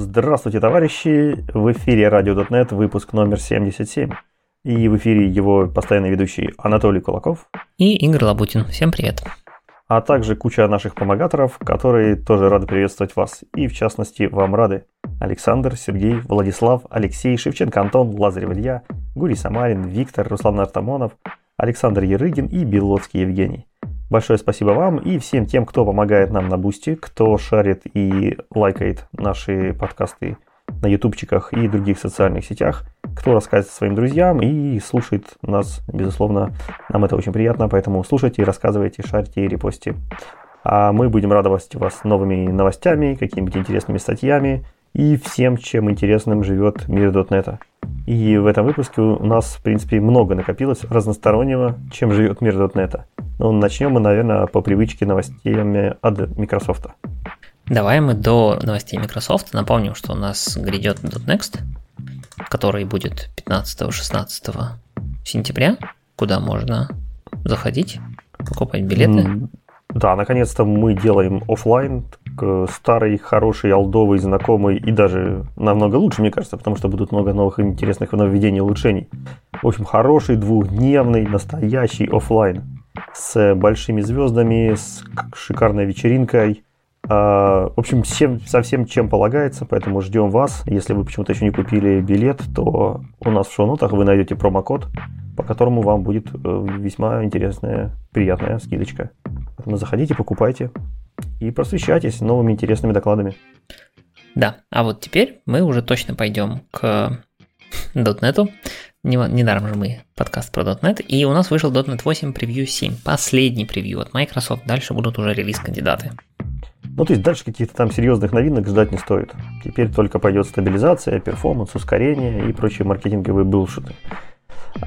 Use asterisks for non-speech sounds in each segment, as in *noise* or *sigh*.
Здравствуйте, товарищи! В эфире RadioDotNet, выпуск номер 77. И в эфире его постоянный ведущий Анатолий Кулаков. И Игорь Лабутин. Всем привет. А также куча наших помогаторов, которые тоже рады приветствовать вас. И в частности, вам рады Александр, Сергей, Владислав, Алексей, Шевченко, Антон, Лазарев Илья, Гурий Самарин, Виктор, Руслан Артамонов, Александр Ерыгин и Белоцкий Евгений. Большое спасибо вам и всем тем, кто помогает нам на Бусти, кто шарит и лайкает наши подкасты на ютубчиках и других социальных сетях, кто рассказывает своим друзьям и слушает нас, безусловно, нам это очень приятно, поэтому слушайте, рассказывайте, шарьте и репостите. А мы будем радовать вас новыми новостями, какими-нибудь интересными статьями и всем, чем интересным живет мир .NET. И в этом выпуске у нас, в принципе, много накопилось разностороннего, чем живет мир .NET. Ну, начнем мы, наверное, по привычке новостями от Microsoft. Давай мы до новостей Microsoft напомним, что у нас грядет .next, который будет 15-16 сентября, куда можно заходить, покупать билеты. Да, наконец-то мы делаем офлайн, старый, хороший, алдовый, знакомый и даже намного лучше, мне кажется, потому что будут много новых интересных нововведений и улучшений. В общем, хороший, двухдневный, настоящий офлайн с большими звездами, с шикарной вечеринкой. А, в общем, всем, со всем, чем полагается, поэтому ждем вас. Если вы почему-то еще не купили билет, то у нас в шоу-нотах вы найдете промокод, по которому вам будет э, весьма интересная, приятная скидочка. Поэтому заходите, покупайте и просвещайтесь новыми интересными докладами. Да, а вот теперь мы уже точно пойдем к .NET. Недаром же мы подкаст про .NET. И у нас вышел .NET 8 превью 7. Последний превью от Microsoft. Дальше будут уже релиз-candidate'ы. Ну, то есть дальше каких-то там серьезных новинок ждать не стоит. Теперь только пойдет стабилизация, performance, ускорение и прочие маркетинговые bullshit'ы.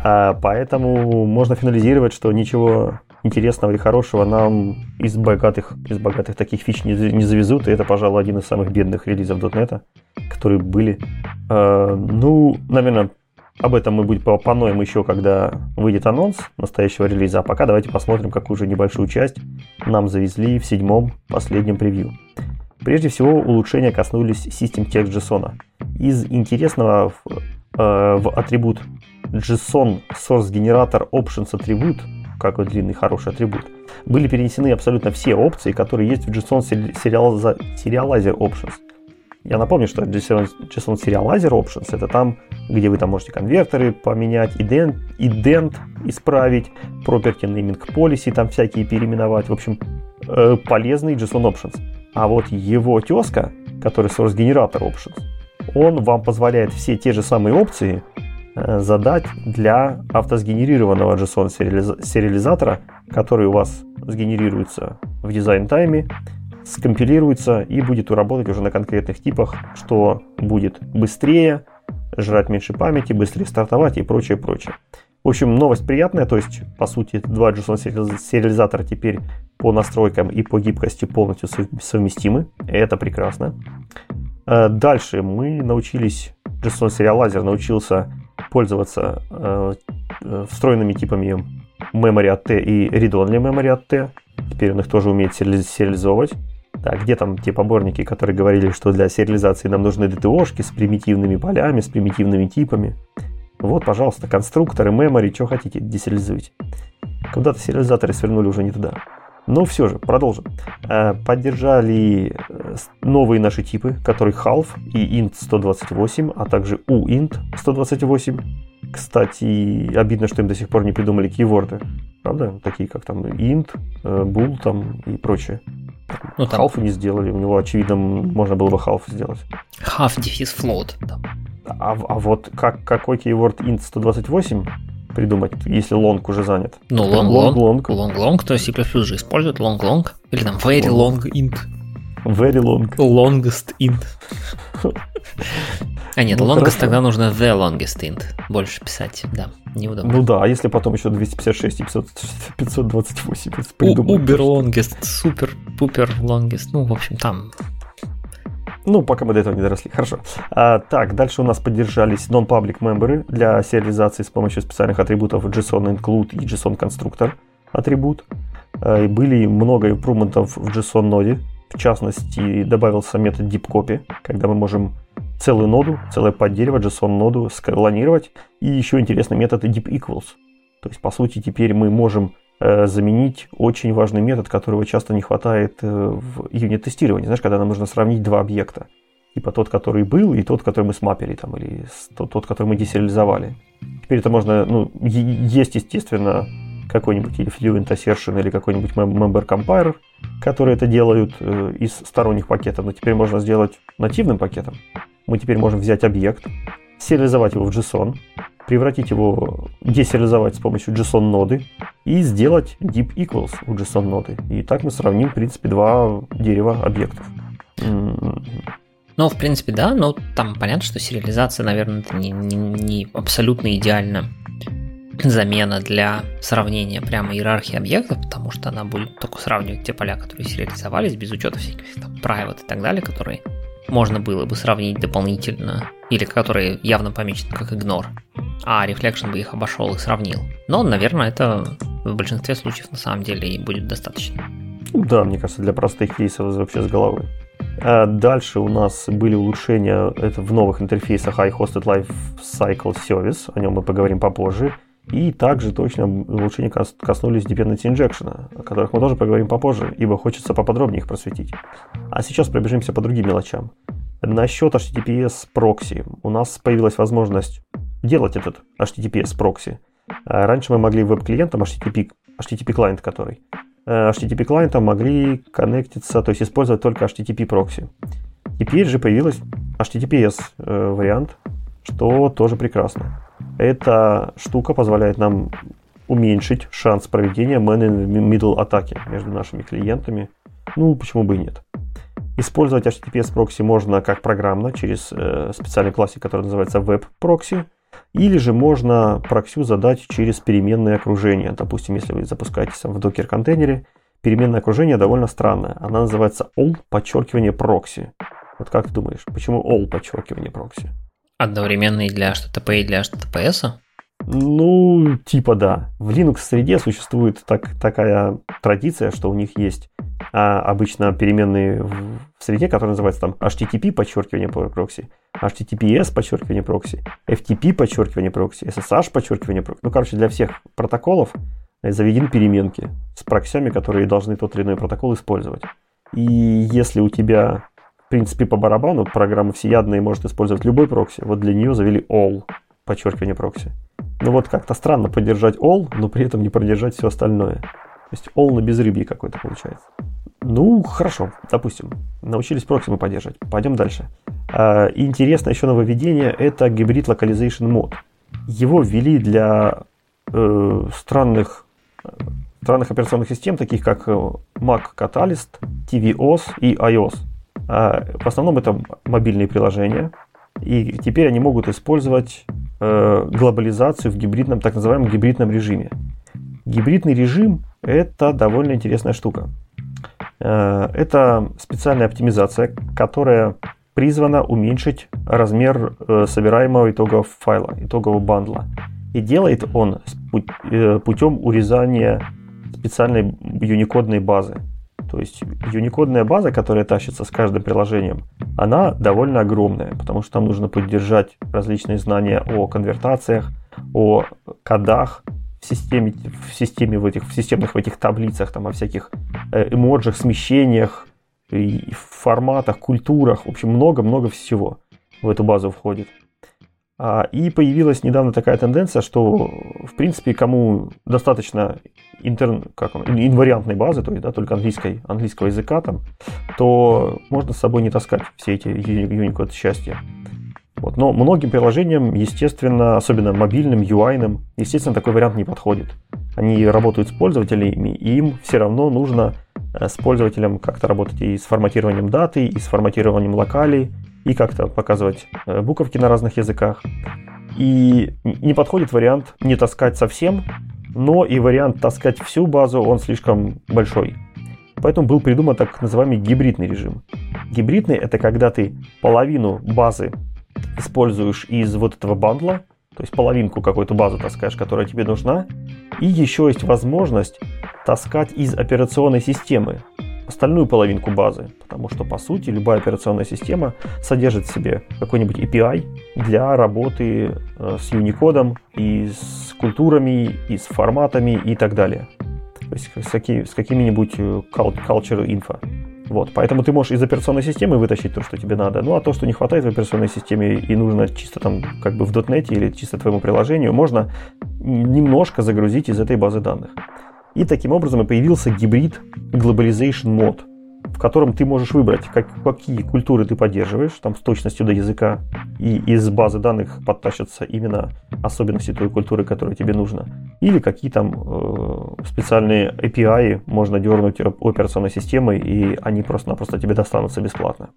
А поэтому можно финализировать, что ничего интересного и хорошего нам из богатых, из богатых таких фич не, не завезут. И это, пожалуй, один из самых бедных релизов .NET, которые были. А, ну, наверное, об этом мы будем поноем еще, когда выйдет анонс настоящего релиза. А пока давайте посмотрим, какую же небольшую часть нам завезли в седьмом последнем превью. Прежде всего, улучшения коснулись System Text JSON. Из интересного в, э, в атрибут JSON Source Generator Options атрибут, какой длинный хороший атрибут, были перенесены абсолютно все опции, которые есть в JSON Serializer Options. Я напомню, что JSON, Serializer Options это там, где вы там можете конвертеры поменять, ident, ident исправить, property naming policy там всякие переименовать. В общем, э, полезный JSON Options. А вот его тезка, который Source Generator Options, он вам позволяет все те же самые опции э, задать для автосгенерированного JSON сериализатора, который у вас сгенерируется в дизайн-тайме, скомпилируется и будет работать уже на конкретных типах, что будет быстрее, жрать меньше памяти, быстрее стартовать и прочее, прочее. В общем, новость приятная, то есть, по сути, два JSON сериализатора теперь по настройкам и по гибкости полностью совместимы. Это прекрасно. Э, дальше мы научились, JSON сериалайзер научился пользоваться э, э, встроенными типами memory от T и read-only memory от T. Теперь он их тоже умеет сериализовывать. Так, где там те поборники, которые говорили, что для сериализации нам нужны DTO-шки с примитивными полями, с примитивными типами? Вот, пожалуйста, конструкторы, memory, что хотите, десериализуйте. Куда-то сериализаторы свернули уже не туда. Но все же, продолжим. Э, поддержали э, новые наши типы, которые half и int 128, а также uint 128. Кстати, обидно, что им до сих пор не придумали кейворды. Правда? Такие как там int, э, bool там и прочее. Ну, там... Half не сделали, у него, очевидно, можно было бы half сделать. Half дефис float. А, а вот как, какой keyword int 128 придумать, если long уже занят? Ну, long, long, long. Long, long, то C++ же использует long, long. Или там very long, long int. Very long. Longest int. А нет, ну, longest хорошо. тогда нужно the longest int. Больше писать, да, неудобно. Ну да, а если потом еще 256 и 500, 528 придумать? Uber longest, super, пупер longest, ну, в общем, там ну, пока мы до этого не доросли. Хорошо. А, так, дальше у нас поддержались non-public мемберы для сериализации с помощью специальных атрибутов JSON include и JSON constructor атрибут. А, и были много импрументов в JSON ноде В частности, добавился метод deepcopy, когда мы можем целую ноду, целое поддерево, JSON-ноду склонировать. И еще интересный метод deepEquals. То есть, по сути, теперь мы можем заменить очень важный метод, которого часто не хватает э, в юнит-тестировании. Знаешь, когда нам нужно сравнить два объекта. Типа тот, который был, и тот, который мы смапили, там, или тот, тот который мы десериализовали. Теперь это можно, ну, есть, естественно, какой-нибудь или Fluent Assertion, или какой-нибудь Member Compiler, которые это делают э, из сторонних пакетов, но теперь можно сделать нативным пакетом. Мы теперь можем взять объект, сериализовать его в JSON, превратить его, десериализовать с помощью JSON-ноды и сделать deep equals у JSON-ноды. И так мы сравним, в принципе, два дерева объектов. Ну, в принципе, да, но там понятно, что сериализация, наверное, это не, не, не абсолютно идеально замена для сравнения прямо иерархии объектов, потому что она будет только сравнивать те поля, которые сериализовались, без учета всяких там private и так далее, которые можно было бы сравнить дополнительно, или которые явно помечены как ignore, а Reflection бы их обошел и сравнил. Но, наверное, это в большинстве случаев на самом деле и будет достаточно. Да, мне кажется, для простых кейсов вообще с головы. А дальше у нас были улучшения это в новых интерфейсах iHosted Life Cycle Service, о нем мы поговорим попозже. И также точно улучшения коснулись Dependency Injection, о которых мы тоже поговорим попозже, ибо хочется поподробнее их просветить. А сейчас пробежимся по другим мелочам. Насчет HTTPS прокси. У нас появилась возможность делать этот HTTPS прокси. А раньше мы могли веб-клиентом HTTP, HTTP клиент который, э, HTTP клиентом могли коннектиться, то есть использовать только HTTP прокси. Теперь же появилась HTTPS э, вариант, что тоже прекрасно. Эта штука позволяет нам уменьшить шанс проведения man-in-middle атаки между нашими клиентами. Ну, почему бы и нет. Использовать HTTPS прокси можно как программно, через э, специальный классик, который называется Web Proxy, или же можно проксю задать через переменное окружение. Допустим, если вы запускаетесь в докер контейнере, переменное окружение довольно странное. Она называется all подчеркивание прокси. Вот как ты думаешь, почему all подчеркивание прокси? Одновременно и для HTTP, и для HTTPS? Ну, типа да. В Linux-среде существует так, такая традиция, что у них есть а, обычно переменные в, среде, которые называются там HTTP, подчеркивание прокси, HTTPS, подчеркивание proxy, FTP, подчеркивание proxy, SSH, подчеркивание прокси. Ну, короче, для всех протоколов заведены переменки с проксями, которые должны тот или иной протокол использовать. И если у тебя принципе, по барабану. Программа всеядная может использовать любой прокси. Вот для нее завели all, подчеркивание прокси. Ну вот как-то странно поддержать all, но при этом не поддержать все остальное. То есть all на безрыбье какой-то получается. Ну, хорошо, допустим. Научились прокси мы поддерживать. Пойдем дальше. А, интересное еще нововведение – это гибрид Localization мод. Его ввели для э, странных, странных операционных систем, таких как э, Mac Catalyst, tvOS и iOS. А, в основном это мобильные приложения. И теперь они могут использовать э, глобализацию в гибридном, так называемом гибридном режиме. Гибридный режим – это довольно интересная штука. Э, это специальная оптимизация, которая призвана уменьшить размер э, собираемого итогового файла, итогового бандла. И делает он путем урезания специальной юникодной базы. То есть юникодная база, которая тащится с каждым приложением, она довольно огромная, потому что там нужно поддержать различные знания о конвертациях, о кодах в системе, в системе в этих в системных в этих таблицах, там о всяких э, эмоджах, смещениях, и форматах, культурах, в общем, много-много всего в эту базу входит. А, и появилась недавно такая тенденция, что, в принципе, кому достаточно интерн, как он, инвариантной базы, то есть да, только английской, английского языка, там, то можно с собой не таскать все эти Unicode счастья. Вот. Но многим приложениям, естественно, особенно мобильным, UI, естественно, такой вариант не подходит. Они работают с пользователями, и им все равно нужно э, с пользователем как-то работать и с форматированием даты, и с форматированием локалей, и как-то показывать э, буковки на разных языках. И не подходит вариант не таскать совсем, но и вариант таскать всю базу, он слишком большой. Поэтому был придуман так называемый гибридный режим. Гибридный это когда ты половину базы используешь из вот этого бандла, то есть половинку какую-то базу таскаешь, которая тебе нужна, и еще есть возможность таскать из операционной системы остальную половинку базы, потому что, по сути, любая операционная система содержит в себе какой-нибудь API для работы э, с Unicode и с культурами, и с форматами и так далее. То есть с, какими, с какими-нибудь э, culture info. Вот, поэтому ты можешь из операционной системы вытащить то, что тебе надо. Ну, а то, что не хватает в операционной системе и нужно чисто там как бы в .NET или чисто твоему приложению, можно немножко загрузить из этой базы данных. И таким образом и появился гибрид Globalization Mode – котором ты можешь выбрать, как, какие культуры ты поддерживаешь, там с точностью до языка, и из базы данных подтащатся именно особенности той культуры, которая тебе нужна. Или какие там э, специальные API можно дернуть операционной системы, и они просто-напросто тебе достанутся бесплатно.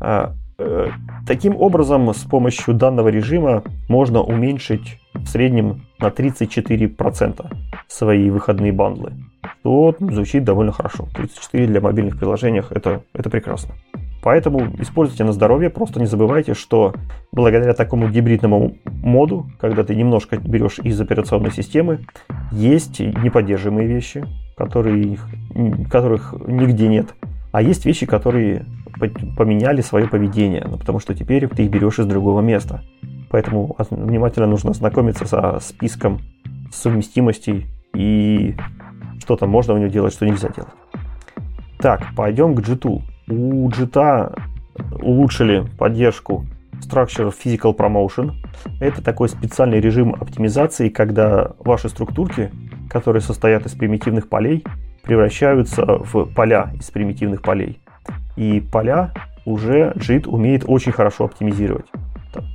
А, э, таким образом, с помощью данного режима можно уменьшить в среднем на 34% свои выходные бандлы то звучит довольно хорошо. 34 для мобильных приложений это, это прекрасно. Поэтому используйте на здоровье, просто не забывайте, что благодаря такому гибридному моду, когда ты немножко берешь из операционной системы, есть неподдерживаемые вещи, которые, которых нигде нет, а есть вещи, которые поменяли свое поведение, ну, потому что теперь ты их берешь из другого места. Поэтому внимательно нужно ознакомиться со списком совместимостей и что там можно у него делать, что нельзя делать. Так, пойдем к JIT. У JIT улучшили поддержку Structure Physical Promotion. Это такой специальный режим оптимизации, когда ваши структурки, которые состоят из примитивных полей, превращаются в поля из примитивных полей. И поля уже JIT умеет очень хорошо оптимизировать.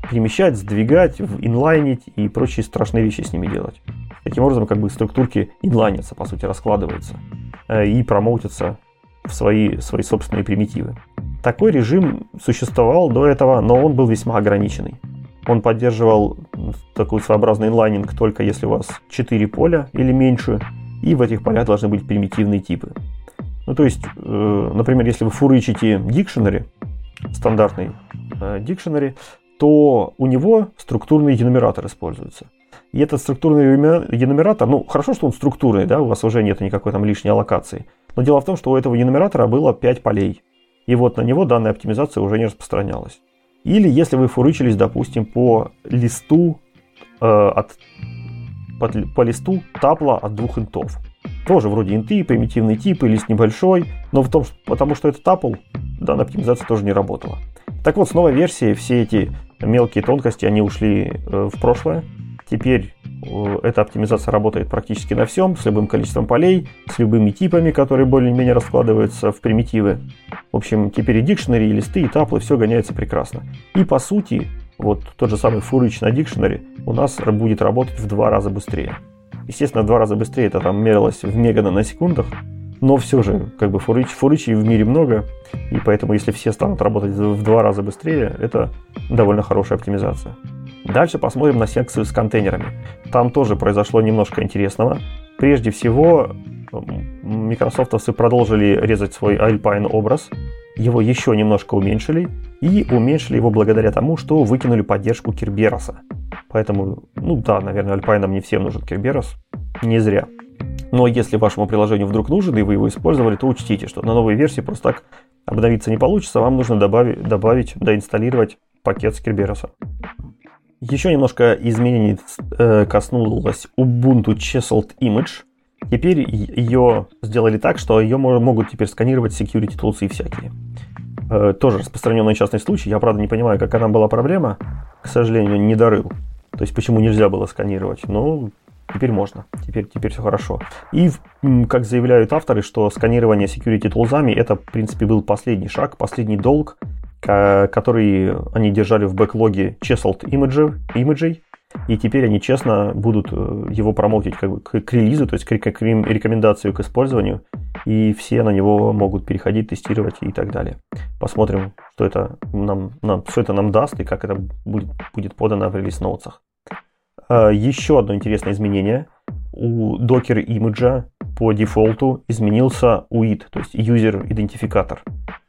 перемещать, сдвигать, инлайнить и прочие страшные вещи с ними делать. Таким образом, как бы структурки инлайнятся, по сути, раскладываются э, и промоутятся в свои, свои собственные примитивы. Такой режим существовал до этого, но он был весьма ограниченный. Он поддерживал такой своеобразный инлайнинг только если у вас 4 поля или меньше, и в этих полях должны быть примитивные типы. Ну, то есть, э, например, если вы фурычите dictionary, стандартный э, то у него структурный денумератор используется. И этот структурный енумератор, ну, хорошо, что он структурный, да, у вас уже нет никакой там лишней аллокации. Но дело в том, что у этого енумератора было 5 полей. И вот на него данная оптимизация уже не распространялась. Или если вы фурычились, допустим, по листу э, от по, по листу тапла от двух интов. Тоже вроде инты, примитивный тип, лист небольшой, но в том, потому что это тапл, данная оптимизация тоже не работала. Так вот, с новой версией все эти мелкие тонкости, они ушли э, в прошлое. Теперь э, эта оптимизация работает практически на всем, с любым количеством полей, с любыми типами, которые более-менее раскладываются в примитивы. В общем, теперь и дикшнери, и листы, и таплы, все гоняется прекрасно. И по сути, вот тот же самый фурыч на дикшнери у нас будет работать в два раза быстрее. Естественно, в два раза быстрее это там мерилось в мегананосекундах, но все же, как бы фурыч, фурычей в мире много, и поэтому если все станут работать в два раза быстрее, это довольно хорошая оптимизация. Дальше посмотрим на секцию с контейнерами. Там тоже произошло немножко интересного. Прежде всего, Microsoftовцы продолжили резать свой Alpine образ, его еще немножко уменьшили, и уменьшили его благодаря тому, что выкинули поддержку Кербероса. Поэтому, ну да, наверное, Alpine не всем нужен Керберос, не зря. Но если вашему приложению вдруг нужен, и вы его использовали, то учтите, что на новой версии просто так обновиться не получится, вам нужно добавить, добавить доинсталлировать пакет с Кербероса. Еще немножко изменений э, коснулась Ubuntu Chiseled Image. Теперь ее сделали так, что ее могут теперь сканировать security и всякие. Э, тоже распространенный частный случай. Я, правда, не понимаю, какая там была проблема. К сожалению, не дорыл. То есть, почему нельзя было сканировать. Но теперь можно. Теперь, теперь все хорошо. И, как заявляют авторы, что сканирование security тулзами это, в принципе, был последний шаг, последний долг который они держали в бэклоге chiseled image, и теперь они честно будут э, его промоутить как бы к, к релизу, то есть к рекомендацию к использованию, и все на него могут переходить, тестировать и так далее. Посмотрим, что это нам, нам, что это нам даст и как это будет, будет подано в релиз-ноутсах. А, еще одно интересное изменение. У Docker имиджа по дефолту изменился UID, то есть User идентификатор.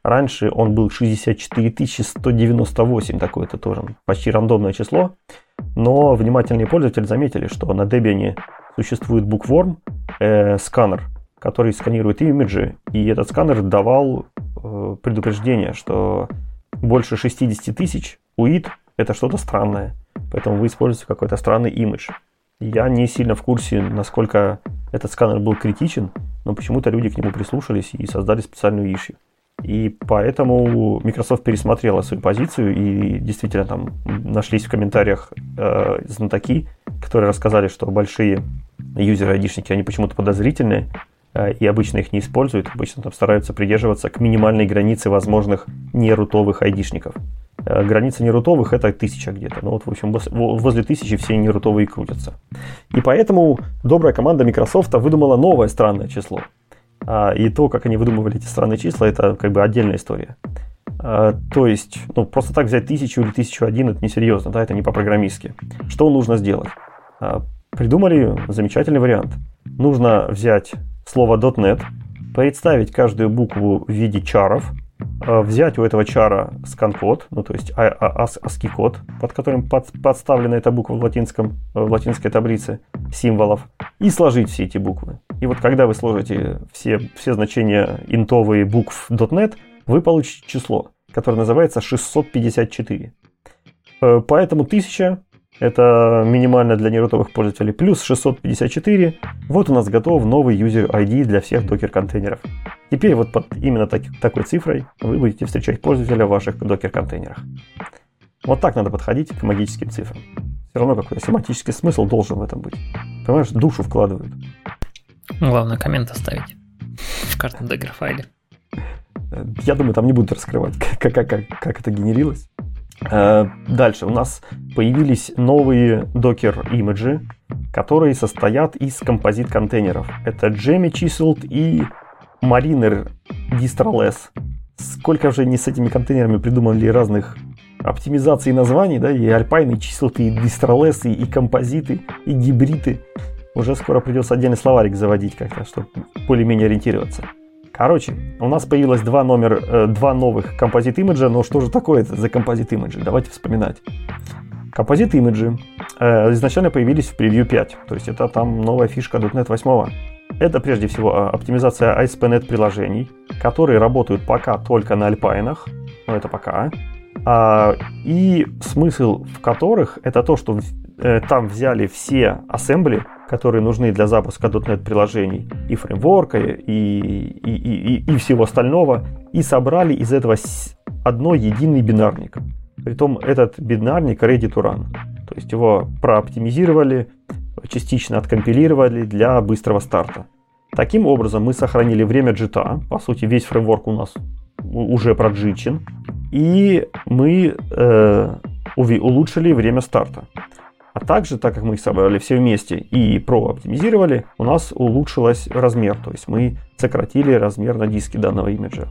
Раньше он был 64 198, такое-то тоже почти рандомное число. Но внимательные пользователи заметили, что на Debian существует bookworm, э, сканер, который сканирует имиджи, и этот сканер давал э, предупреждение, что больше 60 тысяч УИД – это что-то странное, поэтому вы используете какой-то странный имидж. Я не сильно в курсе, насколько этот сканер был критичен, но почему-то люди к нему прислушались и создали специальную issue. И поэтому Microsoft пересмотрела свою позицию, и действительно там нашлись в комментариях э, знатоки, которые рассказали, что большие юзеры-айдишники, они почему-то подозрительные, э, и обычно их не используют, обычно там стараются придерживаться к минимальной границе возможных нерутовых айдишников. Э, граница нерутовых это тысяча где-то. Ну вот, в общем, возле тысячи все нерутовые крутятся. И поэтому добрая команда Microsoft выдумала новое странное число – и то, как они выдумывали эти странные числа, это как бы отдельная история. А, то есть, ну, просто так взять тысячу или тысячу один, это несерьезно, да, это не по-программистски. Что нужно сделать? А, придумали замечательный вариант. Нужно взять слово .NET, представить каждую букву в виде чаров, взять у этого чара скан-код, ну то есть ASCII-код, под которым под, подставлена эта буква в, латинском, в латинской таблице символов, и сложить все эти буквы. И вот когда вы сложите все, все значения интовые букв .NET, вы получите число, которое называется 654. Э, поэтому 1000 это минимально для нерутовых пользователей, плюс 654. Вот у нас готов новый user ID для всех докер-контейнеров. Теперь вот под именно так, такой цифрой вы будете встречать пользователя в ваших докер-контейнерах. Вот так надо подходить к магическим цифрам. Все равно какой-то семантический смысл должен в этом быть. Понимаешь, душу вкладывают. Главное comment оставить в каждом Docker файле. Я думаю, там не будут раскрывать, *laughs* как, как, как, как это генерилось. Э, дальше у нас появились новые Docker image'и, которые состоят из composite-контейнеров. Это Jammy Chiseled и Mariner Distroless. Сколько уже не с этими контейнерами придумали разных оптимизаций названий, да, и Alpine'ы, Chiseled'ы, и Distroless'ы, и composite'ы, и гибриты. Уже скоро придется отдельный словарик заводить как-то, чтобы более-менее ориентироваться. Короче, у нас появилось два, номер, э, два новых композит имиджа, но что же такое это за композит имиджи? Давайте вспоминать. Композит имиджи э, изначально появились в превью 5, то есть это там новая фишка .NET 8. Это прежде всего а, оптимизация ASP.NET приложений, которые работают пока только на альпайнах, но это пока, а, и смысл в которых это то, что там взяли все ассембли, которые нужны для запуска .NET приложений, и фреймворка, и, и, и, и всего остального, и собрали из этого одно единый бинарник. Притом этот бинарник ready to run. То есть его прооптимизировали, частично откомпилировали для быстрого старта. Таким образом, мы сохранили время джита. По сути, весь фреймворк у нас уже проджичен. И мы э, улучшили время старта. А также, так как мы их собрали все вместе и про-оптимизировали, у нас улучшилось размер. То есть мы сократили размер на диске данного имиджа.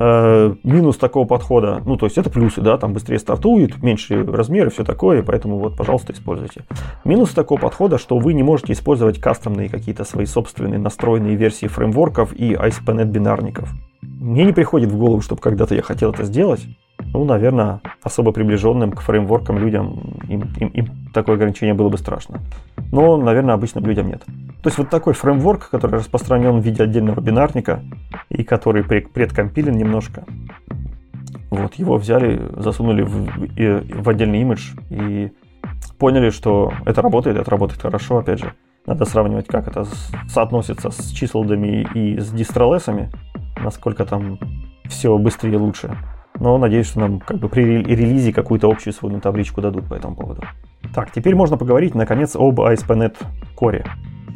Э, минус такого подхода, ну то есть это плюсы, да, там быстрее стартует, меньше размеры, все такое, поэтому вот, пожалуйста, используйте. Минус такого подхода, что вы не можете использовать кастомные какие-то свои собственные настроенные версии фреймворков и ASP.NET бинарников. Мне не приходит в голову, чтобы когда-то я хотел это сделать. Ну, наверное, особо приближенным к фреймворкам людям им, им, им такое ограничение было бы страшно. Но, наверное, обычным людям нет. То есть вот такой фреймворк, который распространен в виде отдельного бинарника и который предкомпилен немножко. Вот его взяли, засунули в, в отдельный имидж и поняли, что это работает, это работает хорошо, опять же. Надо сравнивать, как это соотносится с Chiseled'ами и с Distroless'ами насколько там все быстрее и лучше. Но надеюсь, что нам как бы при релизе какую-то общую сводную табличку дадут по этому поводу. Так, теперь можно поговорить, наконец, об ASP.NET Core.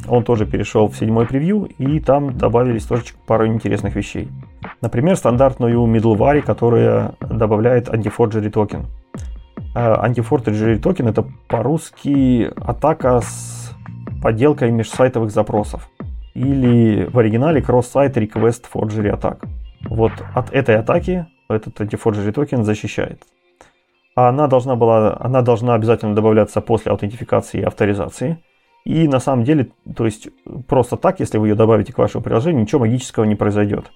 Он тоже перешел в седьмой превью, и там добавились тоже пару интересных вещей. Например, стандартную middleware, которая добавляет antiforgery token. Antiforgery token это по-русски атака с подделкой межсайтовых запросов или в оригинале Cross-Site Request Forgery Attack. Вот от этой атаки этот антифорджери токен защищает. Она должна, была, она должна обязательно добавляться после аутентификации и авторизации. И на самом деле, то есть просто так, если вы ее добавите к вашему приложению, ничего магического не произойдет.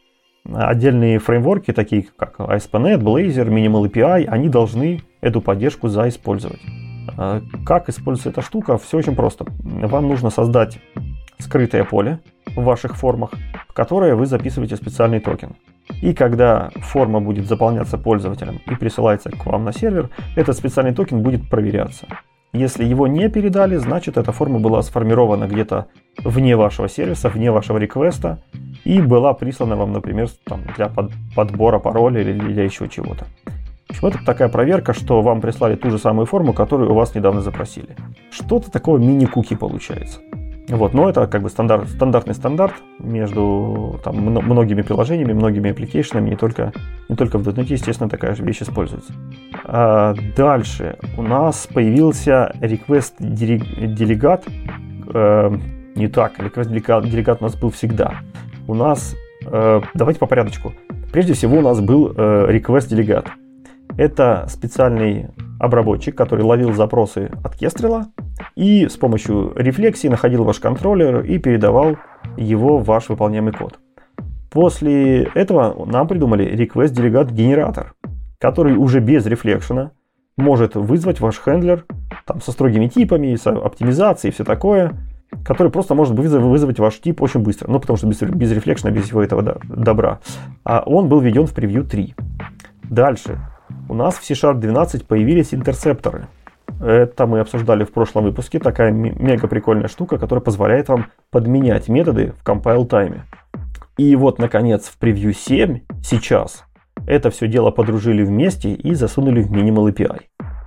Отдельные фреймворки, такие как ASP.NET, Blazor, Minimal API, они должны эту поддержку заиспользовать. А как используется эта штука? Все очень просто. Вам нужно создать скрытое поле, в ваших формах, в которые вы записываете специальный токен. И когда форма будет заполняться пользователем и присылается к вам на сервер, этот специальный токен будет проверяться. Если его не передали, значит эта форма была сформирована где-то вне вашего сервиса, вне вашего request'а и была прислана вам, например, там, для под, подбора пароля или для еще чего-то. Общем, это такая проверка, что вам прислали ту же самую форму, которую у вас недавно запросили. Что-то такого мини-cookie получается. Вот, но это как бы стандарт, стандартный стандарт между там, многими приложениями, многими application'ами, не только, не только в .NET, естественно, такая же вещь используется. А дальше у нас появился request delegate. Э, не так, request delegate у нас был всегда. У нас, э, давайте по порядочку. Прежде всего у нас был э, request делегат. Это специальный обработчик, который ловил запросы от Кестрела и с помощью рефлексии находил ваш контроллер и передавал его в ваш выполняемый код. После этого нам придумали request делегат генератор, который уже без рефлекшена может вызвать ваш хендлер там, со строгими типами, с оптимизацией и все такое, который просто может вызвать ваш тип очень быстро. Ну, потому что без, без рефлекшена, без всего этого добра. А он был введен в превью 3. Дальше у нас в C-Sharp 12 появились интерсепторы. Это мы обсуждали в прошлом выпуске. Такая мега прикольная штука, которая позволяет вам подменять методы в compile тайме. И вот, наконец, в превью 7 сейчас это все дело подружили вместе и засунули в Minimal API.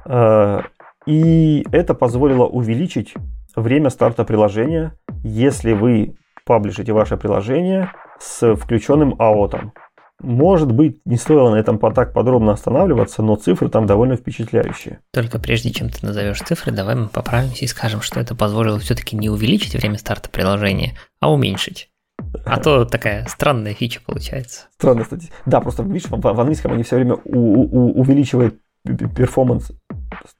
Э, и это позволило увеличить время старта приложения, если вы паблишите ваше приложение с включенным аотом. Может быть, не стоило на этом так подробно останавливаться, но цифры там довольно впечатляющие. Только прежде чем ты назовешь цифры, давай мы поправимся и скажем, что это позволило все-таки не увеличить время старта приложения, а уменьшить. А то *laughs* такая странная фича получается. Странная статистика. Да, просто видишь, в, в английском они все время у, у, увеличивают performance,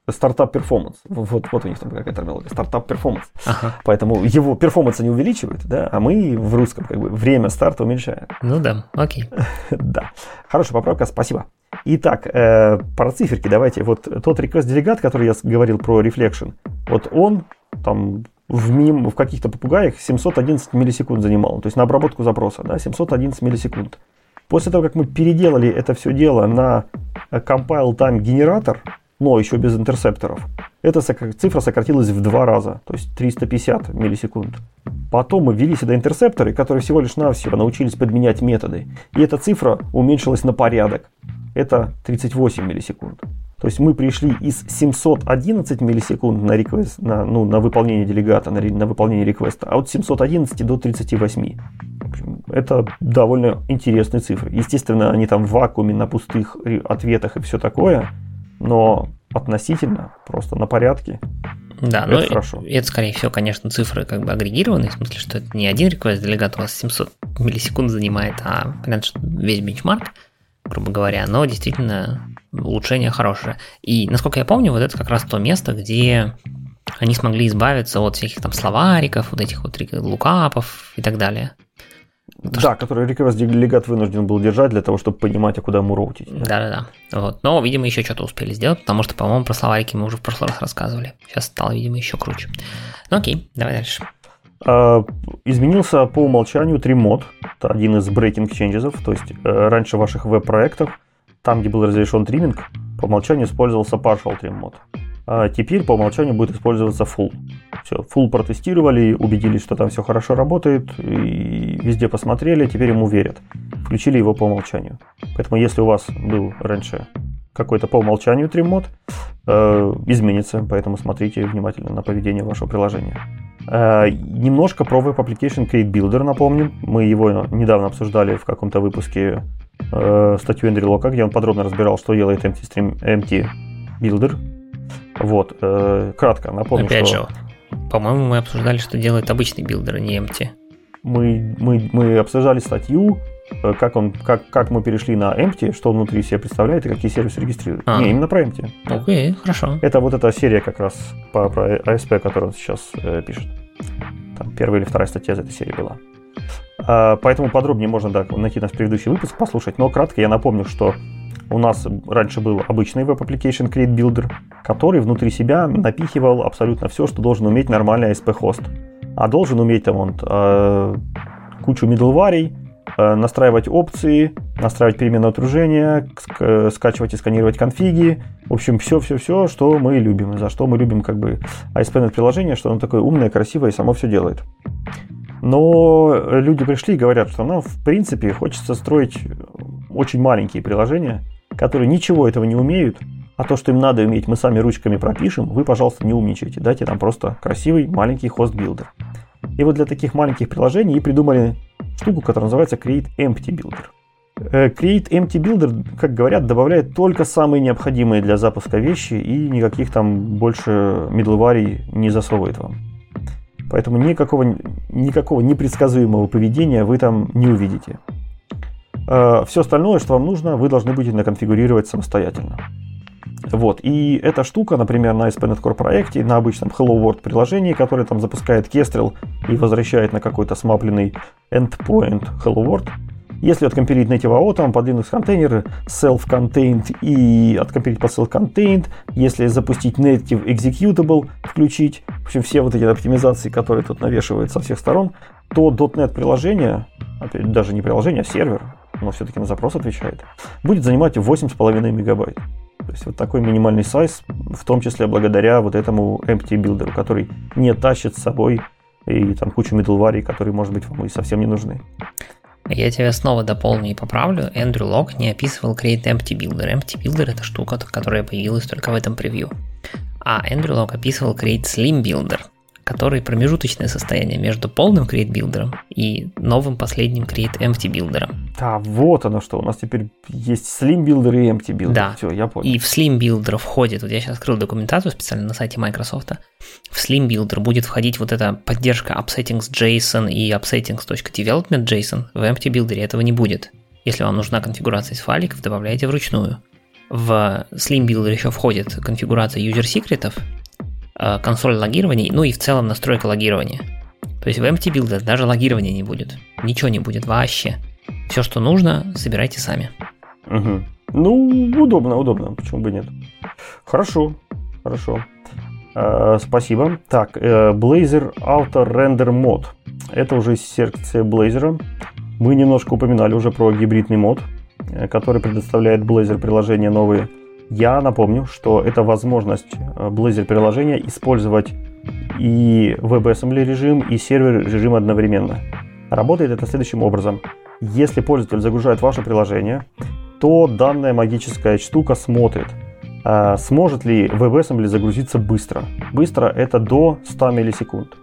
startup performance. Вот, вот у них там какая терминология. Startup performance. Ага. Поэтому его performance не увеличивают, да, а мы в русском как бы время старта уменьшаем. Ну да, окей. *laughs* да. Хорошая поправка, спасибо. Итак, э, про циферки давайте. Вот тот request delegate, который я говорил про reflection, вот он там в, мим, в каких-то попугаях 711 миллисекунд занимал. То есть на обработку запроса, да, 711 миллисекунд. После того, как мы переделали это все дело на compile time генератор, но еще без интерсепторов, эта цифра сократилась в два раза, то есть 350 миллисекунд. Потом мы ввели сюда интерсепторы, которые всего лишь навсего научились подменять методы, и эта цифра уменьшилась на порядок. Это 38 миллисекунд. То есть мы пришли из 711 миллисекунд на, request, на, ну, на выполнение делегата, на, на выполнение реквеста, а от 711 до 38. Это довольно интересные цифры. Естественно, они там в вакууме, на пустых ответах и все такое – но относительно, просто на порядке. Да, это ну, хорошо. Это, скорее всего, конечно, цифры как бы агрегированные, в смысле, что это не один request делегат у вас 700 миллисекунд занимает, а понятно, что весь бенчмарк, грубо говоря, но действительно улучшение хорошее. И, насколько я помню, вот это как раз то место, где они смогли избавиться от всяких там словариков, вот этих вот лукапов и так далее. Да, что... который request делегат вынужден был держать для того, чтобы понимать, а куда ему роутить. Да-да-да. Вот. Но, видимо, еще что-то успели сделать, потому что, по-моему, про словарики мы уже в прошлый раз рассказывали. Сейчас стало, видимо, еще круче. Ну окей, давай дальше. А, изменился по умолчанию тримод. Это один из breaking changes. То есть э, раньше ваших веб-проектов, там, где был разрешен триминг, по умолчанию использовался partial trim мод. А теперь по умолчанию будет использоваться full. Все, full протестировали, убедились, что там все хорошо работает, и везде посмотрели, теперь ему верят. Включили его по умолчанию. Поэтому если у вас был раньше какой-то по умолчанию триммод, э, изменится, поэтому смотрите внимательно на поведение вашего приложения. Э, немножко про Web Application Create Builder напомним. Мы его недавно обсуждали в каком-то выпуске э, статью Эндрю Лока, где он подробно разбирал, что делает Empty, Stream, Empty Builder вот, э, кратко напомню, Опять что... же, по-моему, мы обсуждали, что делает обычный builder, а не empty. Мы, мы, мы обсуждали статью, э, как, он, как, как мы перешли на empty, что он внутри себя представляет и какие сервисы регистрирует. А. Не, именно про empty. Окей, хорошо. Это вот эта серия как раз по, про ASP, которую он сейчас э, пишет. Там первая или вторая статья из этой серии была. А, поэтому подробнее можно да, найти наш предыдущий выпуск, послушать. Но кратко я напомню, что у нас раньше был обычный Web Application Create Builder, который внутри себя напихивал абсолютно все, что должен уметь нормальный ASP-хост. А должен уметь там он э, кучу middleware, э, настраивать опции, настраивать переменное окружение, скачивать и сканировать конфиги. В общем, все-все-все, что мы любим, за что мы любим как бы ASP.NET приложение, что оно такое умное, красивое и само все делает. Но люди пришли и говорят, что нам, в принципе, хочется строить очень маленькие приложения, которые ничего этого не умеют, а то, что им надо уметь, мы сами ручками пропишем, вы, пожалуйста, не умничайте. Дайте нам просто красивый маленький host builder. И вот для таких маленьких приложений и придумали штуку, которая называется Create Empty Builder. Э, Create Empty Builder, как говорят, добавляет только самые необходимые для запуска вещи и никаких там больше middleware не засовывает вам. Поэтому никакого, никакого непредсказуемого поведения вы там не увидите. Э, Все остальное, что вам нужно, вы должны будете наконфигурировать самостоятельно. Вот. И эта штука, например, на ASP.NET Core проекте, на обычном Hello World приложении, которое там запускает Kestrel и возвращает на какой-то смапленный endpoint Hello World, если откомпилить native AO, там под Linux контейнеры self-contained и откомпилить под self-contained, если запустить native executable, включить, в общем, все вот эти оптимизации, которые тут навешивают со всех сторон, то .NET приложение, опять даже не приложение, а сервер, но все-таки на запрос отвечает, будет занимать 8,5 мегабайт. То есть вот такой минимальный сайз, в том числе благодаря вот этому empty builder, который не тащит с собой и там кучу middleware, которые, может быть, вам и совсем не нужны. Я тебя снова дополню и поправлю. Эндрю Лок не описывал Create Empty Builder. Empty Builder это штука, которая появилась только в этом превью. А Эндрю Лок описывал Create Slim Builder – который промежуточное состояние между полным Create Builder и новым последним Create Empty Builder. Да, вот оно что. У нас теперь есть Slim Builder и Empty Builder. Да. Все, я понял. И в Slim Builder входит, вот я сейчас открыл документацию специально на сайте Microsoft, в Slim Builder будет входить вот эта поддержка upsettings JSON и upsettings.development JSON. В Empty Builder этого не будет. Если вам нужна конфигурация из файликов, добавляйте вручную. В Slim Builder еще входит конфигурация user секретов консоль логирования, ну и в целом настройка логирования. То есть в Empty Builder даже логирования не будет. Ничего не будет вообще. Все, что нужно, собирайте сами. Угу. Ну, удобно, удобно. Почему бы нет? Хорошо, хорошо. Э, спасибо. Так, э, Blazor Auto Render Mod. Это уже секция Blazor. Мы немножко упоминали уже про гибридный мод, э, который предоставляет Blazor приложения новые я напомню, что это возможность э, Blazor приложения использовать и WebAssembly режим, и сервер режим одновременно. Работает это следующим образом. Если пользователь загружает ваше приложение, то данная магическая штука смотрит, а сможет ли WebAssembly загрузиться быстро. Быстро это до 100 миллисекунд.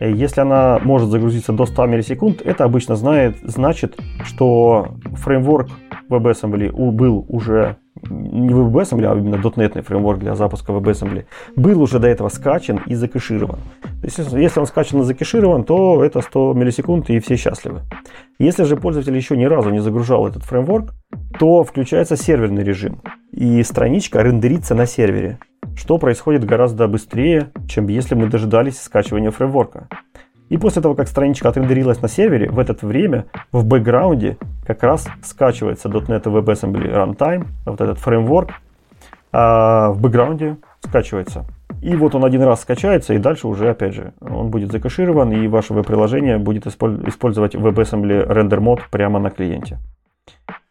Если она может загрузиться до 100 миллисекунд, это обычно знает, значит, что фреймворк WebAssembly был уже не WebAssembly, а именно .NET фреймворк для запуска WebAssembly, был уже до этого скачан и закэширован. То есть, если он скачан и закэширован, то это 100 миллисекунд и все счастливы. Если же пользователь еще ни разу не загружал этот фреймворк, то включается серверный режим, и страничка рендерится на сервере, что происходит гораздо быстрее, чем если мы дожидались скачивания фреймворка. И после того, как страничка отрендерилась на сервере, в это время в бэкграунде как раз скачивается .NET WebAssembly Runtime, вот этот фреймворк, а в бэкграунде скачивается. И вот он один раз скачается, и дальше уже, опять же, он будет закэширован, и ваше веб-приложение будет использовать WebAssembly Render Mode прямо на клиенте.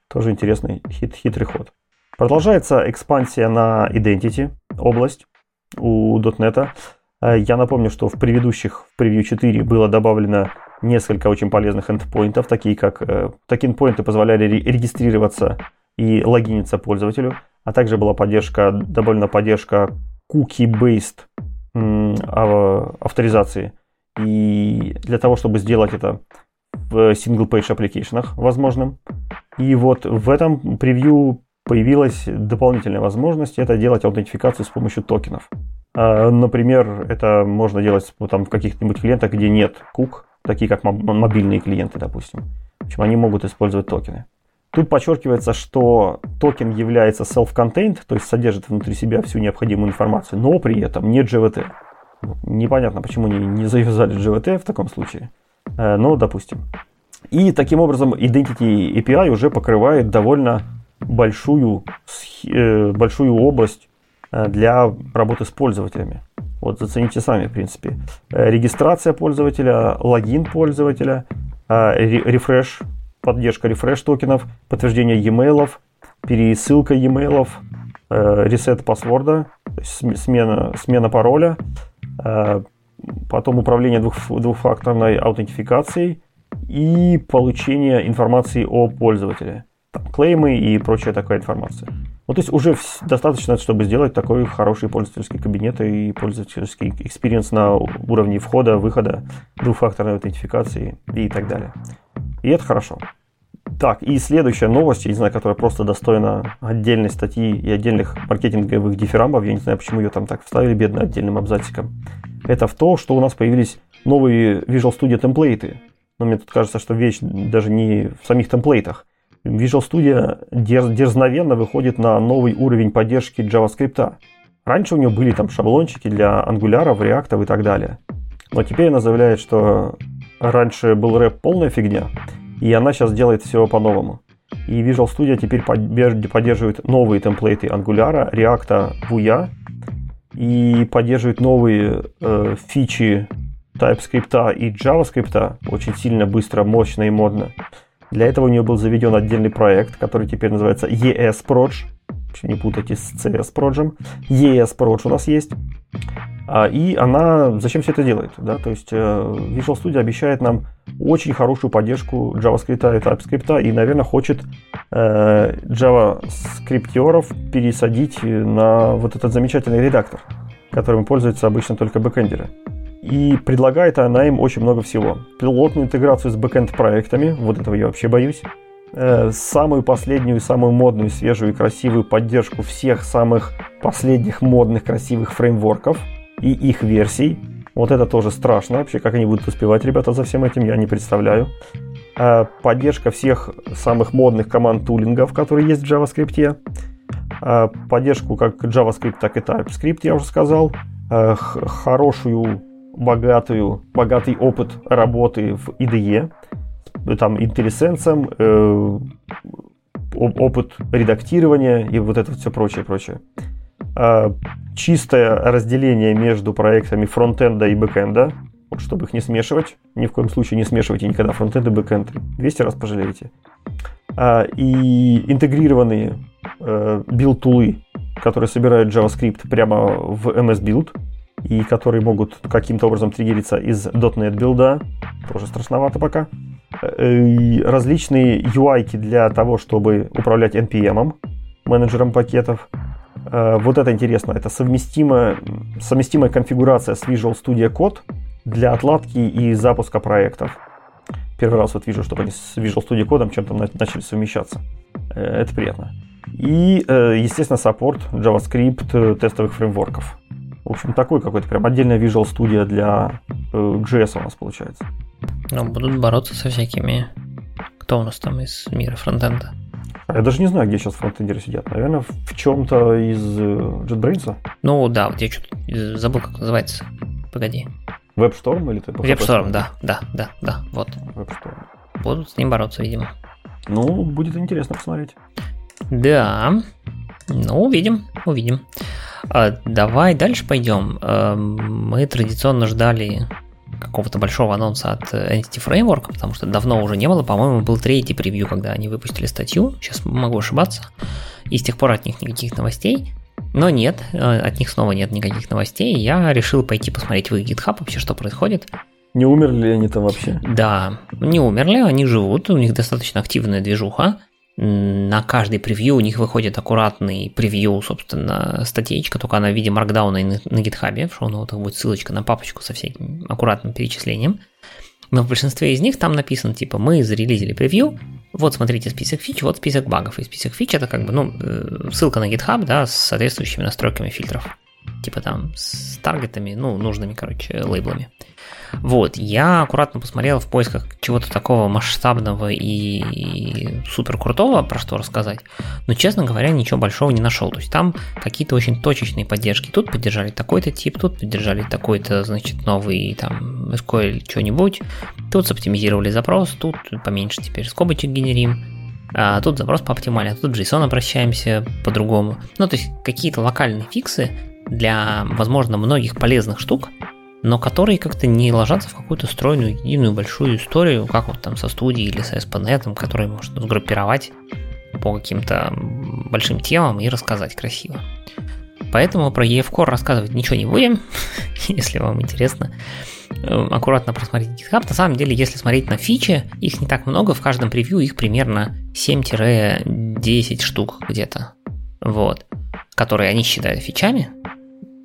Тоже интересный хит, хитрый ход. Продолжается экспансия на Identity область у .NET. Э, я напомню, что в предыдущих, в превью 4 было добавлено несколько очень полезных эндпоинтов, такие как э, такие эндпоинты позволяли регистрироваться и логиниться пользователю, а также была поддержка, добавлена поддержка cookie-based авторизации. И для того, чтобы сделать это в single-page application возможным. И вот в этом превью появилась дополнительная возможность это делать аутентификацию с помощью токенов. А, например, это можно делать там, в каких-нибудь клиентах, где нет кук, такие как мобильные клиенты, допустим. Общем, они могут использовать токены. Тут подчеркивается, что токен является self-contained, то есть содержит внутри себя всю необходимую информацию, но при этом не GVT. Непонятно, почему не, не завязали GVT в таком случае, э, но допустим. И таким образом Identity API уже покрывает довольно большую, э, большую область э, для работы с пользователями. Вот зацените сами, в принципе. Э, регистрация пользователя, логин пользователя, рефреш, поддержка рефреш токенов, подтверждение e-mail, пересылка e-mail, ресет паспорта, смена, смена пароля, потом управление двух, двухфакторной аутентификацией и получение информации о пользователе. Там, claim'ы и прочая такая информация. Ну, то есть уже достаточно, чтобы сделать такой хороший пользовательский кабинет и пользовательский experience на уровне входа, выхода, двухфакторной аутентификации и так далее. И это хорошо. Так, и следующая новость, я не знаю, которая просто достойна отдельной статьи и отдельных маркетинговых дифирамбов, я не знаю, почему ее там так вставили, бедно, отдельным абзациком, это в то, что у нас появились новые Visual Studio темплейты. Но мне тут кажется, что вещь даже не в самих темплейтах. Visual Studio дерз, дерзновенно выходит на новый уровень поддержки JavaScript. Раньше у нее были там шаблончики для Angular, React и так далее. Но теперь она заявляет, что раньше был рэп полная фигня, и она сейчас делает все по-новому. И Visual Studio теперь поддерживает новые темплейты Angular, React, Vue и поддерживает новые э, фичи TypeScript и JavaScript очень сильно, быстро, мощно и модно. Для этого у нее был заведен отдельный проект, который теперь называется ES Не путайте с CS Proj. ES у нас есть. А, и она зачем все это делает? Да? То есть э, Visual Studio обещает нам очень хорошую поддержку JavaScript и TypeScript и, наверное, хочет э, JavaScripтеров пересадить на вот этот замечательный редактор, которым пользуются обычно только бэкэндеры. И предлагает она им очень много всего. Пилотную интеграцию с бэкэнд проектами, вот этого я вообще боюсь. Э, самую последнюю, самую модную, свежую и красивую поддержку всех самых последних модных красивых фреймворков – и их версий. Вот это тоже страшно. Вообще, как они будут успевать, ребята, за всем этим, я не представляю. А, поддержка всех самых модных команд тулингов, которые есть в JavaScript. А, поддержку как JavaScript, так и TypeScript, я уже сказал. Хорошую, богатую, богатый опыт работы в IDE. Там IntelliSense, э, опыт редактирования и вот это все прочее, прочее. А, чистое разделение между проектами фронтенда и бэкенда, вот чтобы их не смешивать. Ни в коем случае не смешивайте никогда фронтенд и бэкенд. 200 раз пожалеете. А, и интегрированные build tool ы, э, которые собирают JavaScript прямо в MSBuild и которые могут каким-то образом триггериться из .NET build а, тоже страшновато пока. Э, и различные UI для того, чтобы управлять NPM, менеджером пакетов, Э, вот это интересно. Это совместимая, совместимая конфигурация с Visual Studio Code для отладки и запуска проектов. Первый раз вот вижу, чтобы они с Visual Studio Code чем-то начали совмещаться. Э, это приятно. И, естественно, саппорт JavaScript тестовых фреймворков. В общем, такой какой-то прям отдельная Visual Studio для JS у нас получается. Ну, будут бороться со всякими... Кто у нас там из мира фронтенда? Я даже не знаю, где сейчас фронтендеры сидят. Наверное, в чем-то из э, JetBrains? Ну да, вот я что-то забыл, как называется. Погоди. WebStorm или ты? WebStorm, да, да, да, да, вот. WebStorm. Будут с ним бороться, видимо. Ну, будет интересно посмотреть. Да, ну, увидим, увидим. А, давай дальше пойдем. А, мы традиционно ждали какого-то большого анонса от Entity Framework, потому что давно уже не было, по-моему, был третий превью, когда они выпустили статью, сейчас могу ошибаться, и с тех пор от них никаких новостей. Но нет, э, от них снова нет никаких новостей. Я решил пойти посмотреть в их GitHub вообще, что происходит. Не умерли ли они там вообще? Да, не умерли, они живут, у них достаточно активная движуха на каждый превью у них выходит аккуратный превью, собственно, статейка, только она в виде маркдауна на, на гитхабе, в шоу-ноутах будет ссылочка на папочку со всяким аккуратным перечислением. Но в большинстве из них там написано, типа, мы зарелизили превью, вот смотрите список фич, вот список багов. И список фич это как бы, ну, э, ссылка на GitHub, да, с соответствующими настройками фильтров. Типа там с таргетами, ну, нужными, короче, лейблами. Вот, я аккуратно посмотрел в поисках чего-то такого масштабного и супер крутого, про что рассказать. Но, честно говоря, ничего большого не нашел. То есть там какие-то очень точечные поддержки. Тут поддержали такой-то тип, тут поддержали такой-то, значит, новый там SQL что-нибудь. Тут соптимизировали запрос, тут поменьше теперь скобочек генерим. А тут запрос по оптимально, тут JSON обращаемся по-другому. Ну, то есть какие-то локальные фиксы для, возможно, многих полезных штук, но которые как-то не ложатся в какую-то стройную, единую большую историю, как вот там со студией или с ASP.NET, которые можно сгруппировать по каким-то большим темам и рассказать красиво. Поэтому про EF Core рассказывать ничего не будем, *laughs* если вам интересно. Э, аккуратно просмотрите GitHub. На самом деле, если смотреть на фичи, их не так много, в каждом превью их примерно 7-10 штук где-то. Вот. Которые они считают фичами.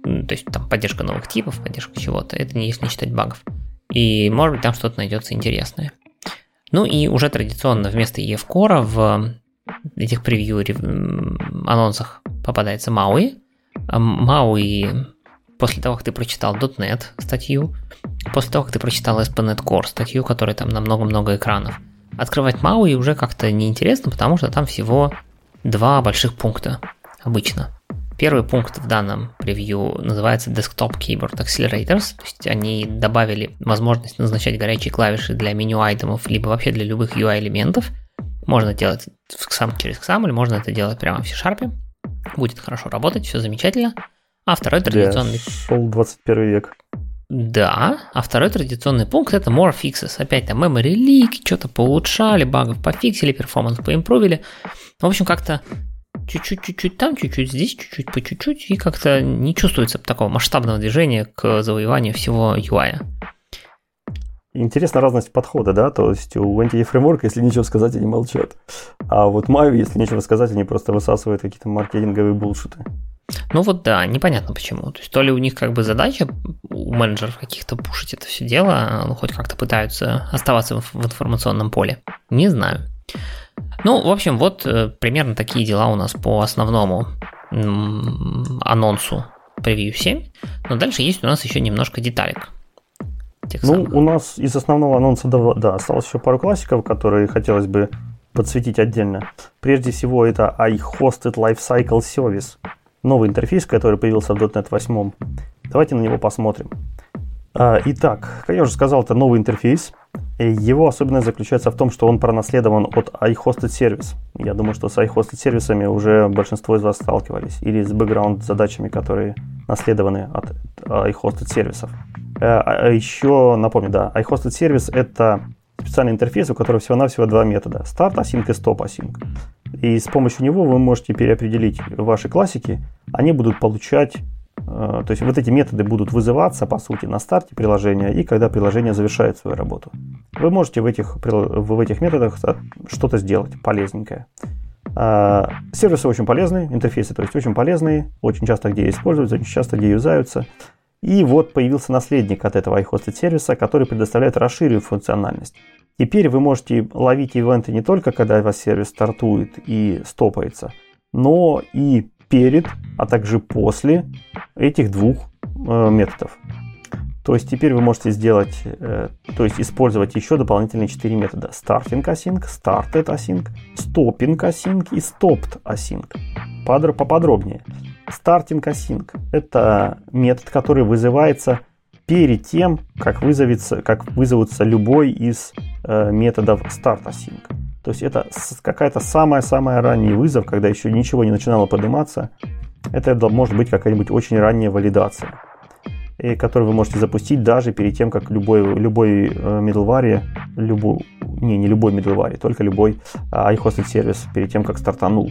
То есть там поддержка новых типов, поддержка чего-то. Это не если не считать багов. И может быть там что-то найдется интересное. Ну и уже традиционно вместо EF Core в этих превью анонсах попадается Maui. Maui после того, как ты прочитал .NET статью, после того, как ты прочитал ASP.NET Core статью, которая там на много-много экранов, открывать Maui уже как-то неинтересно, потому что там всего два больших пункта обычно. Первый пункт в данном превью называется Desktop Keyboard Accelerators, то есть они добавили возможность назначать горячие клавиши для меню айтемов, либо вообще для любых UI-элементов. Можно делать сам через XAML, можно это делать прямо в C-Sharp. Будет хорошо работать, все замечательно. А второй традиционный... Шел 21 век. Да, а второй традиционный пункт это more fixes. Опять там memory leak, что-то поулучшали, багов пофиксили, перформанс поимпровили. В общем, как-то чуть-чуть, чуть-чуть там, чуть-чуть здесь, чуть-чуть по чуть-чуть, и как-то не чувствуется такого масштабного движения к завоеванию всего UI. Интересна разность подхода, да, то есть у Entity Framework, если ничего сказать, они молчат. А вот Mayo, если нечего сказать, они просто высасывают какие-то маркетинговые булшиты. Ну вот да, непонятно почему. То есть то ли у них как бы задача у менеджеров каких-то пушить это все дело, ну хоть как-то пытаются оставаться в информационном поле. Не знаю. Ну, в общем, вот э, примерно такие дела у нас по основному анонсу Preview 7. Но дальше есть у нас еще немножко деталек. ну, самых. у нас из основного анонса, да, осталось еще пару классиков, которые хотелось бы подсветить отдельно. Прежде всего, это iHosted Lifecycle Service – новый интерфейс, который появился в .NET 8. Давайте на него посмотрим. А, итак, как я уже сказал, это новый интерфейс. Его особенность заключается в том, что он пронаследован от iHosted Service. Я думаю, что с iHosted сервисами уже большинство из вас сталкивались. Или с бэкграунд задачами, которые наследованы от iHosted сервисов. А, а еще напомню, да, iHosted сервис это специальный интерфейс, у которого всего-навсего два метода. Start async и stop async. И с помощью него вы можете переопределить ваши классики. Они будут получать, э, то есть вот эти методы будут вызываться, по сути, на старте приложения и когда приложение завершает свою работу. Вы можете в этих, в этих методах что-то сделать полезненькое. А, сервисы очень полезные, интерфейсы, то есть очень полезные, очень часто где используются, очень часто где юзаются. И вот появился наследник от этого iHosted сервиса, который предоставляет расширенную функциональность. Теперь вы можете ловить ивенты не только когда ваш сервис стартует и стопается, но и перед, а также после этих двух э, методов. То есть теперь вы можете сделать, э, то есть использовать еще дополнительные четыре метода. Starting async, started async, stopping async и stopped async. Подро, поподробнее. Starting async – это метод, который вызывается перед тем, как, вызовется, как вызовется любой из э, методов start async. То есть это какая-то самая-самая ранний вызов, когда еще ничего не начинало подниматься. Это может быть какая-нибудь очень ранняя валидация, и которую вы можете запустить даже перед тем, как любой, любой э, middleware, любой, не, не любой middleware, только любой э, iHosted сервис перед тем, как стартанул.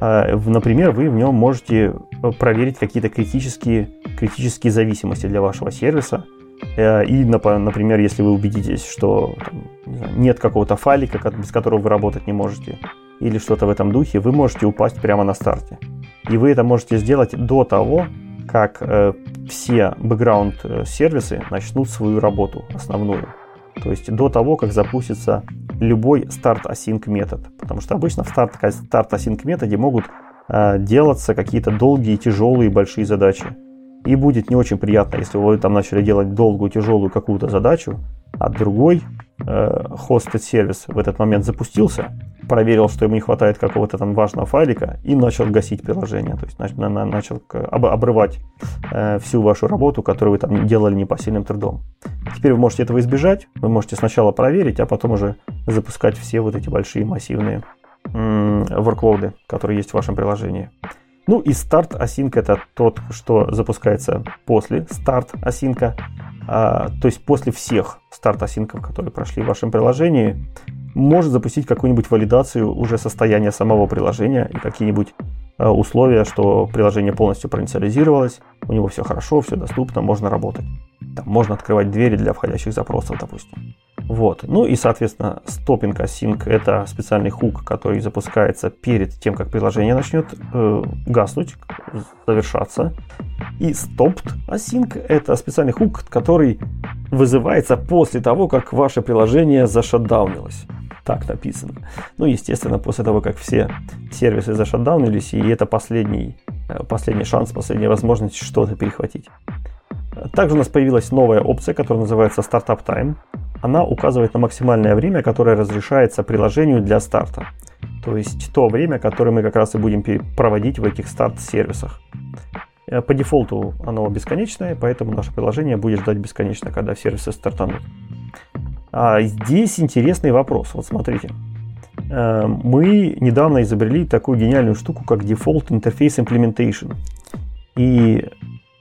Э, например, вы в нем можете э, проверить какие-то критические, критические зависимости для вашего сервиса. Э, и, например, если вы убедитесь, что нет какого-то файлика, без которого вы работать не можете, или что-то в этом духе, вы можете упасть прямо на старте. И вы это можете сделать до того, как э, все бэкграунд-сервисы начнут свою работу основную. То есть до того, как запустится любой старт async метод. Потому что обычно в старт, старт async методе могут э, делаться какие-то долгие, тяжелые, большие задачи. И будет не очень приятно, если вы там начали делать долгую, тяжелую какую-то задачу, а другой э, хостед сервис в этот момент запустился, проверил, что ему не хватает какого-то там важного файлика и начал гасить приложение, то есть начал, начал обрывать э, всю вашу работу, которую вы там делали непосильным трудом. Теперь вы можете этого избежать, вы можете сначала проверить, а потом уже запускать все вот эти большие массивные м- workload, которые есть в вашем приложении. Ну и старт async это тот, что запускается после старт async, а, то есть после всех старт async, которые прошли в вашем приложении, может запустить какую-нибудь валидацию уже состояния самого приложения и какие-нибудь а, условия, что приложение полностью проинициализировалось, у него все хорошо, все доступно, можно работать. Там можно открывать двери для входящих запросов, допустим. Вот. Ну и, соответственно, stopping async – это специальный хук, который запускается перед тем, как приложение начнет э, гаснуть, завершаться. И stopped async – это специальный хук, который вызывается после того, как ваше приложение зашатдаунилось. Так написано. Ну, естественно, после того, как все сервисы зашатдаунились, и это последний, э, последний шанс, последняя возможность что-то перехватить. Также у нас появилась новая опция, которая называется Startup Time. Она указывает на максимальное время, которое разрешается приложению для старта. То есть то время, которое мы как раз и будем проводить в этих старт-сервисах. Э, по дефолту оно бесконечное, поэтому наше приложение будет ждать бесконечно, когда сервисы стартанут. А здесь интересный вопрос. Вот смотрите. Э, мы недавно изобрели такую гениальную штуку, как Default Interface Implementation. И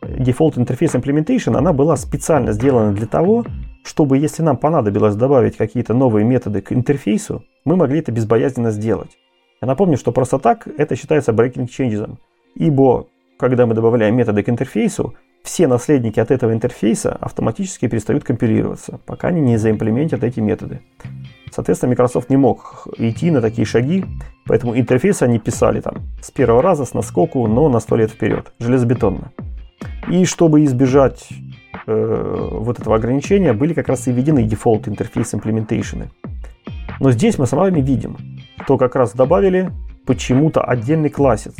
Default Interface Implementation, она была специально сделана для того, чтобы, если нам понадобилось добавить какие-то новые методы к интерфейсу, мы могли это безбоязненно сделать. Я напомню, что просто так это считается breaking changes, ибо когда мы добавляем методы к интерфейсу, все наследники от этого интерфейса автоматически перестают компилироваться, пока они не заимплементят эти методы. Соответственно, Microsoft не мог идти на такие шаги, поэтому интерфейсы они писали там с первого раза, с наскоку, но на сто лет вперед, железобетонно. И чтобы избежать э, вот этого ограничения, были как раз и введены default interface implementation ы. Но здесь мы с вами видим, что как раз добавили почему-то отдельный классец.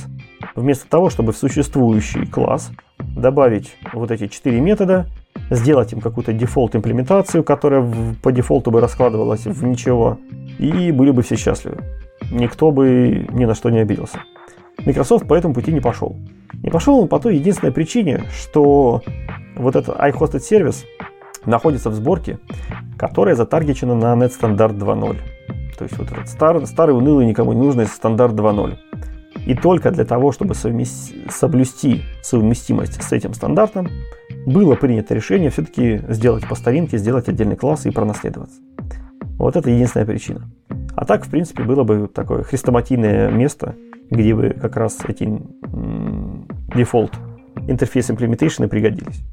Вместо того, чтобы в существующий класс добавить вот эти четыре метода, сделать им какую-то дефолт имплементацию, которая по дефолту бы раскладывалась в ничего, и были бы все счастливы. Никто бы ни на что не обиделся. Microsoft по этому пути не пошел. Не пошел он по той единственной причине, что вот этот iHosted сервис находится в сборке, которая затаргечена на NetStandard 2.0. То есть вот этот старый, старый унылый, никому не нужный стандарт 2.0. И только для того, чтобы совмести, соблюсти совместимость с этим стандартом, было принято решение все-таки сделать по старинке, сделать отдельный класс и пронаследоваться. Вот это единственная причина. А так, в принципе, было бы такое хрестоматийное место, где бы как раз эти дефолт интерфейс implementation пригодились.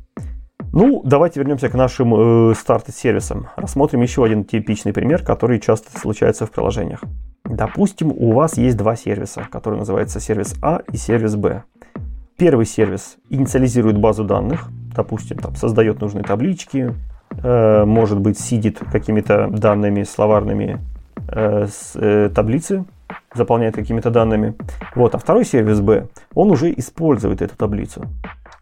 Ну, давайте вернемся к нашим э, старт-сервисам. Рассмотрим еще один типичный пример, который часто случается в приложениях. Допустим, у вас есть два сервиса, которые называются сервис А и сервис Б. Первый сервис инициализирует базу данных, допустим, там, создает нужные таблички, э, может быть, сидит какими-то данными словарными э, с, э, таблицы, заполняет какими-то данными. Вот, а второй сервис B, он уже использует эту таблицу.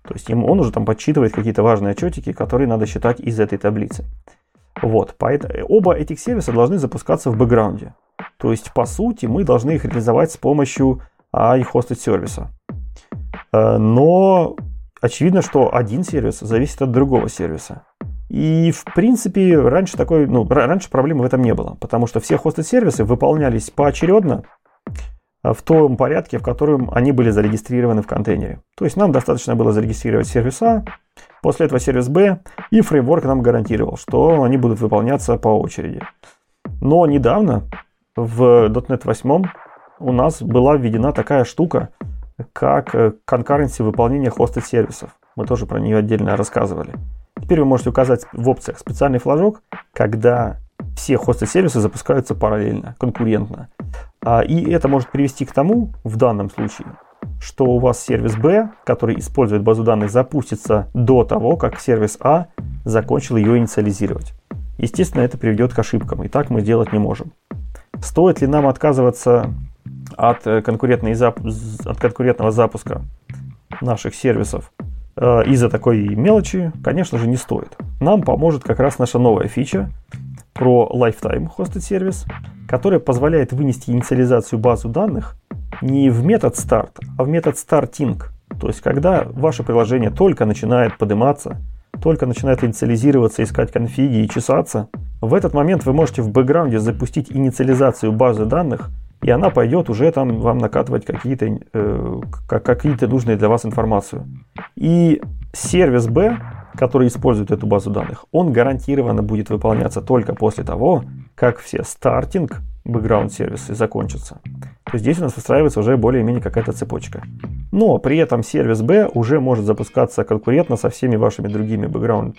То есть ему, он уже там подсчитывает какие-то важные отчетики, которые надо считать из этой таблицы. Вот, поэтому оба этих сервиса должны запускаться в бэкграунде. То есть, по сути, мы должны их реализовать с помощью iHosted сервиса. Э, но очевидно, что один сервис зависит от другого сервиса. И, в принципе, раньше такой, ну, раньше проблемы в этом не было, потому что все хосты-сервисы выполнялись поочередно а, в том порядке, в котором они были зарегистрированы в контейнере. То есть нам достаточно было зарегистрировать сервис А, после этого сервис Б, и фреймворк нам гарантировал, что они будут выполняться по очереди. Но недавно в .NET 8 у нас была введена такая штука, как конкуренция выполнения хостед сервисов. Мы тоже про нее отдельно рассказывали. Теперь вы можете указать в опциях специальный флажок, когда все хосты-сервисы запускаются параллельно, конкурентно. А, и это может привести к тому, в данном случае, что у вас сервис B, который использует базу данных, запустится до того, как сервис А закончил ее инициализировать. Естественно, это приведет к ошибкам, и так мы сделать не можем. Стоит ли нам отказываться от, э, конкурентной от конкурентного запуска наших сервисов Э, из-за такой мелочи, конечно же, не стоит. Нам поможет как раз наша новая фича про Lifetime Hosted сервис, которая позволяет вынести инициализацию базу данных не в метод start, а в метод starting. То есть, когда ваше приложение только начинает подниматься, только начинает инициализироваться, искать конфиги и чесаться, в этот момент вы можете в бэкграунде запустить инициализацию базы данных и она пойдет уже там вам накатывать какие-то э, какие-то нужные для вас информацию. И сервис B, который использует эту базу данных, он гарантированно будет выполняться только после того, как все стартинг бэкграунд сервисы закончатся. То здесь у нас выстраивается уже более-менее какая-то цепочка. Но при этом сервис B уже может запускаться конкурентно со всеми вашими другими бэкграунд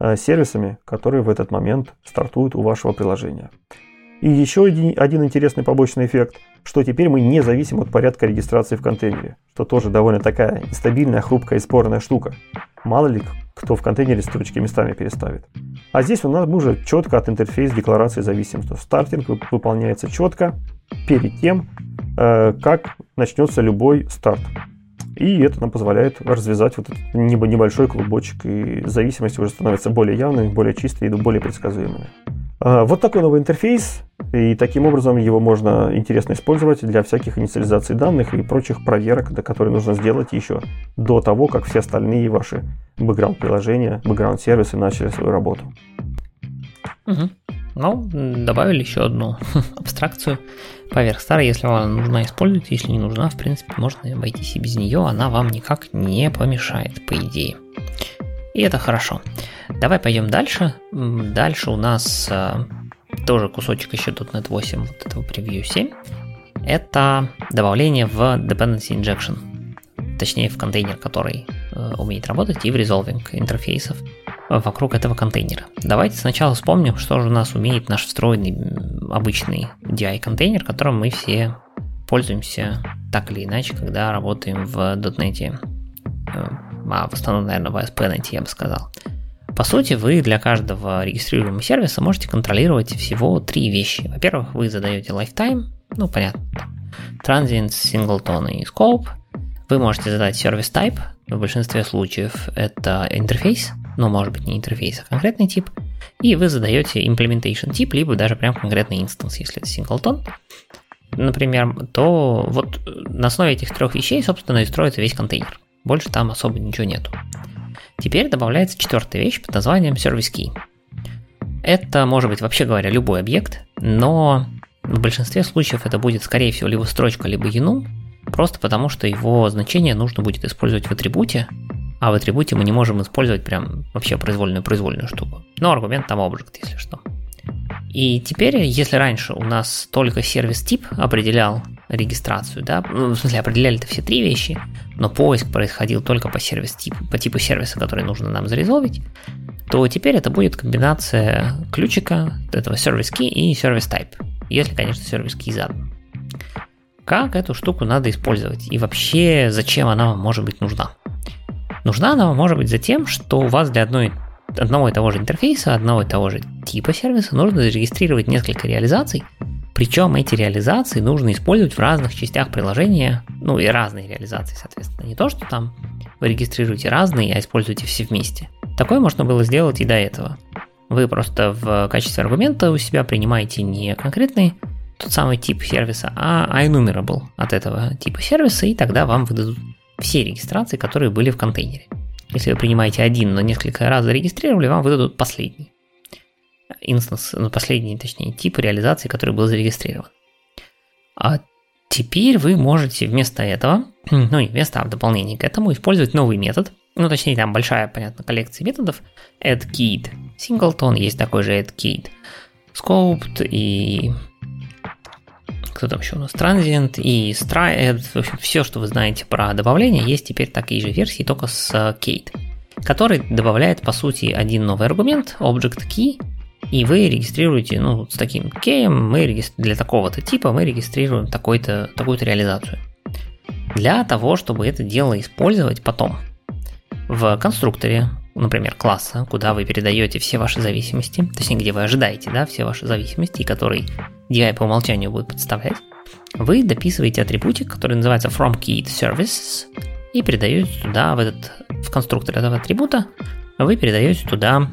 э, сервисами, которые в этот момент стартуют у вашего приложения. И еще один, один интересный побочный эффект, что теперь мы не зависим от порядка регистрации в контейнере, что тоже довольно такая нестабильная, хрупкая и спорная штука. Мало ли кто в контейнере строчки местами переставит. А здесь у нас мы уже четко от интерфейса декларации зависим, что стартинг выполняется четко перед тем, как начнется любой старт. И это нам позволяет развязать вот этот небольшой клубочек, и зависимости уже становятся более явными, более чистыми и более предсказуемыми. А, вот такой новый интерфейс, и таким образом его можно интересно использовать для всяких инициализаций данных и прочих проверок, которые нужно сделать еще до того, как все остальные ваши бэкграунд-приложения, бэкграунд-сервисы начали свою работу. Угу. Ну, добавили еще одну абстракцию поверх старой. Если вам нужна, использовать, Если не нужна, в принципе, можно обойтись и без нее. Она вам никак не помешает, по идее. И это хорошо. Давай пойдем дальше. Дальше у нас э, тоже кусочек еще .NET 8 вот этого превью 7. Это добавление в Dependency Injection. Точнее, в контейнер, который э, умеет работать, и в resolving интерфейсов вокруг этого контейнера. Давайте сначала вспомним, что же у нас умеет наш встроенный обычный DI-контейнер, которым мы все пользуемся так или иначе, когда работаем в .NET а в основном, наверное, в ASP.NET, я бы сказал. По сути, вы для каждого регистрируемого сервиса можете контролировать всего три вещи. Во-первых, вы задаете lifetime, ну, понятно, transient, singleton и scope. Вы можете задать сервис type, в большинстве случаев это интерфейс, но может быть не интерфейс, а конкретный тип. И вы задаете implementation тип, либо даже прям конкретный инстанс, если это singleton например, то вот на основе этих трех вещей, собственно, и строится весь контейнер. Больше там особо ничего нету. Теперь добавляется четвертая вещь под названием Service Key. Это может быть, вообще говоря, любой объект, но в большинстве случаев это будет, скорее всего, либо строчка, либо enum, просто потому что его значение нужно будет использовать в атрибуте, а в атрибуте мы не можем использовать прям вообще произвольную-произвольную штуку. Но аргумент там объект, если что. И теперь, если раньше у нас только сервис-тип определял регистрацию, да, ну, в смысле определяли это все три вещи, но поиск происходил только по сервис-типу, по типу сервиса, который нужно нам зарезолвить, то теперь это будет комбинация ключика, этого service key и service type, если, конечно, service key задан. Как эту штуку надо использовать и вообще зачем она может быть нужна? Нужна она может быть за тем, что у вас для одной одного и того же интерфейса, одного и того же типа сервиса нужно зарегистрировать несколько реализаций, причем эти реализации нужно использовать в разных частях приложения, ну и разные реализации, соответственно. Не то, что там вы регистрируете разные, а используете все вместе. Такое можно было сделать и до этого. Вы просто в качестве аргумента у себя принимаете не конкретный тот самый тип сервиса, а enumerable от этого типа сервиса, и тогда вам выдадут все регистрации, которые были в контейнере. Если вы принимаете один, но несколько раз зарегистрировали, вам выдадут последний инстанс, ну, последний, точнее, тип реализации, который был зарегистрирован. А теперь вы можете вместо этого, *clears throat* ну и вместо а в дополнение к этому, использовать новый метод. Ну, точнее, там большая, понятно, коллекция методов. AddKeyed. Singleton есть такой же AddKeyed. Scoped и кто там еще у нас, Transient и Stride, в общем, все, что вы знаете про добавление, есть теперь такие же версии, только с Kate, который добавляет, по сути, один новый аргумент, Object Key, и вы регистрируете, ну, с таким кеем, мы регистр... для такого-то типа мы регистрируем такой-то, такую-то реализацию. Для того, чтобы это дело использовать потом в конструкторе, например, класса, куда вы передаете все ваши зависимости, точнее, где вы ожидаете, да, все ваши зависимости, который DI по умолчанию будет подставлять, вы дописываете атрибутик, который называется FromKeyed Services, и передаете туда, в, этот, в конструктор этого атрибута, вы передаете туда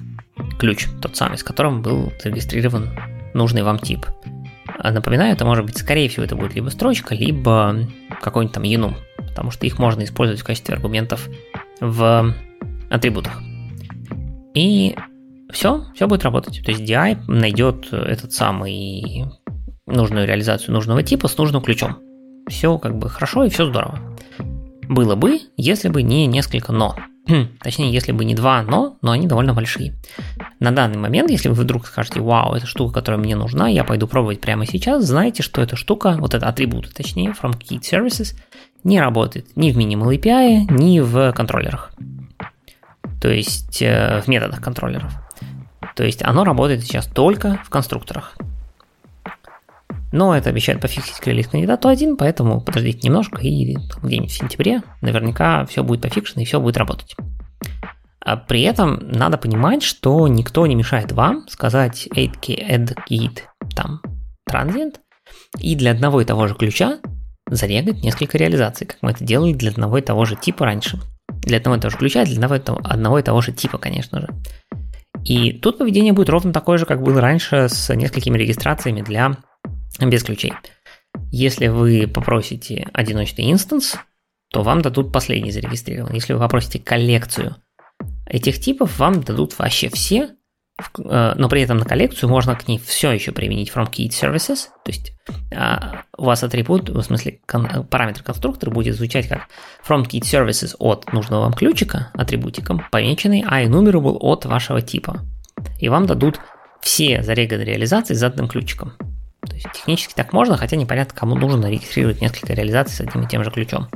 ключ, тот самый, с которым был зарегистрирован нужный вам тип. А напоминаю, это может быть, скорее всего, это будет либо строчка, либо какой-нибудь там enum, потому что их можно использовать в качестве аргументов в атрибутах. И все, все будет работать. То есть DI найдет этот самый нужную реализацию нужного типа с нужным ключом. Все как бы хорошо и все здорово. Было бы, если бы не несколько но. Точнее, если бы не два но, но они довольно большие. На данный момент, если вы вдруг скажете, вау, это штука, которая мне нужна, я пойду пробовать прямо сейчас, знаете, что эта штука, вот это атрибут, точнее, from key services, не работает ни в Minimal API, ни в контроллерах. То есть э, в методах контроллеров. То есть оно работает сейчас только в конструкторах. Но это обещает пофиксить к релиз кандидату 1, поэтому подождите немножко, и где-нибудь в сентябре наверняка все будет пофикшено и все будет работать. А при этом надо понимать, что никто не мешает вам сказать 8k add git там transient и для одного и того же ключа зарегать несколько реализаций, как мы это делали для одного и того же типа раньше. Для одного и того же ключа, для одного и того, одного и того же типа, конечно же. И тут поведение будет ровно такое же, как было раньше с несколькими регистрациями для без ключей. Если вы попросите одиночный инстанс, то вам дадут последний зарегистрированный. Если вы попросите коллекцию этих типов, вам дадут вообще все, э, но при этом на коллекцию можно к ней все еще применить from key services, то есть а, у вас атрибут, в смысле параметр конструктора будет звучать как from key services от нужного вам ключика, атрибутиком, помеченный iEnumerable от вашего типа. И вам дадут все зареганы реализации с заданным ключиком. То есть технически так можно, хотя непонятно, кому нужно регистрировать несколько реализаций с одним и тем же ключом.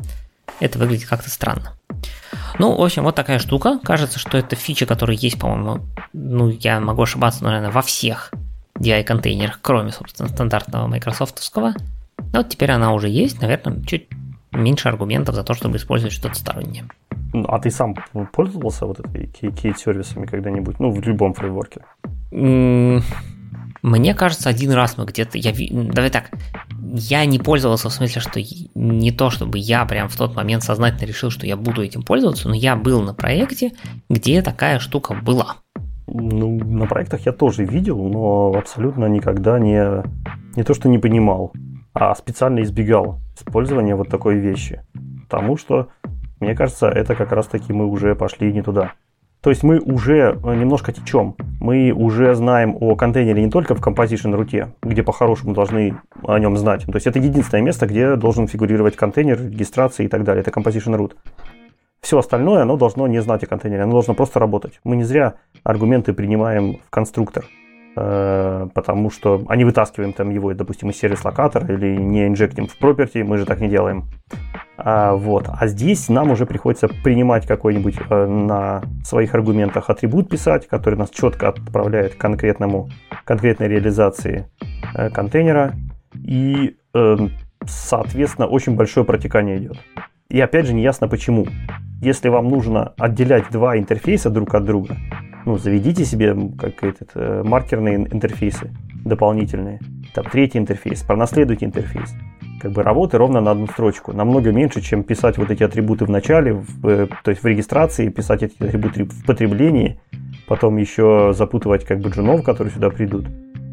Это выглядит как-то странно. Ну, в общем, вот такая штука. Кажется, что это фича, которая есть, по-моему, ну, я могу ошибаться, но, наверное, во всех DI-контейнерах, кроме, собственно, стандартного майкрософтовского. Но вот теперь она уже есть, наверное, чуть меньше аргументов за то, чтобы использовать что-то стороннее. Ну, а ты сам пользовался вот этой кейт-сервисами когда-нибудь? Ну, в любом фреймворке? Мне кажется, один раз мы где-то... Я, давай так, я не пользовался в смысле, что не то, чтобы я прям в тот момент сознательно решил, что я буду этим пользоваться, но я был на проекте, где такая штука была. Ну, на проектах я тоже видел, но абсолютно никогда не, не то, что не понимал, а специально избегал использования вот такой вещи. Потому что, мне кажется, это как раз-таки мы уже пошли не туда. То есть мы уже э, немножко течем. Мы уже знаем о контейнере не только в Composition руте, где по-хорошему должны о нем знать. То есть это единственное место, где должен фигурировать контейнер, регистрация и так далее. Это Composition root. Все остальное, оно должно не знать о контейнере, оно должно просто работать. Мы не зря аргументы принимаем в конструктор. Э, потому что они вытаскиваем там его, допустим, из сервис-локатора или не инжектим в property, мы же так не делаем. А, вот. а здесь нам уже приходится принимать какой-нибудь э, на своих аргументах атрибут писать, который нас четко отправляет к конкретному, конкретной реализации э, контейнера. И, э, соответственно, очень большое протекание идет. И опять же, не ясно почему. Если вам нужно отделять два интерфейса друг от друга, ну, заведите себе как этот, э, маркерные интерфейсы дополнительные. Там третий интерфейс, пронаследуйте интерфейс. Как бы работы ровно на одну строчку. Намного меньше, чем писать вот эти атрибуты в начале, в, э, то есть в регистрации, писать эти атрибуты в потреблении, потом еще запутывать как бы джунов, которые сюда придут.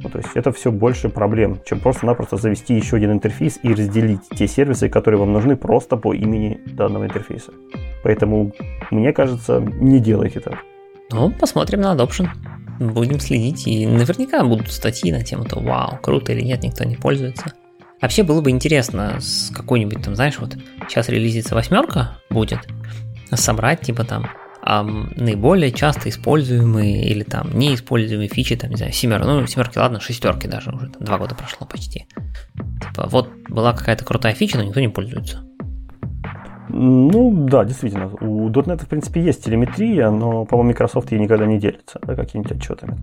Ну, то есть это все больше проблем, чем просто-напросто завести еще один интерфейс и разделить те сервисы, которые вам нужны просто по имени данного интерфейса. Поэтому, мне кажется, не делайте так. Ну, посмотрим на adoption. Будем следить, и наверняка будут статьи на тему то вау, круто или нет, никто не пользуется. Вообще было бы интересно с какой-нибудь там, знаешь, вот сейчас релизится восьмерка будет, собрать типа там эм, наиболее часто используемые или там неиспользуемые фичи, там, не знаю, семерки, ну, семерки, ладно, шестерки даже уже, там, два года прошло почти. Типа, вот была какая-то крутая фича, но никто не пользуется. Ну, да, действительно. У .NET, в принципе, есть телеметрия, но, по-моему, Microsoft ей никогда не делится да, какими-то отчетами.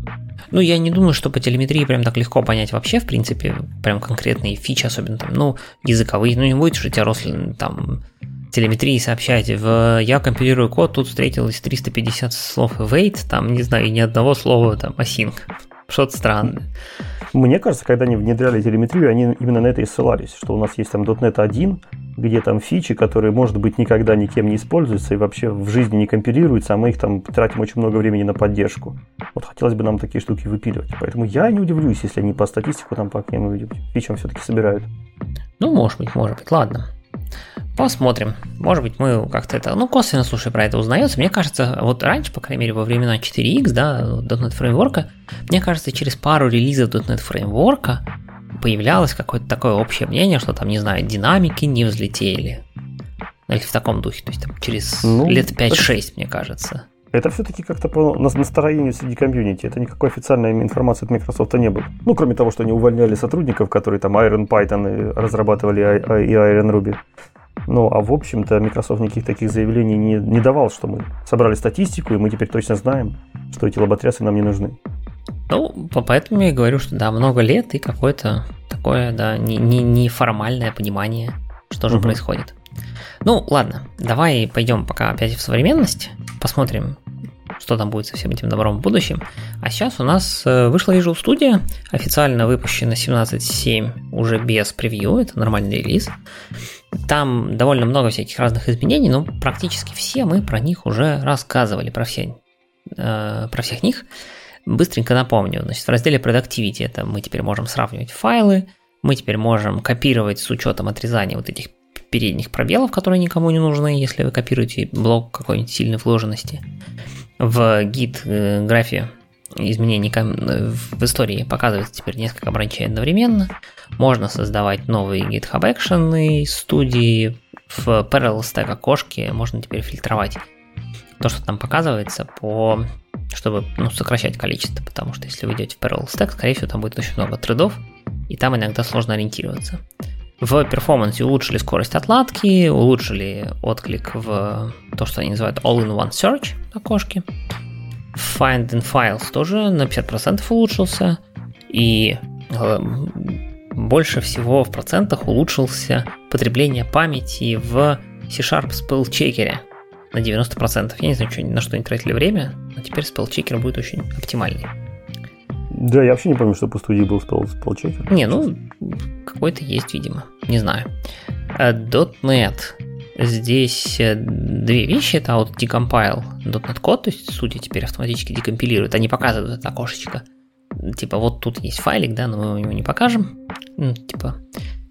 Ну, я не думаю, что по телеметрии прям так легко понять вообще, в принципе, прям конкретные фичи, особенно там, ну, языковые. Ну, не будет же тебя росли там телеметрии сообщать, в я компилирую код, тут встретилось 350 слов wait, там, не знаю, ни одного слова там async. Что-то странное. Мне кажется, когда они внедряли телеметрию, они именно на это и ссылались, что у нас есть там .NET 1, где там фичи, которые, может быть, никогда никем не используются и вообще в жизни не компилируются, а мы их там тратим очень много времени на поддержку. Вот хотелось бы нам такие штуки выпиливать. Поэтому я не удивлюсь, если они по статистику там по каким фичам все-таки собирают. Ну, может быть, может быть. Ладно. Посмотрим. Может быть, мы как-то это... Ну, косвенно, слушай, про это узнается. Мне кажется, вот раньше, по крайней мере, во времена 4X, да, .NET фреймворка, мне кажется, через пару релизов .NET фреймворка появлялось какое-то такое общее мнение, что там, не знаю, динамики не взлетели. Ну, или в таком духе, то есть там через ну, лет 5-6, мне кажется. Это все-таки как-то по настроению среди комьюнити. Это никакой официальной информации от Microsoft не было. Ну, кроме того, что они увольняли сотрудников, которые там Iron Python разрабатывали и Iron Ruby. Ну, а в общем-то Microsoft никаких таких заявлений не, не давал, что мы собрали статистику, и мы теперь точно знаем, что эти лоботрясы нам не нужны. Ну, поэтому я и говорю, что да, много лет и какое-то такое, да, неформальное не, не понимание, что же угу. происходит. Ну, ладно, давай пойдем пока опять в современность, посмотрим, что там будет со всем этим добром в будущем. А сейчас у нас э, вышла Visual Studio, официально выпущена 17.7 уже без превью, это нормальный релиз. Там довольно много всяких разных изменений, но практически все мы про них уже рассказывали, про, все, э, про всех них. Быстренько напомню, значит, в разделе Productivity это мы теперь можем сравнивать файлы, мы теперь можем копировать с учетом отрезания вот этих передних пробелов, которые никому не нужны, если вы копируете блок какой-нибудь сильной вложенности. В гид э, графе изменений в истории показывается теперь несколько бранчей одновременно. Можно создавать новые GitHub Action студии. В Parallel Stack окошке можно теперь фильтровать то, что там показывается, по чтобы ну, сокращать количество, потому что если вы идете в Parallel Stack, скорее всего, там будет очень много трейдов, и там иногда сложно ориентироваться. В перформансе улучшили скорость отладки, улучшили отклик в то, что они называют All-in-One Search окошке. Find in Files тоже на 50% улучшился, и э, больше всего в процентах улучшился потребление памяти в C-Sharp Spell Checker на 90%. Я не знаю, что, на что они тратили время, но теперь Checker будет очень оптимальный. Да, я вообще не помню, что по студии был Checker. Не, ну, какой-то есть, видимо. Не знаю. Э, .NET. Здесь э, две вещи. Это вот decompile .NET код, то есть судьи теперь автоматически декомпилируют. Они показывают это окошечко. Типа вот тут есть файлик, да, но мы его не покажем. Ну, типа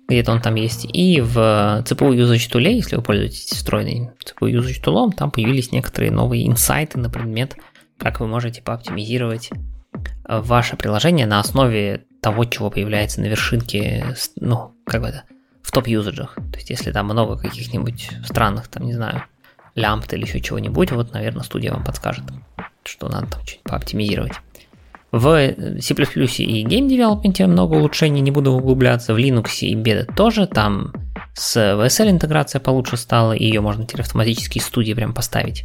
где-то он там есть. И в CPU Usage Tool, если вы пользуетесь встроенным CPU Usage Tool, там появились некоторые новые инсайты на предмет, как вы можете пооптимизировать э, ваше приложение на основе того, чего появляется на вершинке, ну, как бы это, в топ-юзаджах. То есть, если там много каких-нибудь странных, там, не знаю, лямбд или еще чего-нибудь, вот, наверное, студия вам подскажет, что надо там чуть пооптимизировать. В C++ и Game Development много улучшений, не буду углубляться. В Linux и Embedded тоже, там с VSL интеграция получше стала, и ее можно теперь автоматически из студии прям поставить.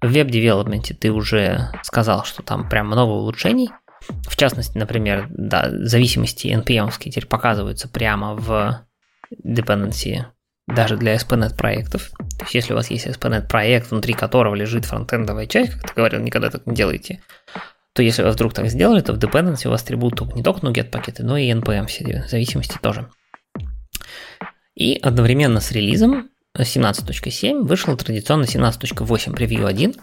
В Development ты уже сказал, что там прям много улучшений. В частности, например, да, зависимости NPM теперь показываются прямо в dependency даже для SPNet проектов. То есть, если у вас есть SPNet проект, внутри которого лежит фронтендовая часть, как ты говорил, никогда так не делайте, то если вы вдруг так сделали, то в dependency у вас трибут не только NuGet пакеты, но и NPM все зависимости тоже. И одновременно с релизом 17.7 вышел традиционно 17.8 превью 1.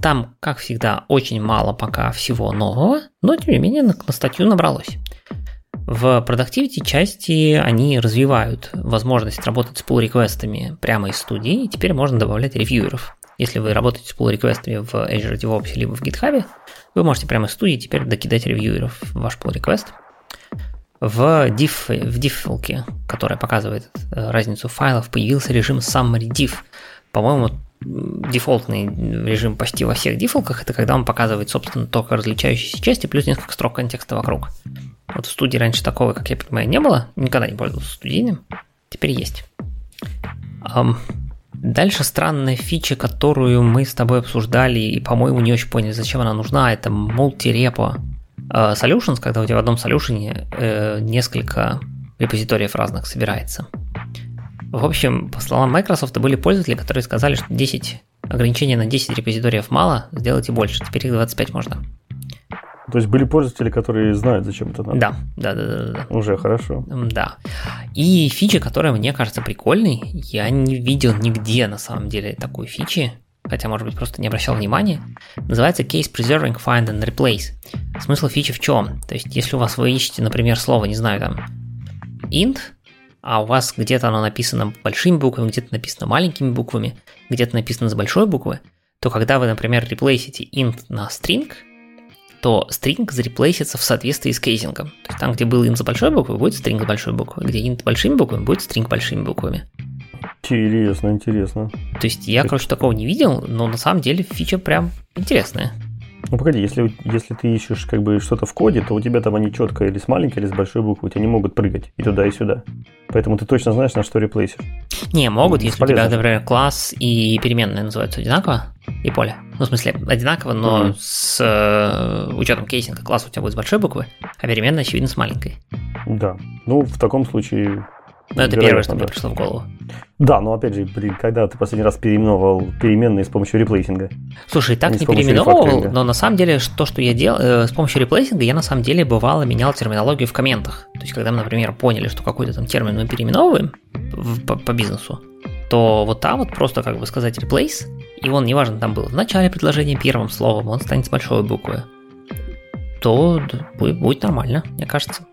Там, как всегда, очень мало пока всего нового, но тем не менее на, на статью набралось. В Productivity части они развивают возможность работать с pull-реквестами прямо из студии, и теперь можно добавлять ревьюеров. Если вы работаете с pull-реквестами в Azure DevOps либо в GitHub, вы можете прямо из студии теперь докидать ревьюеров в ваш pull request. В diff, в diff которая показывает э, разницу файлов, появился режим summary diff. По-моему, дефолтный режим почти во всех дефолках, это когда он показывает, собственно, только различающиеся части плюс несколько строк контекста вокруг. Вот в студии раньше такого, как я понимаю, не было, никогда не пользовался студийным, теперь есть. Дальше странная фича, которую мы с тобой обсуждали и, по-моему, не очень поняли, зачем она нужна. Это multi-repo э, solutions, когда у тебя в одном solution э, несколько репозиториев разных собирается. В общем, по словам Microsoft, были пользователи, которые сказали, что 10 ограничения на 10 репозиториев мало, сделайте больше, теперь их 25 можно. То есть были пользователи, которые знают, зачем это надо. Да, да, да, да. да. Уже хорошо. Да. И фича, которая мне кажется прикольной, я не видел нигде на самом деле такой фичи, хотя, может быть, просто не обращал внимания, называется Case Preserving Find and Replace. Смысл фичи в чем? То есть, если у вас вы ищете, например, слово, не знаю, там, int, а у вас где-то оно написано большими буквами, где-то написано маленькими буквами, где-то написано с большой буквы, то когда вы, например, реплейсите int на string – то string зареплейсится в соответствии с casing ом. То есть там, где был int за большой буквой, будет string большой буквой, где int большими буквами, будет string большими буквами. Интересно, интересно. То есть я, короче, такого не видел, но на самом деле фича прям интересная. Ну погоди, если, если ты ищешь как бы что-то в коде, то у тебя там они четко или с маленькой, или с большой буквы, у тебя не могут прыгать и туда, и сюда. Поэтому ты точно знаешь, на что реплейсишь. Не, могут, если у тебя, например, класс и переменная называются одинаково, и поле. Ну, в смысле, одинаково, но mm-hmm. с э, учетом кейсинга класс у тебя будет с большой буквы, а переменная, очевидно, с маленькой. Да. Ну, в таком случае ну, это первое, что мне пришло в голову. Да, но опять же, блин, когда ты последний раз переименовал переменные с помощью replacing а? Слушай, так не, не переименовывал, но на самом деле то, что я делал э, с помощью replacing а, я на самом деле бывало менял терминологию в комментах. То есть, когда мы, например, поняли, что какой-то там термин мы переименовываем в, по, по бизнесу, то вот там вот просто как бы сказать replace, и он, неважно, там был в начале предложения первым словом, он станет с большой буквы, то будет, будет нормально, мне кажется.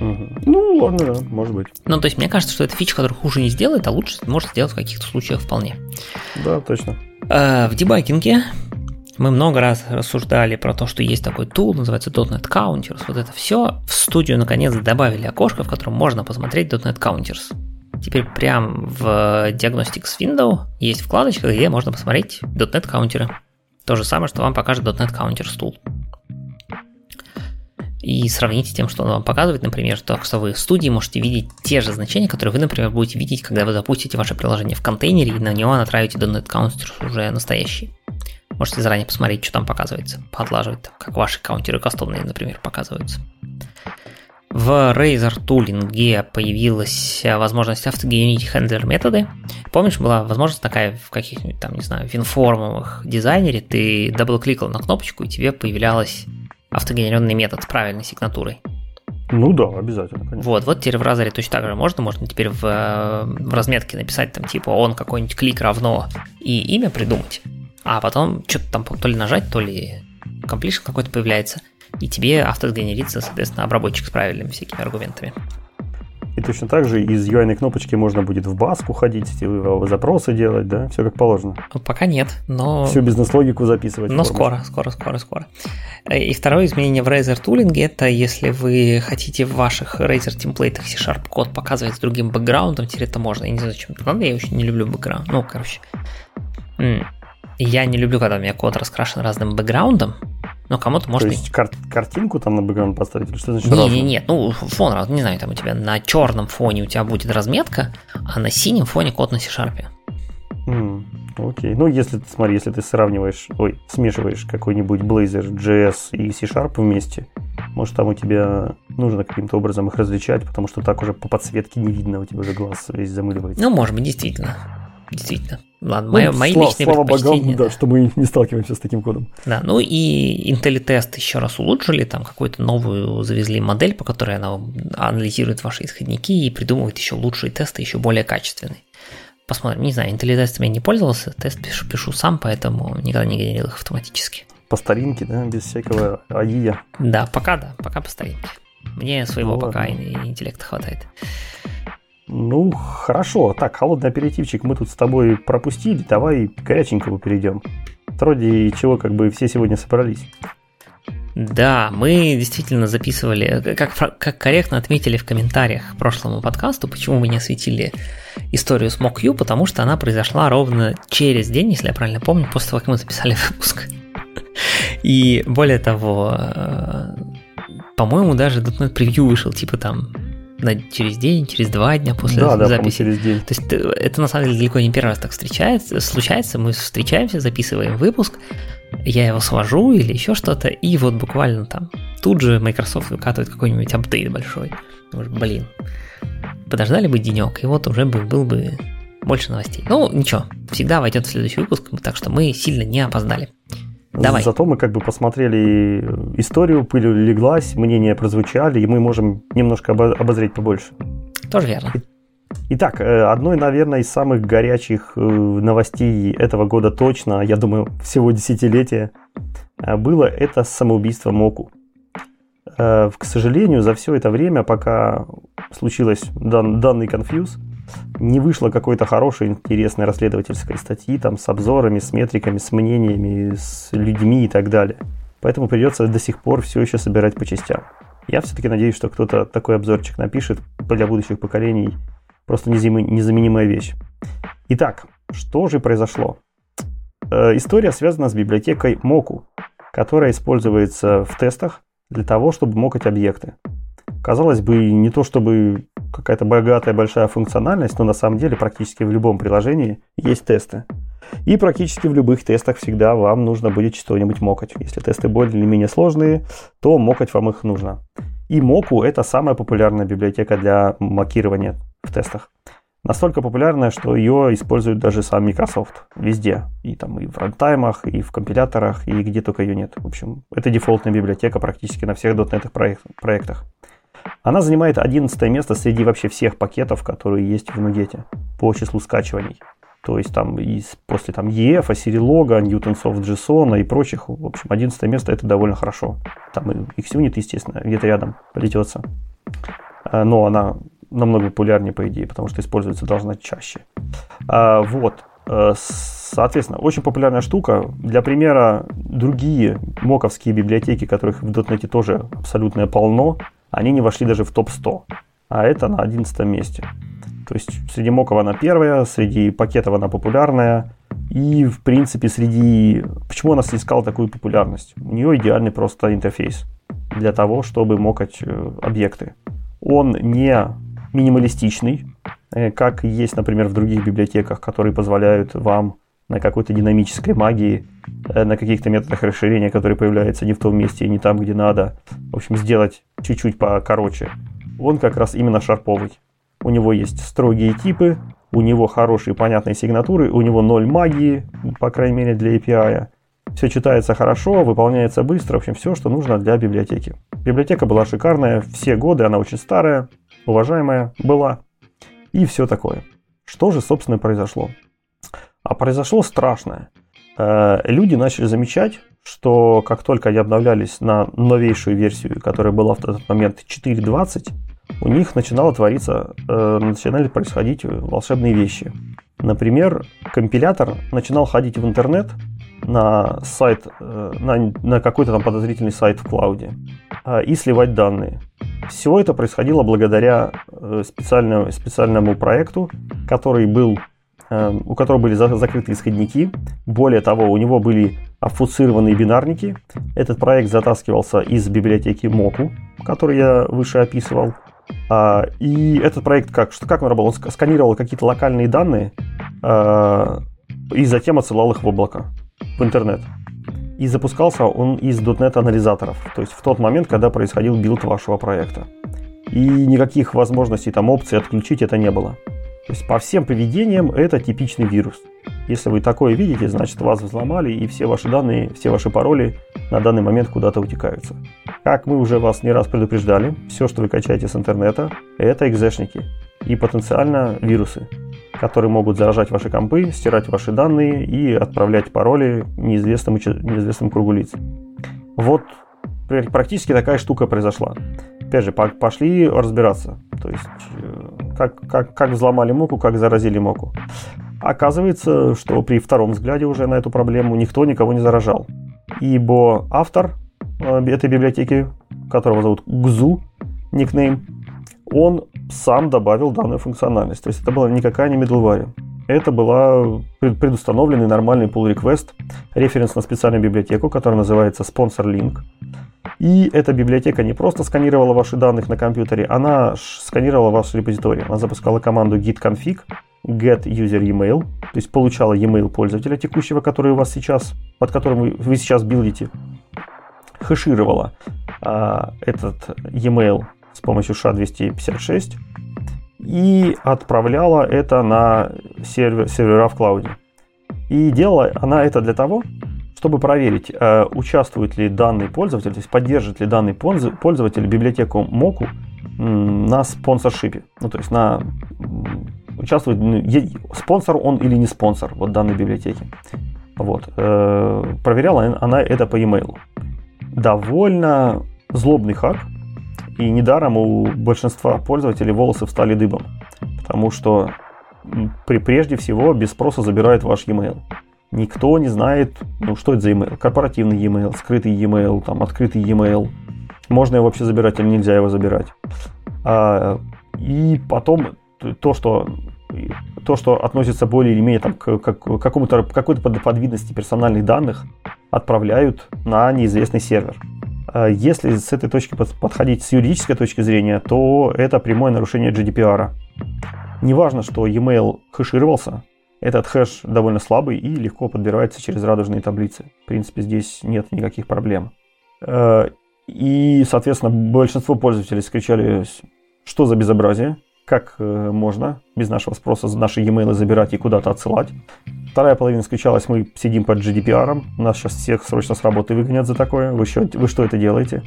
Ну, ладно, да, может быть. Ну, то есть, мне кажется, что эта фича, которая хуже не сделает, а лучше может сделать в каких-то случаях вполне. Да, точно. А, в дебагинге мы много раз рассуждали про то, что есть такой тул, называется .NET Counters. Вот это все. В студию наконец добавили окошко, в котором можно посмотреть .NET Counters. Теперь прям в Diagnostics Window есть вкладочка, где можно посмотреть .NET Counter. То же самое, что вам покажет .NET Counters Tool и сравните тем, что он вам показывает, например, что, что вы в студии можете видеть те же значения, которые вы, например, будете видеть, когда вы запустите ваше приложение в контейнере и на него натравите .NET Counter уже настоящий. Можете заранее посмотреть, что там показывается, поотлаживать, как ваши каунтеры кастомные, например, показываются. В Razer Tooling появилась возможность автогенерить хендлер методы. Помнишь, была возможность такая в каких-нибудь там, не знаю, винформовых дизайнере, ты дабл-кликал на кнопочку, и тебе появлялась автогенеренный метод с правильной сигнатурой. Ну да, обязательно, конечно. Вот, вот теперь в Razor е точно так же можно, можно теперь в, э, в разметке написать там типа on какой-нибудь клик равно и имя придумать, а потом что-то там то ли нажать, то ли completion какой-то появляется, и тебе автогенерится, соответственно, обработчик с правильными всякими аргументами. И точно так же из UI кнопочки можно будет в баску ходить, запросы делать, да, все как положено. Ну, пока нет, но... Всю бизнес-логику записывать. Но скоро, скоро, скоро, скоро. И второе изменение в Razer Tooling это если вы хотите в ваших Razer темплейтах C-Sharp код показывать с другим бэкграундом, теперь это можно. Я не знаю, зачем это надо, я очень не люблю бэкграунд. Ну, короче. Я не люблю, когда у меня код раскрашен разным бэкграундом, но кому-то может... То есть кар- картинку там на бэкграунд поставить? Или что значит не, не, нет, ну фон, не знаю, там у тебя на черном фоне у тебя будет разметка, а на синем фоне код на C-Sharp. Mm, окей. Ну, если, смотри, если ты сравниваешь, ой, смешиваешь какой-нибудь Blazor, JS и C-Sharp вместе, может, там у тебя нужно каким-то образом их различать, потому что так уже по подсветке не видно, у тебя уже глаз весь замыливается. Ну, может быть, действительно. Действительно. Ладно, ну, мои, мои слава, личные слава богам, да, что мы не сталкиваемся с таким кодом. Да, ну и Intelli-тест еще раз улучшили, там какую-то новую завезли модель, по которой она анализирует ваши исходники и придумывает еще лучшие тесты, еще более качественные. Посмотрим, не знаю, Intelli-тестами я не пользовался, тест пишу, пишу сам, поэтому никогда не генерил их автоматически. По старинке, да, без всякого АИЯ. Да, пока да, пока по старинке. Мне своего ну, пока интеллекта хватает. Ну, хорошо. Так, холодный аперитивчик мы тут с тобой пропустили. Давай к горяченькому перейдем. Вроде чего как бы все сегодня собрались. Да, мы действительно записывали, как, как корректно отметили в комментариях к прошлому подкасту, почему мы не осветили историю с MockU, потому что она произошла ровно через день, если я правильно помню, после того, как мы записали *laughs* выпуск. И более того, э, по-моему, даже .NET Preview вышел, типа там на, через день, через два дня после да, записи. Да, через день. То есть э, это на самом деле далеко не первый раз так встречается, случается. Мы встречаемся, записываем выпуск, я его свожу или еще что-то, и вот буквально там тут же Microsoft выкатывает какой-нибудь апдейт большой. Может, блин, подождали бы денек, и вот уже был, был бы больше новостей. Ну, ничего, всегда войдет в следующий выпуск, так что мы сильно не опоздали. Давай. Зато мы как бы посмотрели историю, пыль леглась, мнения прозвучали, и мы можем немножко обозреть побольше. Тоже верно. Итак, э, одной, наверное, из самых горячих э, новостей этого года точно, я думаю, всего десятилетия, э, было это самоубийство Моку. К сожалению, за все это время, пока случилось дан, данный конфьюз, не вышло какой-то хорошей, интересной расследовательской статьи там с обзорами, с метриками, с мнениями, с людьми и так далее. Поэтому придется до сих пор все еще собирать по частям. Я все-таки надеюсь, что кто-то такой обзорчик напишет для будущих поколений. Просто незаменимая вещь. Итак, что же произошло? Э, история связана с библиотекой Moku, которая используется в тестах для того, чтобы мокать объекты. Казалось бы, не то чтобы какая-то богатая большая функциональность, но на самом деле практически в любом приложении есть тесты. И практически в любых тестах всегда вам нужно будет что-нибудь мокать. Если тесты более или менее сложные, то мокать вам их нужно. И Moku это самая популярная библиотека для мокирования в тестах. Настолько популярная, что ее использует даже сам Microsoft везде. И там и в рантаймах, и в компиляторах, и где только ее нет. В общем, это дефолтная библиотека практически на всех .NET проектах. Она занимает 11 место среди вообще всех пакетов, которые есть в Nuget по числу скачиваний. То есть там из, после там EF, Assyrilog, Newtonsoft JSON и прочих, в общем, 11 место это довольно хорошо. Там и XUnit, естественно, где-то рядом плетется. А, но она намного популярнее, по идее, потому что используется должна чаще. А, вот. Э, соответственно, очень популярная штука. Для примера, другие моковские библиотеки, которых в .NET тоже абсолютно полно, они не вошли даже в топ-100. А это на 11 месте. То есть среди моков она первая, среди пакетов она популярная. И, в принципе, среди... Почему она снискала такую популярность? У нее идеальный просто интерфейс для того, чтобы мокать э, объекты. Он не минималистичный, э, как есть, например, в других библиотеках, которые позволяют вам на какой-то динамической магии, э, на каких-то методах расширения, которые появляются не в том месте и не там, где надо. В общем, сделать чуть-чуть покороче. Он как раз именно шарповый. У него есть строгие типы, у него хорошие понятные сигнатуры, у него ноль магии, по крайней мере для API. Все читается хорошо, выполняется быстро, в общем, все, что нужно для библиотеки. Библиотека была шикарная, все годы, она очень старая, уважаемая была. И все такое. Что же, собственно, произошло? А произошло страшное. Э, люди начали замечать, что как только они обновлялись на новейшую версию, которая была в этот момент 4.20, у них начинало твориться, э, начинали происходить волшебные вещи. Например, компилятор начинал ходить в интернет на сайт, э, на, на какой-то там подозрительный сайт в клауде и сливать данные. Все это происходило благодаря специальному, специальному проекту, который был, у которого были закрыты исходники. Более того, у него были обфуцированные бинарники. Этот проект затаскивался из библиотеки Moku, который я выше описывал. А, и этот проект как, что, как он работал? Он сканировал какие-то локальные данные а, и затем отсылал их в облако, в интернет. И запускался он из .NET анализаторов, то есть в тот момент, когда происходил build вашего проекта. И никаких возможностей там опций отключить это не было. То есть по всем поведениям это типичный вирус. Если вы такое видите, значит вас взломали и все ваши данные, все ваши пароли на данный момент куда-то утекаются. Как мы уже вас не раз предупреждали, все, что вы качаете с интернета, это экзешники и потенциально вирусы которые могут заражать ваши компы, стирать ваши данные и отправлять пароли неизвестному, неизвестному кругу лиц. Вот практически такая штука произошла. Опять же, пошли разбираться. То есть, э, как, как, как взломали Моку, как заразили Моку. Оказывается, что при втором взгляде уже на эту проблему никто никого не заражал. Ибо автор э, этой библиотеки, которого зовут Гзу, никнейм, он сам добавил данную функциональность. То есть это была никакая не middleware. Это была предустановленный нормальный pull request, референс на специальную библиотеку, которая называется Sponsor Link. И эта библиотека не просто сканировала ваши данные на компьютере, она сканировала ваш репозиторий. Она запускала команду git config get user email, то есть получала email пользователя текущего, который у вас сейчас, под которым вы, вы сейчас билдите, хэшировала а, этот email с помощью SHA-256 и отправляла это на сервер, сервера в клауде. И делала она это для того, чтобы проверить, э, участвует ли данный пользователь, то есть поддержит ли данный пользователь библиотеку Moku на спонсоршипе. Ну, то есть на участвует, ну, спонсор он или не спонсор вот данной библиотеки. Вот. Э, проверяла она это по e-mail. Довольно злобный хак, и недаром у большинства пользователей волосы встали дыбом, потому что при, прежде всего без спроса забирают ваш e-mail. Никто не знает, ну, что это за email. Корпоративный e-mail, скрытый e-mail, там, открытый e-mail. Можно его вообще забирать или нельзя его забирать. А, и потом то, что то, что относится более или менее там, к, к, к какому-то, какой-то подвидности персональных данных, отправляют на неизвестный сервер. А если с этой точки подходить с юридической точки зрения, то это прямое нарушение GDPR. Неважно, что e-mail хэшировался, этот хэш довольно слабый и легко подбирается через радужные таблицы. В принципе, здесь нет никаких проблем. Э, и, соответственно, большинство пользователей скричали, что за безобразие, как э, можно без нашего спроса наши e-mail забирать и куда-то отсылать. Вторая половина скричалась, мы сидим под GDPR, нас сейчас всех срочно с работы выгонят за такое, вы что, вы что это делаете?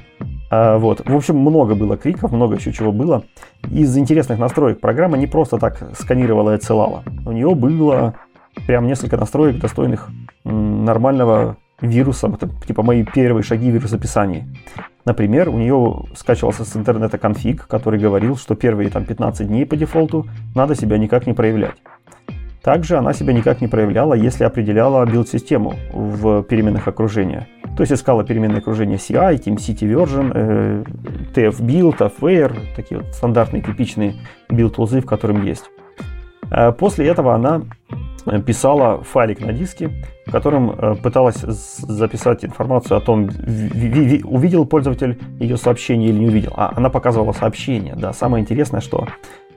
А, вот. В общем, много было криков, много еще чего было. Из интересных настроек программа не просто так сканировала и отсылала. У нее было прям несколько настроек, достойных нормального вируса, типа мои первые шаги в вирусописании. Например, у нее скачивался с интернета конфиг, который говорил, что первые там, 15 дней по дефолту надо себя никак не проявлять. Также она себя никак не проявляла, если определяла build-систему в переменных окружения. То есть искала переменные окружения CI, Team City Version, э, TF Build, AppVeyor, такие вот стандартные типичные build-тулзы, в котором есть. Э, после этого она э, писала файлик на диске, в котором э, пыталась записать информацию о том, увидел пользователь ее сообщение или не увидел. А она показывала сообщение. Да, самое интересное, что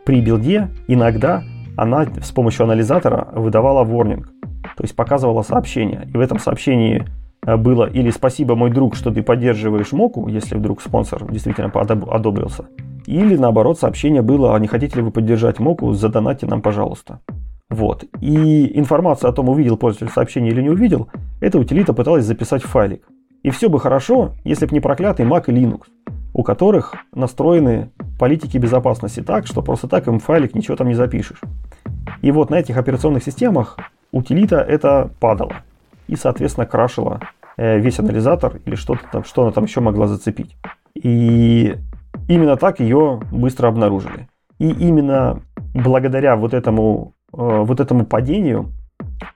при билде иногда она с помощью анализатора выдавала warning, то есть показывала сообщение. И в этом сообщении было или «Спасибо, мой друг, что ты поддерживаешь Моку», если вдруг спонсор действительно одобрился, или наоборот сообщение было «А не хотите ли вы поддержать Моку, задонатьте нам, пожалуйста». Вот. И информация о том, увидел пользователь сообщение или не увидел, эта утилита пыталась записать в файлик. И все бы хорошо, если бы не проклятый Mac и Linux, у которых настроены политики безопасности так, что просто так им файлик ничего там не запишешь. И вот на этих операционных системах утилита это падала. И, соответственно, крашила э, весь анализатор или что-то там, что она там еще могла зацепить. И именно так ее быстро обнаружили. И именно благодаря вот этому, э, вот этому падению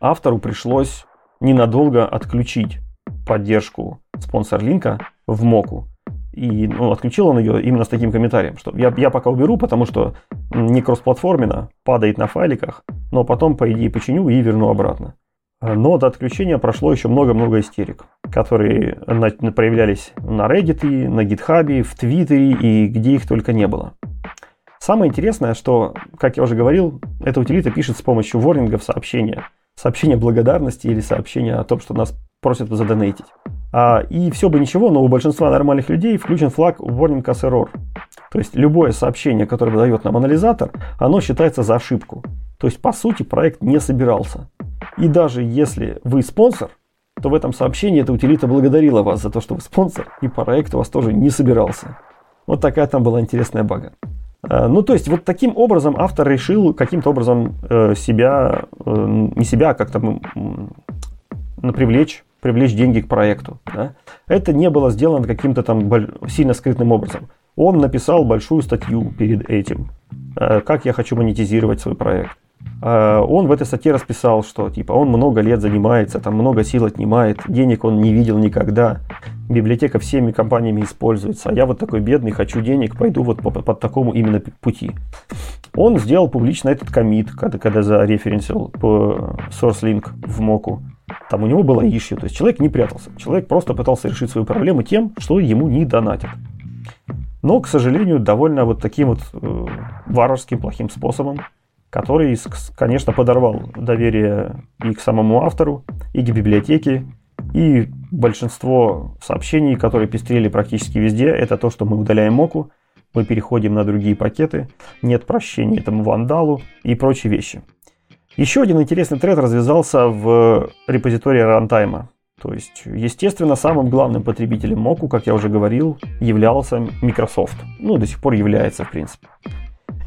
автору пришлось ненадолго отключить поддержку спонсор-линка в Моку. И ну, отключил он ее именно с таким комментарием, что я, я пока уберу, потому что не кроссплатформенно, падает на файликах, но потом, по идее, починю и верну обратно. Но до отключения прошло еще много-много истерик, которые проявлялись на Reddit, на GitHub, в Твиттере и где их только не было. Самое интересное, что, как я уже говорил, эта утилита пишет с помощью ворнингов сообщения. Сообщения благодарности или сообщения о том, что нас просят задонейтить. А, и все бы ничего, но у большинства нормальных людей включен флаг warning as error. То есть любое сообщение, которое выдает нам анализатор, оно считается за ошибку. То есть по сути проект не собирался. И даже если вы спонсор, то в этом сообщении эта утилита благодарила вас за то, что вы спонсор, и проект у вас тоже не собирался. Вот такая там была интересная бага. А, ну, то есть, вот таким образом автор решил каким-то образом э, себя, э, не себя, а как-то привлечь привлечь деньги к проекту. Да? Это не было сделано каким-то там сильно скрытым образом. Он написал большую статью перед этим, э, как я хочу монетизировать свой проект. Э, он в этой статье расписал, что типа он много лет занимается, там много сил отнимает, денег он не видел никогда, библиотека всеми компаниями используется, а я вот такой бедный, хочу денег, пойду вот по, по, такому именно пути. Он сделал публично этот комит, когда, когда зареференсил по SourceLink в моку. Там у него было issue, то есть человек не прятался. Человек просто пытался решить свою проблему тем, что ему не донатят. Но, к сожалению, довольно вот таким вот э, варварским плохим способом, который, конечно, подорвал доверие и к самому автору, и к библиотеке, и большинство сообщений, которые пестрели практически везде, это то, что мы удаляем моку, мы переходим на другие пакеты, нет прощения этому вандалу и прочие вещи. Еще один интересный тред развязался в репозитории рантайма. То есть, естественно, самым главным потребителем Моку, как я уже говорил, являлся Microsoft. Ну, до сих пор является, в принципе.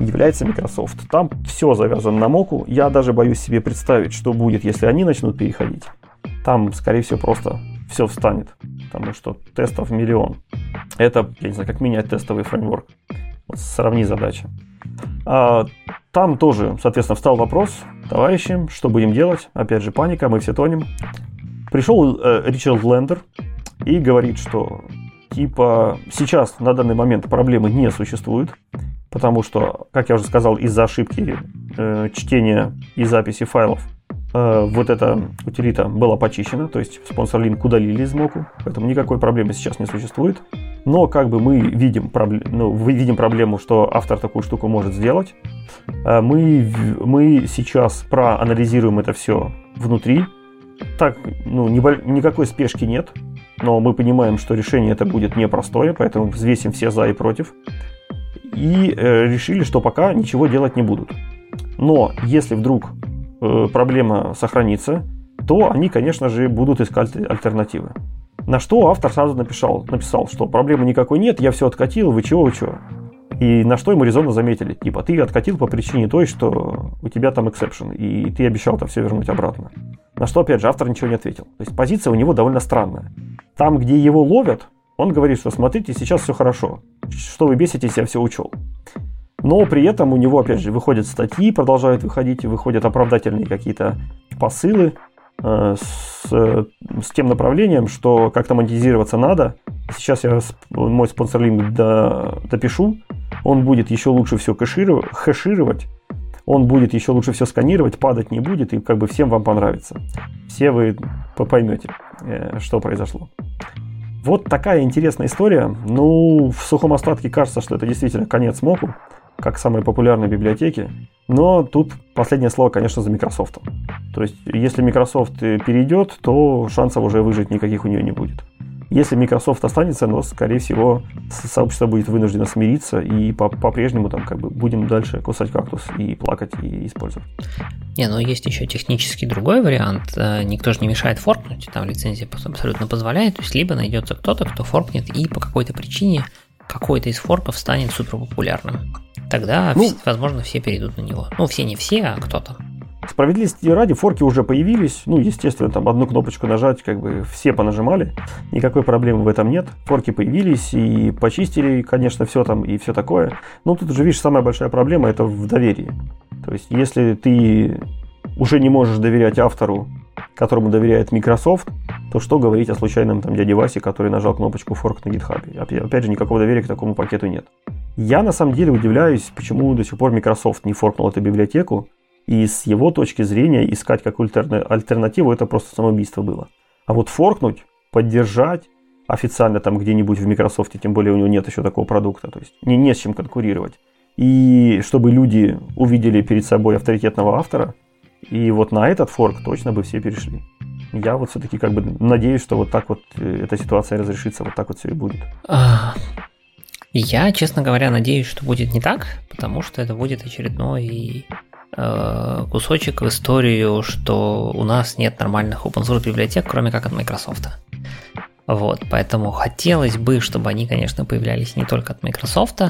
Является Microsoft. Там все завязано на Моку. Я даже боюсь себе представить, что будет, если они начнут переходить. Там, скорее всего, просто все встанет. Потому что тестов миллион. Это, я не знаю, как менять тестовый фреймворк. Вот сравни задачи. А, там тоже, соответственно, встал вопрос, товарищи, что будем делать? Опять же, паника, мы все тонем. Пришел э, Ричард Лендер и говорит, что типа сейчас на данный момент проблемы не существует, потому что, как я уже сказал, из-за ошибки э, чтения и записи файлов э, вот эта утилита была почищена, то есть спонсор линк удалили из моку, поэтому никакой проблемы сейчас не существует. Но как бы мы видим, проблем, ну, видим проблему, что автор такую штуку может сделать. Э, мы, мы сейчас проанализируем это все внутри. Так, ну, никакой спешки нет, но мы понимаем, что решение это будет непростое, поэтому взвесим все за и против. И э, решили, что пока ничего делать не будут. Но если вдруг э, проблема сохранится, то они, конечно же, будут искать альтернативы. На что автор сразу написал, написал, что проблемы никакой нет, я все откатил, вы чего, вы чего. И на что ему резонно заметили, типа, ты откатил по причине той, что у тебя там эксепшн, и ты обещал там все вернуть обратно. На что, опять же, автор ничего не ответил. То есть позиция у него довольно странная. Там, где его ловят, он говорит, что смотрите, сейчас все хорошо. Что вы беситесь, я все учел. Но при этом у него, опять же, выходят статьи, продолжают выходить, выходят оправдательные какие-то посылы э, с, с тем направлением, что как-то монетизироваться надо. Сейчас я мой спонсор-линк до, допишу, он будет еще лучше все кэшировать, хэшировать, он будет еще лучше все сканировать, падать не будет, и как бы всем вам понравится. Все вы поймете, э, что произошло. Вот такая интересная история. Ну, в сухом остатке кажется, что это действительно конец Моку, как самой популярной библиотеки. Но тут последнее слово, конечно, за Microsoft. То есть, если Microsoft перейдет, то шансов уже выжить никаких у нее не будет. Если Microsoft останется, но, скорее всего, сообщество будет вынуждено смириться и по-прежнему там как бы будем дальше кусать кактус и плакать и использовать. Не, ну есть еще технически другой вариант. Э, никто же не мешает форкнуть, там лицензия абсолютно позволяет. То есть либо найдется кто-то, кто форкнет и по какой-то причине какой-то из форков станет супер популярным. Тогда, ну, возможно, все перейдут на него. Ну, все не все, а кто-то. Справедливости ради, форки уже появились. Ну, естественно, там одну кнопочку нажать, как бы все понажимали. Никакой проблемы в этом нет. Форки появились и почистили, конечно, все там и все такое. Но тут уже, видишь, самая большая проблема это в доверии. То есть, если ты уже не можешь доверять автору, которому доверяет Microsoft, то что говорить о случайном там дяде Васе, который нажал кнопочку форк на GitHub? Опять же, никакого доверия к такому пакету нет. Я на самом деле удивляюсь, почему до сих пор Microsoft не форкнул эту библиотеку, и с его точки зрения искать какую-то альтернативу это просто самоубийство было. А вот форкнуть, поддержать официально там где-нибудь в Microsoft, тем более у него нет еще такого продукта, то есть не, не с чем конкурировать. И чтобы люди увидели перед собой авторитетного автора, и вот на этот форк точно бы все перешли. Я вот все-таки как бы надеюсь, что вот так вот э, эта ситуация разрешится, вот так вот все и будет. А, я, честно говоря, надеюсь, что будет не так, потому что это будет очередной кусочек в историю, что у нас нет нормальных open source библиотек, кроме как от Microsoft. Вот, поэтому хотелось бы, чтобы они, конечно, появлялись не только от Microsoft,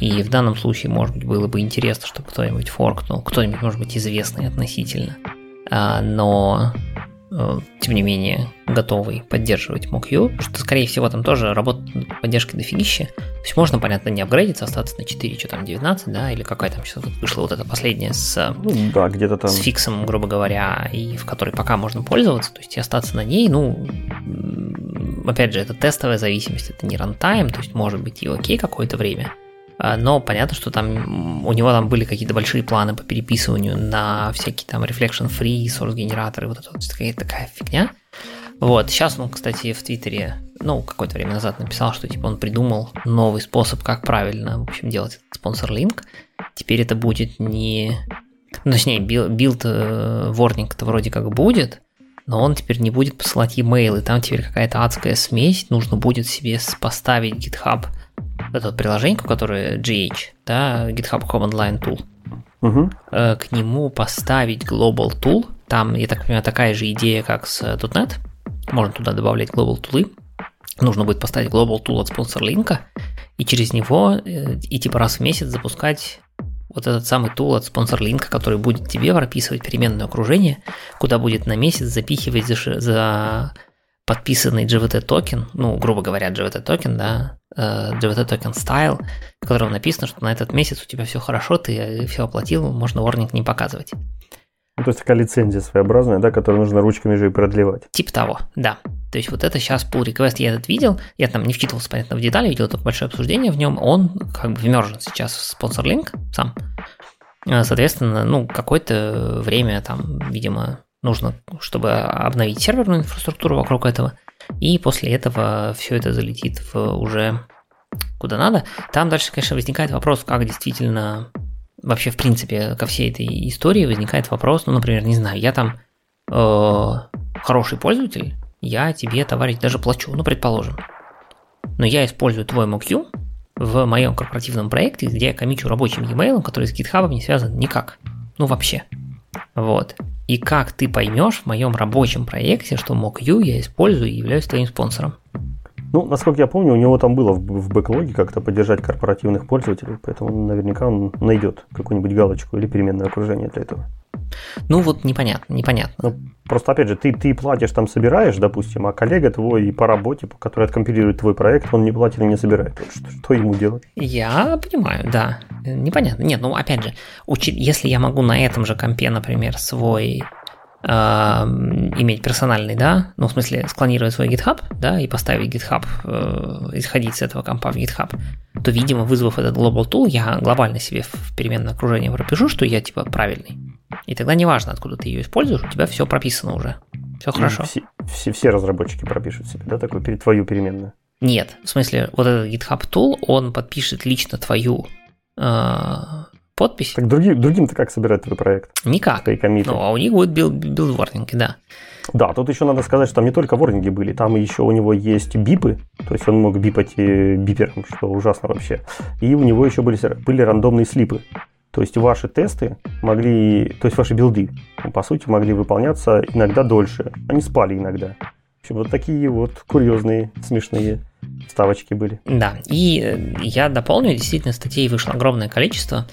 и в данном случае, может быть, было бы интересно, чтобы кто-нибудь форкнул, кто-нибудь, может быть, известный относительно. А, но Э, тем не менее, готовый поддерживать MockU, что, скорее всего, там тоже работает поддержкой дофигища. То есть можно, понятно, не апгрейдиться, остаться на 4, что там, 19, да, или какая там сейчас вышла вот эта последняя с, ну, да, где-то там. с фиксом, грубо говоря, и в которой пока можно пользоваться, то есть и остаться на ней, ну, опять же, это тестовая зависимость, это не runtime, то есть может быть и окей какое-то время, но понятно, что там у него там были какие-то большие планы по переписыванию на всякие там reflection free, source генераторы, вот это вот какая-то такая фигня. Вот, сейчас он, кстати, в Твиттере, ну, какое-то время назад написал, что, типа, он придумал новый способ, как правильно, в общем, делать этот SponsorLink. Теперь это будет не... Ну, точнее, build warning-то вроде как будет, но он теперь не будет посылать e-mail, и там теперь какая-то адская смесь, нужно будет себе поставить GitHub – это приложение, которое GH, да, GitHub Command Line Tool, угу. к нему поставить Global Tool. Там, я так понимаю, такая же идея, как с .NET. Можно туда добавлять Global Tool. Нужно будет поставить Global Tool от линка и через него э, и типа раз в месяц запускать вот этот самый тул от спонсор линка, который будет тебе прописывать переменное окружение, куда будет на месяц запихивать за, за подписанный JWT токен, ну, грубо говоря, JWT токен, да, JWT токен style, в котором написано, что на этот месяц у тебя все хорошо, ты все оплатил, можно warning не показывать. Ну, то есть такая лицензия своеобразная, да, которую нужно ручками же и продлевать. Типа того, да. То есть вот это сейчас pull request, я этот видел, я там не вчитывался, понятно, в детали, видел только большое обсуждение в нем, он как бы вмержен сейчас в SponsorLink сам. А, соответственно, ну, какое-то время там, видимо, нужно, чтобы обновить серверную инфраструктуру вокруг этого, и после этого все это залетит в уже куда надо. Там дальше, конечно, возникает вопрос, как действительно вообще, в принципе, ко всей этой истории возникает вопрос, ну, например, не знаю, я там э, хороший пользователь, я тебе, товарищ, даже плачу, ну, предположим. Но я использую твой MOQ в моем корпоративном проекте, где я комичу рабочим e-mail, который с GitHub не связан никак. Ну, вообще. Вот. И как ты поймешь в моем рабочем проекте, что MOQ я использую и являюсь твоим спонсором? Ну, насколько я помню, у него там было в, в бэклоге как-то поддержать корпоративных пользователей, поэтому наверняка он найдет какую-нибудь галочку или переменное окружение для этого. Ну вот непонятно, непонятно. Ну, просто опять же, ты, ты платишь, там собираешь, допустим, а коллега твой по работе, который откомпилирует твой проект, он не платит и не собирает. Что, что ему делать? Я понимаю, да. Непонятно. Нет, ну опять же, учи... если я могу на этом же компе, например, свой иметь персональный, да, ну, в смысле, склонировать свой GitHub, да, и поставить GitHub, э, исходить с этого компа в GitHub, то, видимо, вызвав этот Global Tool, я глобально себе в переменное окружение пропишу, что я, типа, правильный. И тогда неважно, откуда ты ее используешь, у тебя все прописано уже. Все хорошо. Все, все, все разработчики пропишут себе, да, такую перед твою переменную? Нет, в смысле, вот этот GitHub Tool, он подпишет лично твою э, подпись. Так другим, другим-то как собирать твой проект? Никак. Ну, а у них будет build, build warning и, да. Да, тут еще надо сказать, что там не только warning и были, там еще у него есть beep ы, то есть он мог бипать э, beeper ом, что ужасно вообще. И у него еще были, были рандомные sleep ы. То есть ваши тесты могли, то есть ваши build ы, по сути, могли выполняться иногда дольше. Они спали иногда. В общем, вот такие вот курьезные, смешные ставочки были. Да, и э, я дополню, действительно, статей вышло огромное количество.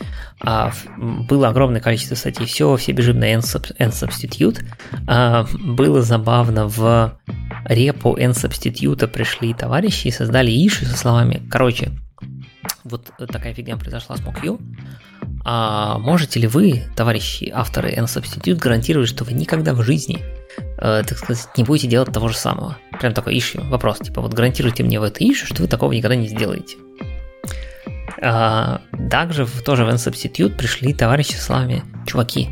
А, было огромное количество статей, все, все бежим на N-Substitute. А, было забавно, в репу N-Substitute пришли товарищи и создали иши со словами, короче, вот такая фигня произошла с MockView. А можете ли вы, товарищи авторы N-Substitute, гарантировать, что вы никогда в жизни э, так сказать, не будете делать того же самого. Прям такой issue, вопрос, типа, вот гарантируйте мне в это issue, что вы такого никогда не сделаете. А, также в, тоже в N-Substitute пришли товарищи с вами, чуваки,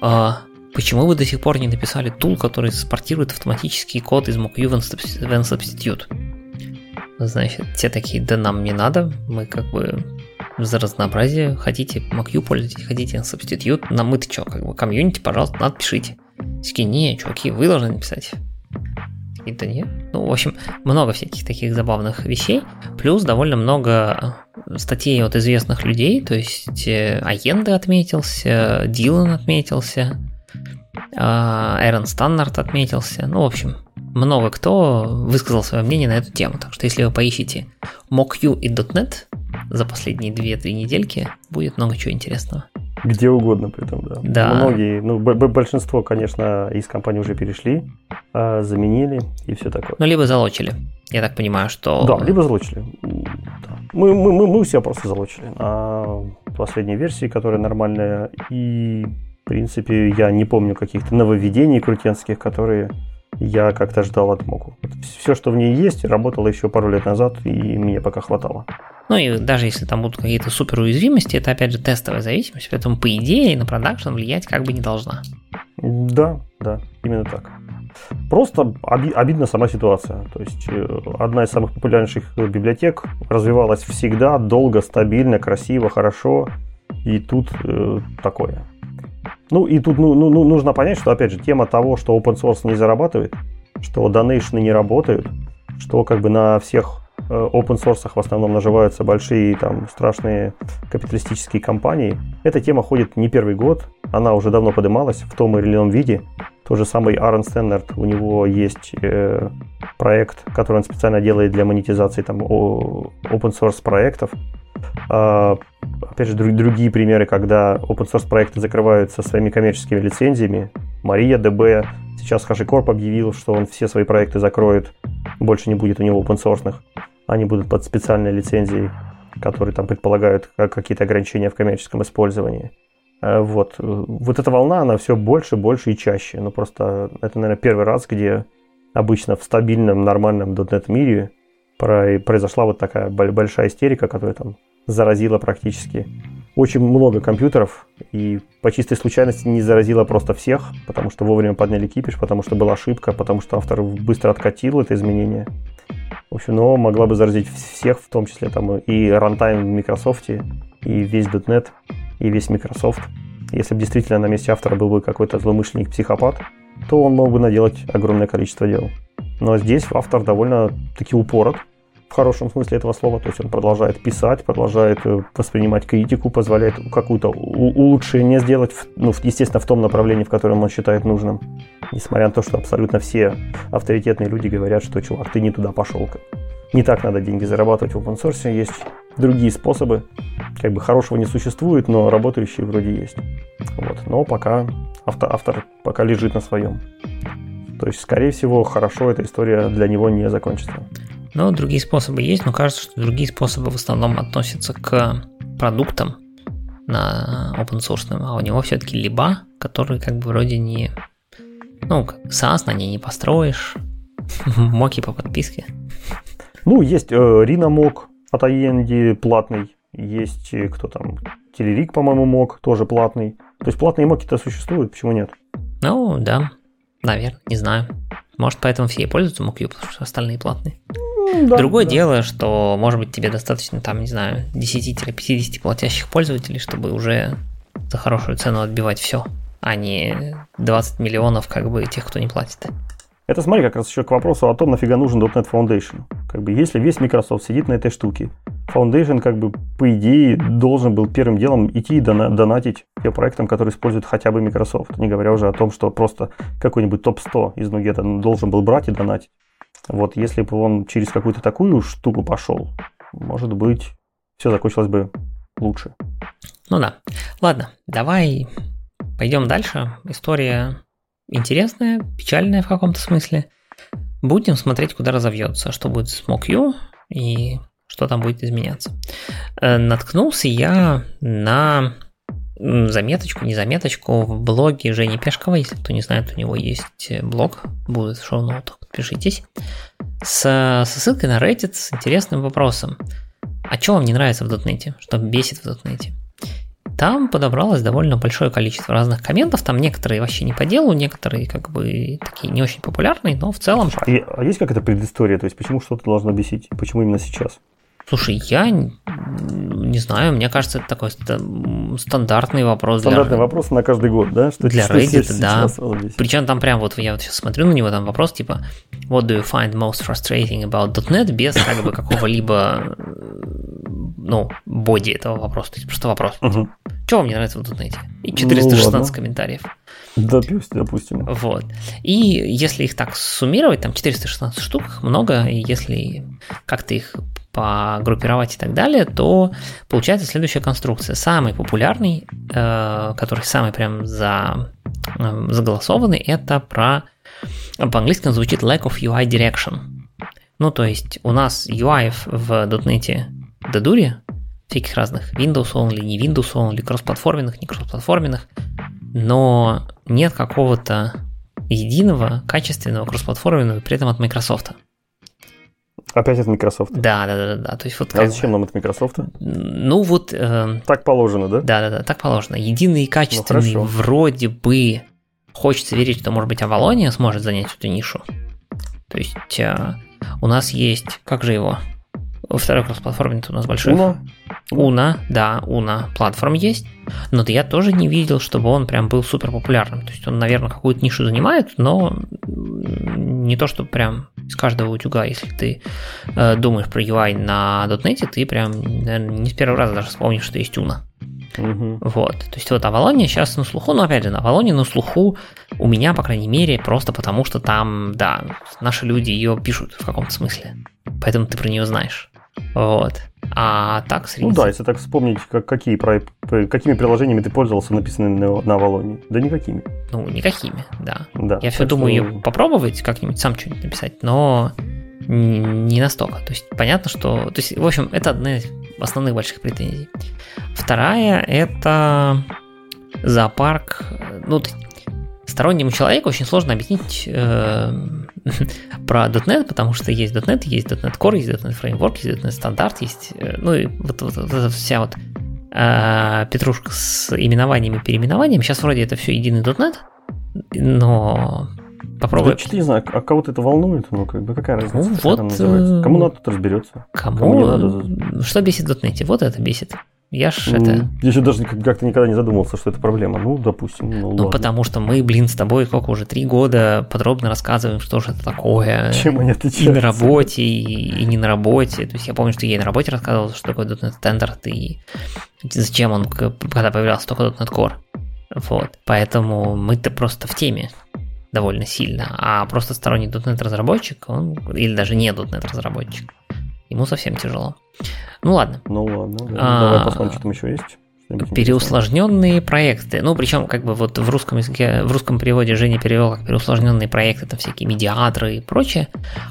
а, почему вы до сих пор не написали тул, который спортирует автоматический код из MockU в N-Substitute? Значит, те такие, да нам не надо, мы как бы за разнообразие, хотите MockU пользуйтесь, хотите N-Substitute, нам мы-то что, как бы комьюнити, пожалуйста, надо пишите. Не, чуваки, вы должны написать. Такие-то нет. Ну, в общем, много всяких таких забавных вещей. Плюс довольно много статей от известных людей. То есть Аенда отметился, Дилан отметился, а, Эрон Станнард отметился. Ну, в общем, много кто высказал свое мнение на эту тему. Так что если вы поищите MockU и .NET за последние 2-3 недельки, будет много чего интересного. Где угодно при этом, да. Да. Многие, ну, большинство, конечно, из компаний уже перешли, а, заменили и все такое. Ну, либо залочили. Я так понимаю, что... Да, либо залочили. Да. Мы, мы, мы, мы все просто залочили на последней версии, которая нормальная. И, в принципе, я не помню каких-то нововведений крутенских, которые я как-то ждал от Моку. Все, что в ней есть, работало еще пару лет назад, и мне пока хватало. Ну и даже если там будут какие-то супер уязвимости, это опять же тестовая зависимость, поэтому по идее на продакшн влиять как бы не должна. Да, да, именно так. Просто оби- обидна сама ситуация. То есть э, одна из самых популярнейших библиотек развивалась всегда, долго, стабильно, красиво, хорошо. И тут э, такое. Ну и тут ну, ну, ну, нужно понять, что опять же тема того, что open source не зарабатывает, что донейшны не работают, что как бы на всех э, open source в основном наживаются большие там страшные капиталистические компании. Эта тема ходит не первый год, она уже давно поднималась в том или ином виде. Тот же самый Аарон Стеннерт, у него есть э, проект, который он специально делает для монетизации там open source проектов. А, опять же, друг, другие примеры, когда open source проекты закрываются своими коммерческими лицензиями. Мария ДБ, Сейчас HashiCorp объявил, что он все свои проекты закроет, больше не будет у него open source. Они будут под специальной лицензией, которые там предполагают какие-то ограничения в коммерческом использовании. Э, вот. вот эта волна, она все больше, больше и чаще. Ну, просто это, наверное, первый раз, где обычно в стабильном, нормальном .NET мире произошла вот такая большая истерика, которая там заразила практически очень много компьютеров и по чистой случайности не заразила просто всех, потому что вовремя подняли кипиш, потому что была ошибка, потому что автор быстро откатил это изменение. В общем, но могла бы заразить всех, в том числе там и рантайм в Microsoft, и весь .NET, и весь Microsoft. Если бы действительно на месте автора был бы какой-то злоумышленник-психопат, то он мог бы наделать огромное количество дел. Но здесь автор довольно-таки упорот, в хорошем смысле этого слова. То есть он продолжает писать, продолжает э, воспринимать критику, позволяет какую-то улучшение сделать, ну, естественно, в том направлении, в котором он считает нужным. Несмотря на то, что абсолютно все авторитетные люди говорят, что, чувак, ты не туда пошел. Не так надо деньги зарабатывать в open source. Есть другие способы. Как бы хорошего не существует, но работающие вроде есть. Вот. Но пока автор, автор пока лежит на своем. То есть, скорее всего, хорошо эта история для него не закончится. Но другие способы есть, но кажется, что другие способы в основном относятся к продуктам на open source, а у него все-таки либо, который как бы вроде не... Ну, SaaS на ней не построишь, *laughs* моки по подписке. Ну, есть э, Rina от AEND платный, есть э, кто там, Телерик, по-моему, мог, тоже платный. То есть платные моки-то существуют, почему нет? Ну, да, наверное, не знаю. Может, поэтому все и пользуются MockU, потому что остальные платные. Да, Другое да. дело, что, может быть, тебе достаточно, там, не знаю, 10 или 50 платящих пользователей, чтобы уже за хорошую цену отбивать все, а не 20 миллионов, как бы, тех, кто не платит. Это смотри, как раз еще к вопросу о том, нафига нужен .NET Foundation. Как бы, если весь Microsoft сидит на этой штуке, Foundation, как бы, по идее, должен был первым делом идти и донатить тем проектам, которые используют хотя бы Microsoft. Не говоря уже о том, что просто какой-нибудь топ-100 из Nuget должен был брать и донатить. Вот если бы он через какую-то такую штуку пошел, может быть, все закончилось бы лучше. Ну да. Ладно, давай пойдем дальше. История интересная, печальная в каком-то смысле. Будем смотреть, куда разовьется, что будет с MockU и что там будет изменяться. Э, наткнулся я на заметочку, не заметочку в блоге Жени Пешкова. Если кто не знает, у него есть блог, будет в шоу-ноутах, подпишитесь. С, со ссылкой на Reddit с интересным вопросом. А что вам не нравится в дотнете? Что бесит в дотнете? Там подобралось довольно большое количество разных комментов, там некоторые вообще не по делу, некоторые как бы такие не очень популярные, но в целом... А, а есть какая-то предыстория, то есть почему что-то должно бесить, почему именно сейчас? Слушай, я не знаю, мне кажется, это такой стандартный вопрос. Стандартный для... вопрос на каждый год, да? Что, для Reddit, да. Причем там прям вот я вот сейчас смотрю на него, там вопрос типа What do you find most frustrating about .NET без как бы какого-либо ну, боди этого вопроса. То есть просто вопрос. Угу. Что вам не нравится в .NET? И 416 ну, комментариев. Допустим, допустим. Вот. И если их так суммировать, там 416 штук, много, и если как-то их погруппировать и так далее, то получается следующая конструкция. Самый популярный, э, который самый прям за, э, заголосованный, это про... По-английски он звучит lack of UI direction. Ну, то есть у нас UI в .NET до дури, всяких разных Windows only, не Windows only, кроссплатформенных, не кроссплатформенных, но нет какого-то единого, качественного, кроссплатформенного, при этом от Microsoft. Опять от Microsoft. Да, да, да, да. То есть вот а зачем нам от Microsoft? Ну вот. Э, так положено, да? Да, да, да, так положено. Единый и качественный ну, вроде бы хочется верить, что, может быть, Авалония сможет занять эту нишу. То есть э, у нас есть, как же его? Второй кросс-платформе у нас большой. Уна. Уна, да, Уна платформ есть. Но я тоже не видел, чтобы он прям был супер популярным. То есть он, наверное, какую-то нишу занимает, но не то, что прям из каждого утюга, если ты э, думаешь про UI на .NET, ты прям, наверное, не с первого раза даже вспомнишь, что есть Уна. Угу. Вот. То есть вот Авалония сейчас на слуху, но опять же, Авалония на слуху у меня, по крайней мере, просто потому что там, да, наши люди ее пишут в каком-то смысле. Поэтому ты про нее знаешь. Вот. А так среди... Ну да, если так вспомнить, как, какие, про, какими приложениями ты пользовался, написанными на, на Авалоне. Да никакими. Ну, никакими, да. да Я все думаю что... ее попробовать как-нибудь сам что-нибудь написать, но не настолько. То есть понятно, что... То есть, в общем, это одна из основных больших претензий. Вторая – это зоопарк. Ну, стороннему человеку очень сложно объяснить э, *laughs* про .NET, потому что есть .NET, есть .NET Core, есть .NET Framework, есть .NET стандарт, есть, э, ну и вот, вот, вот эта вся вот э, петрушка с именованием и переименованием. Сейчас вроде это все единый .NET, но попробуй. Да, не знаю, а кого-то это волнует, ну как бы какая разница, ну, вот, э, Кому надо, тот разберется. Кому, кому надо. Что бесит в .NET? Вот это бесит. Я ж это... Я еще даже как-то никогда не задумывался, что это проблема. Ну, допустим. Ну, ну потому что мы, блин, с тобой сколько уже три года подробно рассказываем, что же это такое. Чем они отличаются. И на работе, и, и не на работе. То есть я помню, что я и на работе рассказывал, что такое .NET Standard, и зачем он, когда появлялся только .NET Core. Вот. Поэтому мы-то просто в теме довольно сильно. А просто сторонний .NET разработчик, он, или даже не .NET разработчик, ему совсем тяжело. Ну ладно. Ну ладно, а, давай посмотрим, что там еще есть. Переусложненные проекты. Ну, причем, как бы вот в русском языке, в русском переводе Женя перевел как переусложненные проекты, это всякие медиаторы и прочее.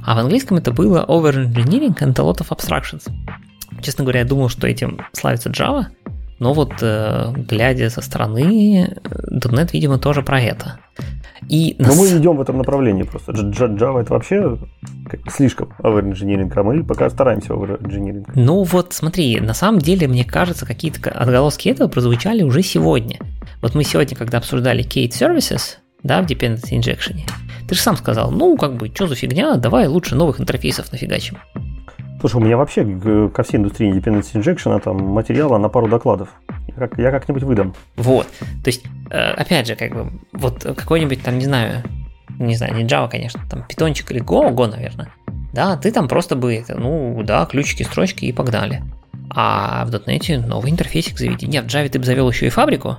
А в английском это было over-engineering and a lot of abstractions. Честно говоря, я думал, что этим славится Java, но вот э, глядя со стороны, .NET, видимо, тоже про это. И Но мы идем в этом направлении просто. Java это вообще слишком over-engineering, а мы пока стараемся over-engineering. Ну вот смотри, на самом деле, мне кажется, какие-то отголоски этого прозвучали уже сегодня. Вот мы сегодня, когда обсуждали Kate Services, да, в Dependency Injection, ты же сам сказал, ну, как бы, что за фигня, давай лучше новых интерфейсов нафигачим. Слушай, у меня вообще ко всей индустрии Dependency Injection там материала на пару докладов. Я, как, я как-нибудь выдам. Вот. То есть, э, опять же, как бы, вот какой-нибудь там, не знаю, не знаю, не Java, конечно, там питончик или Go, Go, наверное. Да, ты там просто бы, ну, да, ключики, строчки и погнали. А в .NET новый интерфейсик заведи. Нет, в Java ты бы завел еще и фабрику,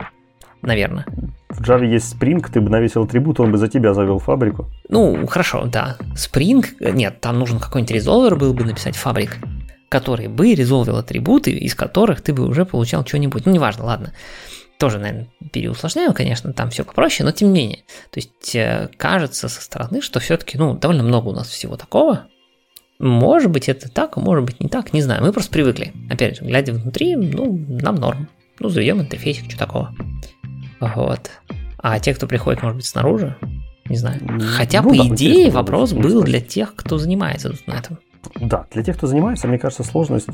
наверное. В Java есть Spring, ты бы навесил атрибут, он бы за тебя завел фабрику. Ну, хорошо, да. Spring, нет, там нужен какой-нибудь резолвер был бы написать фабрик, который бы резолвил атрибуты, из которых ты бы уже получал что-нибудь. Ну, неважно, ладно. Тоже, наверное, переусложняю, конечно, там все попроще, но тем не менее. То есть э, кажется со стороны, что все-таки, ну, довольно много у нас всего такого. Может быть, это так, может быть, не так, не знаю. Мы просто привыкли. Опять же, глядя внутри, ну, нам норм. Ну, заведем интерфейсик, что такого. Вот. А те, кто приходит, может быть, снаружи, не знаю. Хотя, ну, по да, идее, вопрос был для тех, кто занимается на этом. Да, для тех, кто занимается, мне кажется, сложность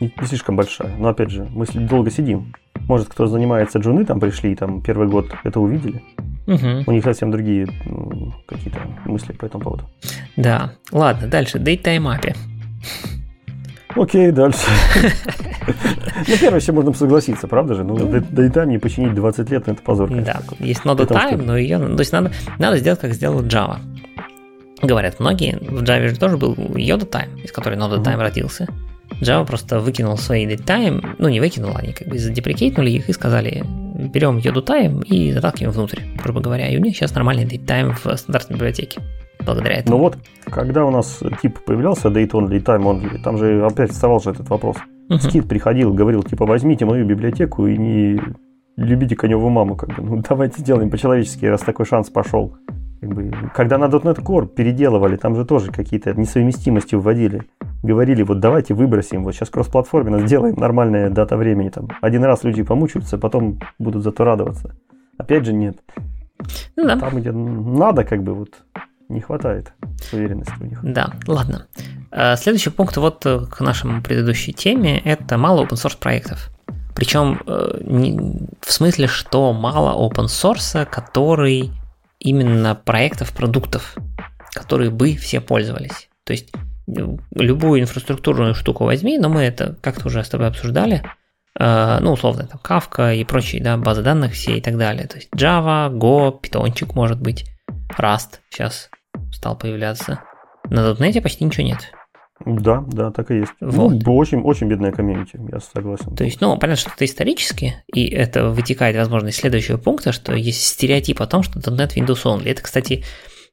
не, не слишком большая. Но опять же, мы долго сидим. Может, кто занимается джуны, там пришли, там первый год это увидели. Угу. У них совсем другие ну, какие-то мысли по этому поводу. Да. Ладно, дальше. Daytime API. Окей, дальше. *laughs* Ну, первое, все можно согласиться, правда же? Ну, Daytime не починить 20 лет, ну, это позор. Да, есть Node Time, но ее... То есть надо, надо сделать, как сделал Java. Говорят многие, в Java же тоже был Yoda Time, из которой Node Time родился. Java просто выкинул свои Daytime, ну не выкинул, они как бы задеприкейтнули их и сказали, берем Yoda Time и заталкиваем внутрь, грубо говоря, и у них сейчас нормальный Daytime в стандартной библиотеке благодаря этому. Ну вот, когда у нас тип появлялся, date only, time only, там же опять вставал же этот вопрос. Uh-huh. Скид приходил, говорил, типа, возьмите мою библиотеку и не любите коневую маму, как бы, ну давайте сделаем по-человечески, раз такой шанс пошел. Как бы, когда на .NET Core переделывали, там же тоже какие-то несовместимости вводили. Говорили, вот давайте выбросим, вот сейчас кроссплатформенно сделаем нормальное дата времени. Там. Один раз люди помучаются, потом будут зато радоваться. Опять же нет. Ну, да. Там, где надо, как бы вот не хватает уверенности у них. Да, ладно. Э, следующий пункт вот э, к нашему предыдущей теме – это мало open source проектов. Причем э, в смысле, что мало open source, который именно проектов, продуктов, которые бы все пользовались. То есть любую инфраструктурную штуку возьми, но мы это как-то уже с тобой обсуждали, ну, условно, там, Kafka и прочие, да, базы данных все и так далее. То есть Java, Go, Pythonчик может быть, Rust сейчас стал появляться. На .NET почти ничего нет. Да, да, так и есть. Вот. Ну, очень, очень бедная комьюнити, я согласен. То есть, ну, понятно, что это исторически, и это вытекает, возможно, из следующего пункта, что есть стереотип о том, что .NET Windows Only. Это, кстати,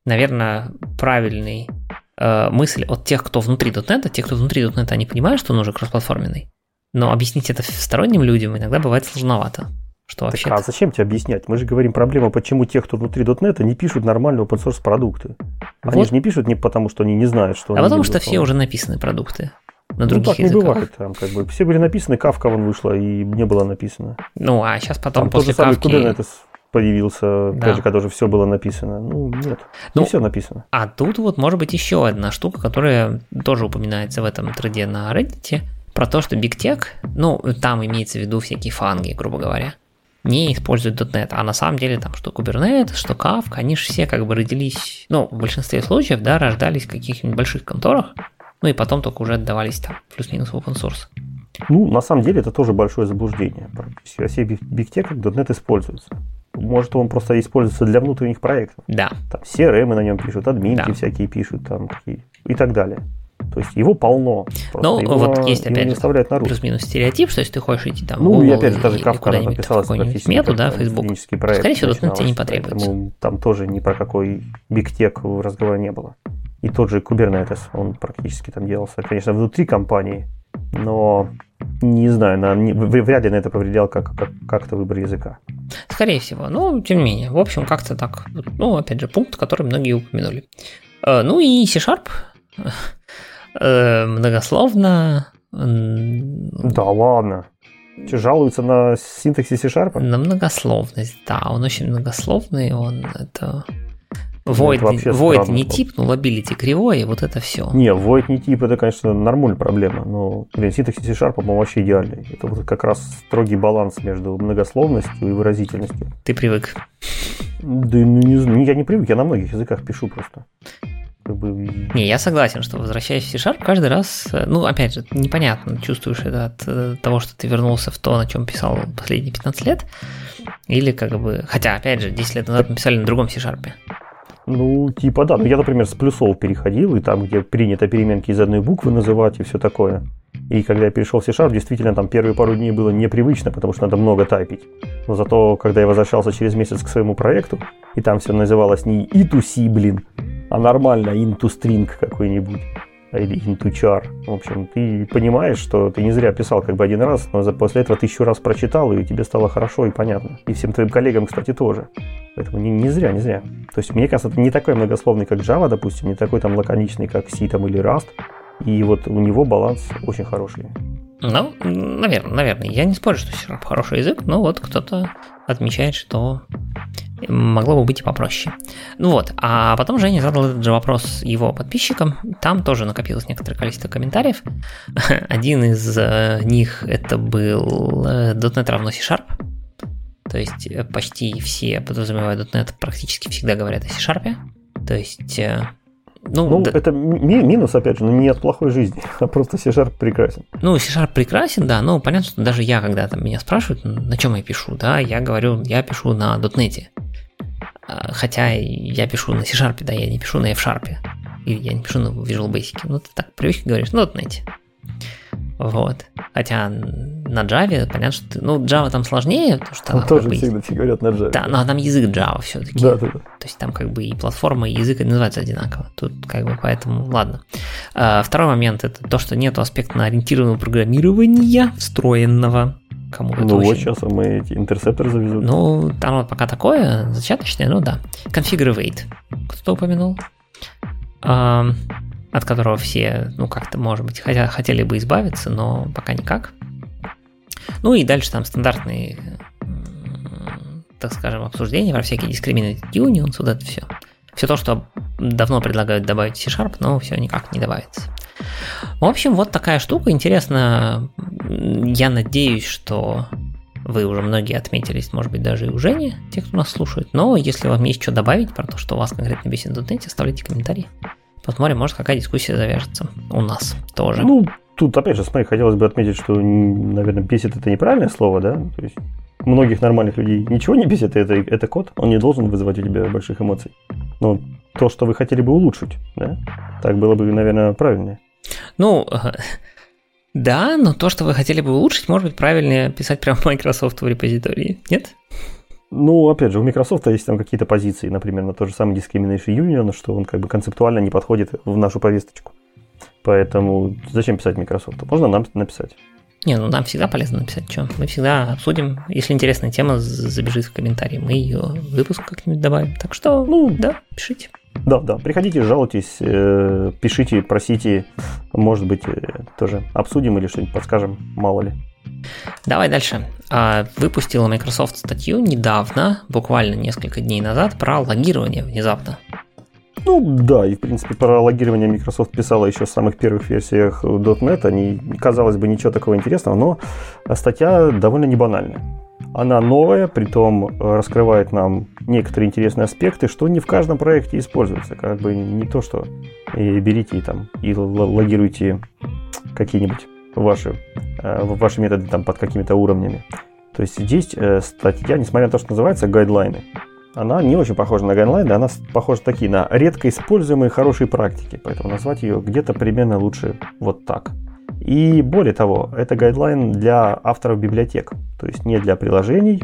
наверное, правильный э, мысль от тех, кто внутри .NET, тех, кто внутри .NET, они понимают, что он уже кроссплатформенный, но объяснить это сторонним людям иногда бывает сложновато. Что вообще так, а зачем тебе объяснять? Мы же говорим проблема, почему те, кто внутри .NET, не пишут нормальные open source продукты. Они вот. же не пишут не потому, что они не знают, что А потому что все уже написаны продукты на других ну, так языках. не бывает. Там, как бы, все были написаны, Кавка вон вышла, и не было написано. Ну, а сейчас потом там после тот же самый Кавки... Kubernetes появился, да. тоже, когда уже все было написано. Ну, нет, ну, не все написано. А тут вот может быть еще одна штука, которая тоже упоминается в этом треде на Reddit, про то, что Big Tech, ну, там имеется в виду всякие фанги, грубо говоря, не используют .NET, а на самом деле там что Kubernetes, что Kafka, они же все как бы родились, ну, в большинстве случаев, да, рождались в каких-нибудь больших конторах, ну и потом только уже отдавались там плюс-минус в open source. Ну, на самом деле, это тоже большое заблуждение. Практически все бигтек как .NET используется. Может, он просто используется для внутренних проектов. Да. Там CRM на нем пишут, админки да. всякие пишут, там и так далее. То есть его полно. Ну, его, вот есть опять же плюс-минус стереотип, что если ты хочешь идти там ну, и опять же, даже Kafka написалась практически мету, да, Facebook, проект скорее всего, .NET тебе не потребуется. Там тоже ни про какой бигтек разговора не было. И тот же Kubernetes, он практически там делался, конечно, внутри компании, но не знаю, на, не, вряд ли на это повлиял как, как, как-то выбор языка. Скорее всего, но тем не менее, в общем, как-то так. Ну, опять же, пункт, который многие упомянули. Э, ну и C-Sharp э, многословно. Да ладно. Че, жалуются на синтаксис C-Sharp? На многословность, да, он очень многословный, он это Void, void не тип, nullability кривое, вот это все. Не, void не тип, это, конечно, нормальная проблема, но, блин, синтаксис C-Sharp, по-моему, вообще идеальный. Это вот как раз строгий баланс между многословностью и выразительностью. Ты привык? Да, ну, не знаю, я не привык, я на многих языках пишу просто. Как бы... Не, я согласен, что возвращаясь в C-Sharp, каждый раз, э, ну, опять же, непонятно, чувствуешь это от э, того, что ты вернулся в то, на чем писал последние 15 лет, или как бы, хотя, опять же, 10 лет назад мы писали на другом C-Sharp. Ну, типа да. Ну, я, например, с плюсов переходил, и там, где принято переменки из одной буквы называть и все такое. И когда я перешел в C-Sharp, действительно, там первые пару дней было непривычно, потому что надо много тайпить. Но зато, когда я возвращался через месяц к своему проекту, и там все называлось не E2C, блин, а нормально into string какой-нибудь или into char. В общем, ты понимаешь, что ты не зря писал как бы один раз, но после этого тысячу раз прочитал, и тебе стало хорошо и понятно. И всем твоим коллегам, кстати, тоже. Поэтому не, не зря, не зря. То есть, мне кажется, это не такой многословный, как Java, допустим, не такой там лаконичный, как C там, или Rust. И вот у него баланс очень хороший. Ну, наверное, наверное. Я не спорю, что C хороший язык, но вот кто-то отмечает, что могло бы быть и попроще. Ну вот, а потом Женя задал этот же вопрос его подписчикам. Там тоже накопилось некоторое количество комментариев. *laughs* Один из э, них это был э, .NET равно C-Sharp. То есть э, почти все, подразумевая .NET, практически всегда говорят о C-Sharp. То есть... Э, ну, ну да. это ми- минус, опять же, но не от плохой жизни, *laughs* а просто C-Sharp прекрасен. Ну, C-Sharp прекрасен, да, но понятно, что даже я, когда там меня спрашивают, на чем я пишу, да, я говорю, я пишу на .NET. А, хотя я пишу на C-Sharp, да, я не пишу на F-Sharp. Или я не пишу на Visual Basic. Ну, ты так привычно говоришь, ну, .NET. Вот. Хотя на Java, понятно, что ты, ну, Java там сложнее, потому что... Там тоже всегда все говорят на Java. Да, но там язык Java все-таки. Да, да, да. То есть там как бы и платформа, и язык называются одинаково. Тут как бы поэтому, ладно. А, второй момент это то, что нету аспектно-ориентированного программирования встроенного. Кому-то ну вот сейчас мы эти интерсепторы завезут. Ну, там вот пока такое, зачаточное, ну да. Configure Кто-то упомянул. А, от которого все, ну, как-то, может быть, хотя, хотели бы избавиться, но пока никак. Ну и дальше там стандартные, так скажем, обсуждения про всякие discriminated unions, вот это все. Все то, что давно предлагают добавить C-Sharp, но все никак не добавится. В общем, вот такая штука. Интересно, я надеюсь, что вы уже многие отметились, может быть, даже и у Жени, те, кто нас слушает. Но если вам есть что добавить про то, что у вас конкретно бесит в .NET, оставляйте комментарии. Посмотрим, может, какая дискуссия завяжется у нас тоже. Ну, тут, опять же, смотри, хотелось бы отметить, что, наверное, бесит это неправильное слово, да? То есть многих нормальных людей ничего не бесит, это, это код, он не должен вызывать у тебя больших эмоций. Но то, что вы хотели бы улучшить, да? Так было бы, наверное, правильнее. Ну, *laughs* да, но то, что вы хотели бы улучшить, может быть, правильнее писать прямо в Microsoft в репозитории, нет? Ну, опять же, у Microsoft есть там какие-то позиции, например, на тот же самый Discrimination Union, что он как бы концептуально не подходит в нашу повесточку. Поэтому зачем писать Microsoft? Можно нам написать. Не, ну нам всегда полезно написать, что мы всегда обсудим. Если интересная тема, забежит в комментарии, мы ее в выпуск как-нибудь добавим. Так что, ну, да, пишите. Да, да, приходите, жалуйтесь, э, пишите, просите, может быть, э, тоже обсудим или что-нибудь подскажем, мало ли. Давай дальше. А, выпустила Microsoft статью недавно, буквально несколько дней назад, про логирование внезапно. Ну да, и в принципе про логирование Microsoft писала еще в самых первых версиях .NET. Они, казалось бы, ничего такого интересного, но статья довольно не банальная. Она новая, притом раскрывает нам некоторые интересные аспекты, что не в каждом проекте используется. Как бы не то, что и берите и, там, и логируйте какие-нибудь ваши, э, ваши методы там, под какими-то уровнями. То есть здесь э, статья, несмотря на то, что называется гайдлайны, она не очень похожа на гайдлайны, она похожа такие на редко используемые хорошие практики, поэтому назвать ее где-то примерно лучше вот так. И более того, это гайдлайн для авторов библиотек, то есть не для приложений,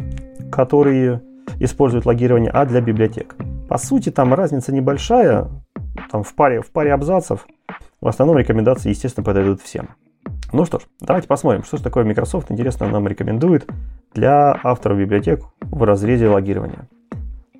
которые используют логирование, а для библиотек. По сути, там разница небольшая, там в паре, в паре абзацев. В основном рекомендации, естественно, подойдут всем. Ну что ж, давайте посмотрим, что же такое Microsoft, интересно, нам рекомендует для авторов библиотек в разрезе логирования.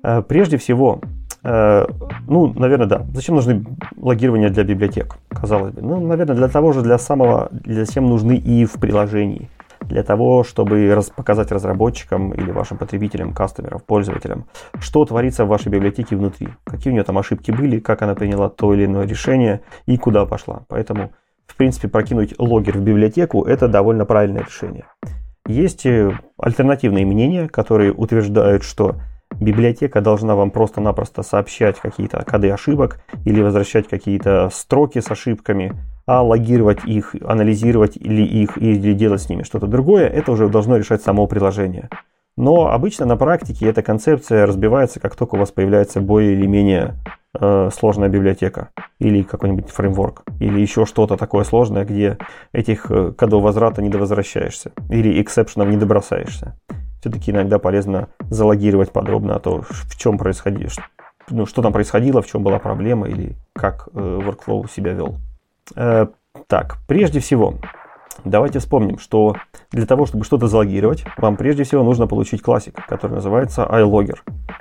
Э, прежде всего, э, ну, наверное, да. Зачем нужны логирования для библиотек, казалось бы? Ну, наверное, для того же, для самого, для зачем нужны и в приложении. Для того, чтобы раз, показать разработчикам или вашим потребителям, кастомерам, пользователям, что творится в вашей библиотеке внутри. Какие у нее там ошибки были, как она приняла то или иное решение и куда пошла. Поэтому, в принципе, прокинуть логер в библиотеку – это довольно правильное решение. Есть э, альтернативные мнения, которые утверждают, что библиотека должна вам просто-напросто сообщать какие-то коды ошибок или возвращать какие-то строки с ошибками, а логировать их, анализировать или их или делать с ними что-то другое, это уже должно решать само приложение. Но обычно на практике эта концепция разбивается, как только у вас появляется более или менее э, сложная библиотека или какой-нибудь фреймворк или еще что-то такое сложное, где этих э, кодов возврата не довозвращаешься или эксепшенов не добросаешься все-таки иногда полезно залогировать подробно о том, в чем происходило, ну, что там происходило, в чем была проблема или как э, workflow себя вел. Э, так, прежде всего, давайте вспомним, что для того, чтобы что-то залогировать, вам прежде всего нужно получить классик, который называется iLogger.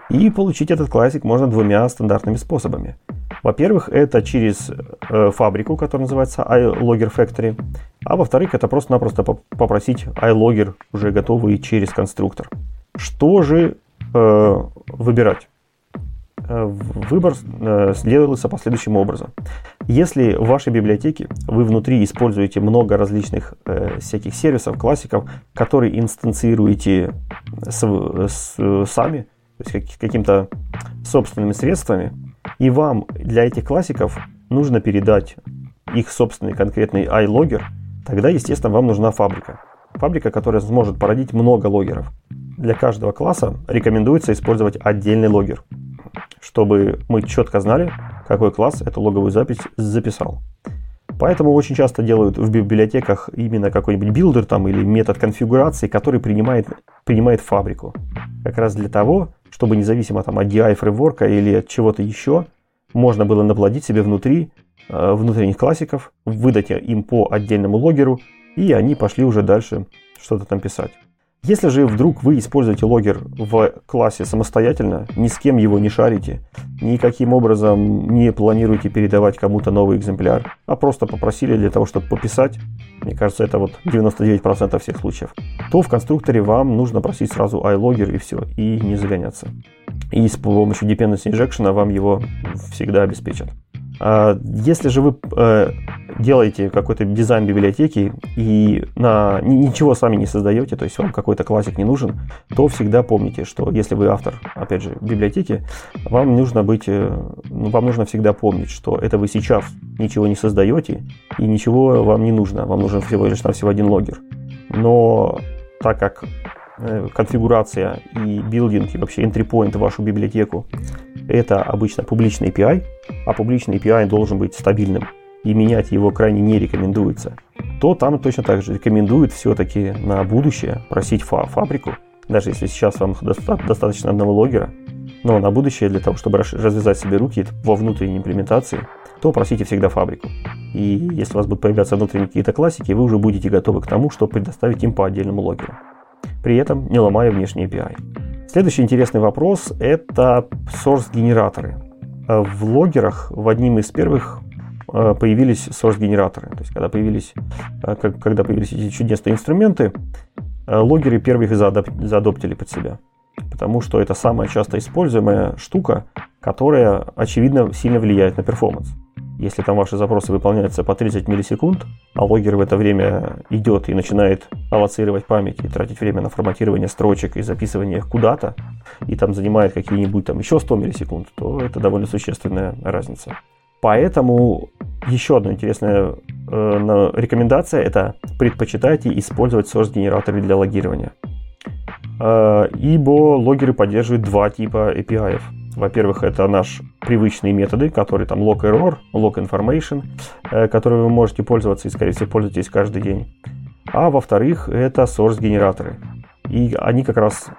И получить этот классик можно двумя стандартными способами. Во-первых, это через э, фабрику, которая называется iLogger Factory. А во-вторых, это просто-напросто попросить iLogger уже готовый через конструктор. Что же э, выбирать? Э, выбор э, делается по следующему образу. Если в вашей библиотеке вы внутри используете много различных э, всяких сервисов, классиков, которые инстанцируете с, с, сами, то есть каким-то собственными средствами, и вам для этих классиков нужно передать их собственный конкретный ILogger, тогда, естественно, вам нужна фабрика. Фабрика, которая сможет породить много логеров. Для каждого класса рекомендуется использовать отдельный логер, чтобы мы четко знали, какой класс эту логовую запись записал. Поэтому очень часто делают в библиотеках именно какой-нибудь builder там или метод конфигурации, который принимает, принимает фабрику. Как раз для того, чтобы независимо там, от DI фреймворка или от чего-то еще, можно было наплодить себе внутри э, внутренних классиков, выдать им по отдельному логеру, и они пошли уже дальше что-то там писать. Если же вдруг вы используете логер в классе самостоятельно, ни с кем его не шарите, никаким образом не планируете передавать кому-то новый экземпляр, а просто попросили для того, чтобы пописать, мне кажется, это вот 99% всех случаев, то в конструкторе вам нужно просить сразу iLogger и все, и не загоняться. И с помощью Dependency Injection вам его всегда обеспечат. А если же вы э, делаете какой-то дизайн библиотеки и на, ничего сами не создаете, то есть вам какой-то классик не нужен, то всегда помните, что если вы автор, опять же, библиотеки, вам нужно быть, э, ну, вам нужно всегда помнить, что это вы сейчас ничего не создаете и ничего вам не нужно, вам нужен всего лишь на всего один логер. Но так как э, конфигурация и билдинг и вообще entry point в вашу библиотеку это обычно публичный API, а публичный API должен быть стабильным и менять его крайне не рекомендуется, то там точно так же рекомендуют все-таки на будущее просить фа фабрику даже если сейчас вам достаточно одного логера, но на будущее для того, чтобы развязать себе руки во внутренней имплементации, то просите всегда фабрику. И если у вас будут появляться внутренние какие-то классики, вы уже будете готовы к тому, чтобы предоставить им по отдельному логеру. При этом не ломая внешний API. Следующий интересный вопрос – это source-генераторы. В логерах в одним из первых э, появились source-генераторы. То есть, когда появились, э, когда появились эти чудесные инструменты, э, логеры первых заадоптили под себя потому что это самая часто используемая штука, которая, очевидно, сильно влияет на перформанс. Если там ваши запросы выполняются по 30 миллисекунд, а логер в это время идет и начинает аллоцировать память и тратить время на форматирование строчек и записывание их куда-то, и там занимает какие-нибудь там еще 100 миллисекунд, то это довольно существенная разница. Поэтому еще одна интересная э, рекомендация – это предпочитайте использовать source-генераторы для логирования. Э, ибо логеры поддерживают два типа API. Во-первых, это наши привычные методы, которые там log error, log information, э, которые вы можете пользоваться и, скорее всего, пользуетесь каждый день. А во-вторых, это source генераторы. И они как раз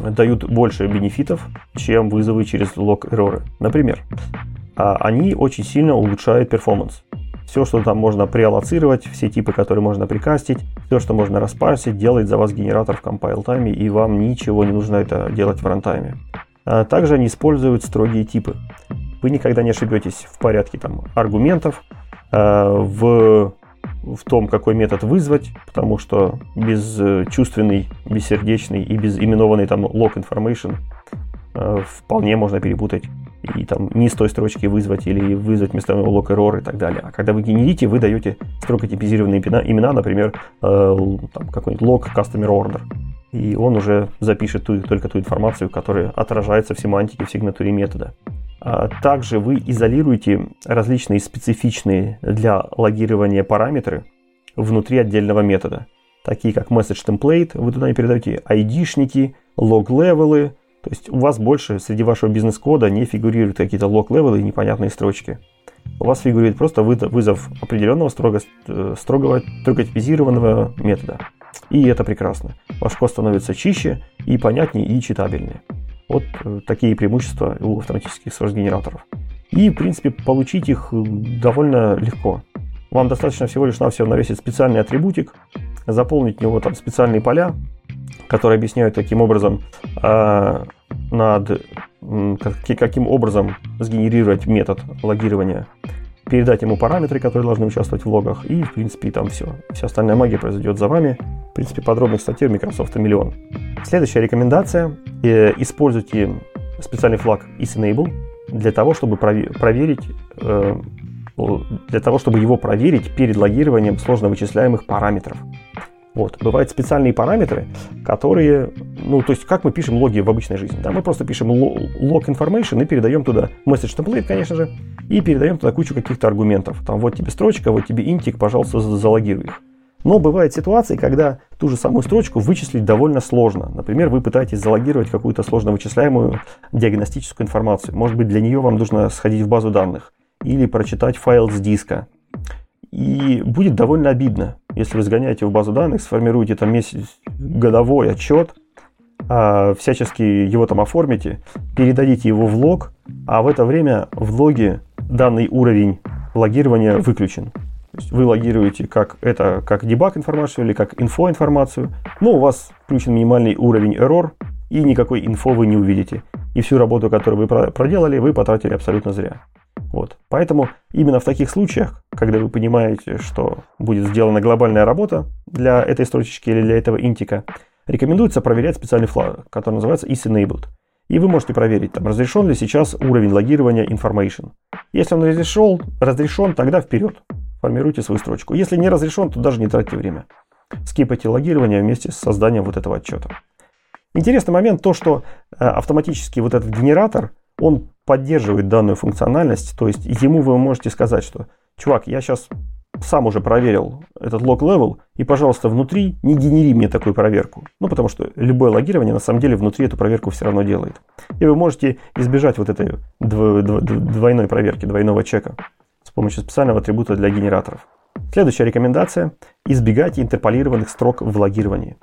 дают больше бенефитов, чем вызовы через log error. Например, а, они очень сильно улучшают перформанс. Все, что там можно преаллоцировать, все типы, которые можно прикастить, все, что можно распарсить, делает за вас генератор в compile тайме, и вам ничего не нужно это делать в рантайме. А также они используют строгие типы. Вы никогда не ошибетесь в порядке там, аргументов, а, в, в том, какой метод вызвать, потому что безчувственный, бессердечный и без именованный там log information а, вполне можно перепутать и там не с той строчки вызвать или вызвать вместо log error и так далее. А когда вы генерите, вы даете строго типизированные имена, например, э, какой-нибудь log customer order. И он уже запишет ту, только ту информацию, которая отражается в семантике, в сигнатуре метода. А также вы изолируете различные специфичные для логирования параметры внутри отдельного метода, такие как message template, вы туда не передаете ID-шники, log-левелы, то есть у вас больше среди вашего бизнес-кода не фигурируют какие-то лог-левелы и непонятные строчки. У вас фигурирует просто вызов определенного строго, строгого, строго типизированного метода. И это прекрасно. Ваш код становится чище и понятнее и читабельнее. Вот э, такие преимущества у автоматических source-генераторов. И, в принципе, получить их э, довольно легко. Вам достаточно всего лишь навсего навесить специальный атрибутик, заполнить в него там специальные поля, которые объясняют таким образом, а, над каким образом сгенерировать метод логирования, передать ему параметры, которые должны участвовать в логах, и, в принципе, там все. Вся остальная магия произойдет за вами. В принципе, подробных статей у Microsoft миллион. Следующая рекомендация. Э, используйте специальный флаг isEnable для того, чтобы проверить э, для того, чтобы его проверить перед логированием сложно вычисляемых параметров. Вот. Бывают специальные параметры, которые, ну, то есть, как мы пишем логи в обычной жизни. Да? Мы просто пишем log information и передаем туда message template, конечно же, и передаем туда кучу каких-то аргументов. Там вот тебе строчка, вот тебе интик, пожалуйста, залогируй их. Но бывают ситуации, когда ту же самую строчку вычислить довольно сложно. Например, вы пытаетесь залогировать какую-то сложно вычисляемую диагностическую информацию. Может быть, для нее вам нужно сходить в базу данных или прочитать файл с диска. И будет довольно обидно, если вы сгоняете в базу данных, сформируете там месяц, годовой отчет, а, всячески его там оформите, передадите его в лог, а в это время в логе данный уровень логирования выключен. Вы логируете как это как дебаг информацию или как инфо информацию, но у вас включен минимальный уровень error, и никакой инфо вы не увидите. И всю работу, которую вы проделали, вы потратили абсолютно зря. Вот. Поэтому именно в таких случаях, когда вы понимаете, что будет сделана глобальная работа для этой строчечки или для этого интика, рекомендуется проверять специальный флаг, который называется isEnabled. И вы можете проверить, там, разрешен ли сейчас уровень логирования information. Если он разрешен, разрешен, тогда вперед. Формируйте свою строчку. Если не разрешен, то даже не тратьте время. Скипайте логирование вместе с созданием вот этого отчета. Интересный момент то, что э, автоматически вот этот генератор, он поддерживает данную функциональность, то есть ему вы можете сказать, что чувак, я сейчас сам уже проверил этот log level, и, пожалуйста, внутри не генери мне такую проверку. Ну, потому что любое логирование на самом деле внутри эту проверку все равно делает. И вы можете избежать вот этой двойной проверки, двойного чека с помощью специального атрибута для генераторов. Следующая рекомендация – избегайте интерполированных строк в логировании.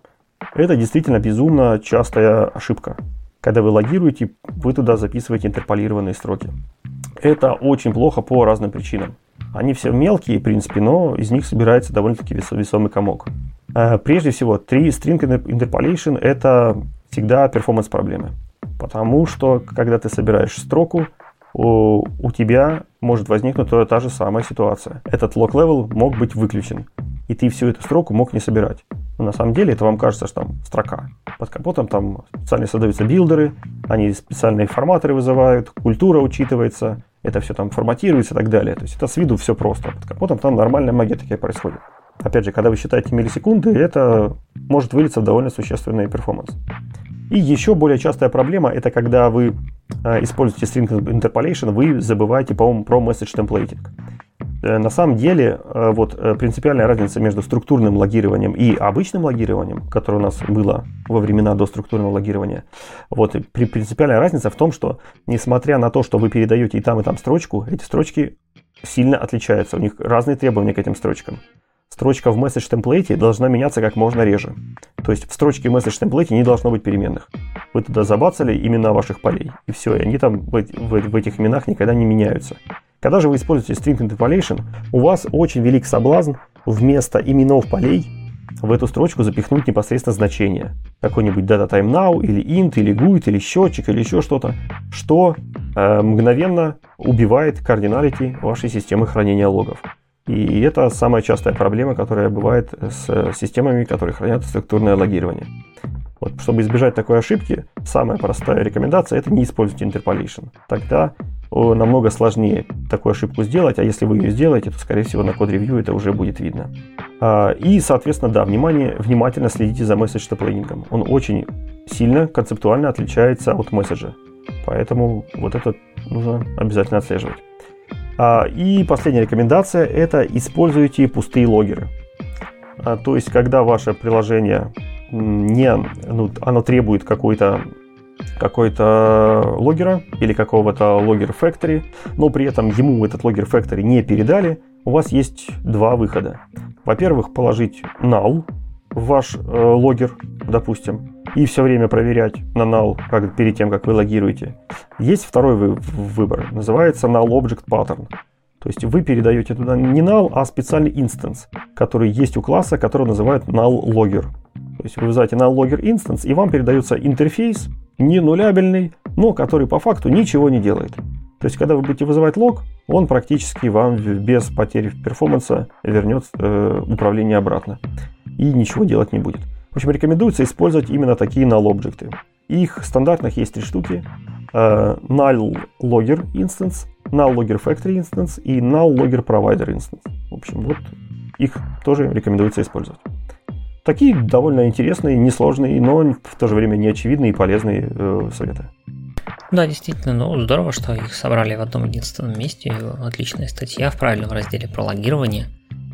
Это действительно безумно частая ошибка. Когда вы логируете, вы туда записываете интерполированные строки. Это очень плохо по разным причинам. Они все мелкие, в принципе, но из них собирается довольно-таки весомый комок. Э, прежде всего, три string interpolation – это всегда перформанс-проблемы. Потому что, когда ты собираешь строку, у, у тебя может возникнуть та же самая ситуация. Этот level мог быть выключен, и ты всю эту строку мог не собирать. Но на самом деле это вам кажется, что там строка. Под капотом там специально создаются билдеры, они специальные форматоры вызывают, культура учитывается, это все там форматируется и так далее. То есть это с виду все просто. Под капотом там нормальная магия такая происходит. Опять же, когда вы считаете миллисекунды, это может вылиться в довольно существенный перформанс. И еще более частая проблема это когда вы э, используете string interpolation, вы забываете, по-моему, про message templating. Э, на самом деле, э, вот принципиальная разница между структурным логированием и обычным логированием, которое у нас было во времена до структурного логирования, вот принципиальная разница в том, что несмотря на то, что вы передаете и там, и там строчку, эти строчки сильно отличаются. У них разные требования к этим строчкам строчка в message темплейте должна меняться как можно реже. То есть в строчке message темплейте не должно быть переменных. Вы туда забацали имена ваших полей, и все, и они там в, в, в этих именах никогда не меняются. Когда же вы используете string interpolation, у вас очень велик соблазн вместо именов полей в эту строчку запихнуть непосредственно значение. Какой-нибудь data time now, или int, или GUID, или счетчик, или еще что-то, что э, мгновенно убивает кардиналити вашей системы хранения логов. И это самая частая проблема, которая бывает с системами, которые хранят структурное логирование. Вот, чтобы избежать такой ошибки, самая простая рекомендация – это не используйте interpolation. Тогда намного сложнее такую ошибку сделать, а если вы ее сделаете, то, скорее всего, на код-ревью это уже будет видно. А, и, соответственно, да, внимание, внимательно следите за месседж топлейнингом. Он очень сильно концептуально отличается от месседжа. Поэтому вот это нужно обязательно отслеживать. А, и последняя рекомендация – это используйте пустые логеры. А, то есть, когда ваше приложение не, ну, оно требует какой-то какой-то логера или какого-то логер factory, но при этом ему этот логер factory не передали, у вас есть два выхода. Во-первых, положить null в ваш э, логер, допустим, и все время проверять на null как, перед тем, как вы логируете. Есть второй вы, выбор, называется null object pattern. То есть вы передаете туда не null, а специальный instance, который есть у класса, который называют null logger. То есть вы вызываете null logger instance, и вам передается интерфейс, не нулябельный, но который по факту ничего не делает. То есть, когда вы будете вызывать лог, он практически вам без потери перформанса вернет э, управление обратно. И ничего делать не будет. В общем, рекомендуется использовать именно такие null объекты. Их стандартных есть три штуки. Uh, null logger instance, null logger factory instance и null logger provider instance. В общем, вот их тоже рекомендуется использовать. Такие довольно интересные, несложные, но в то же время неочевидные и полезные э, советы. Да, действительно, ну здорово, что их собрали в одном единственном месте. Отличная статья в правильном разделе про логирование.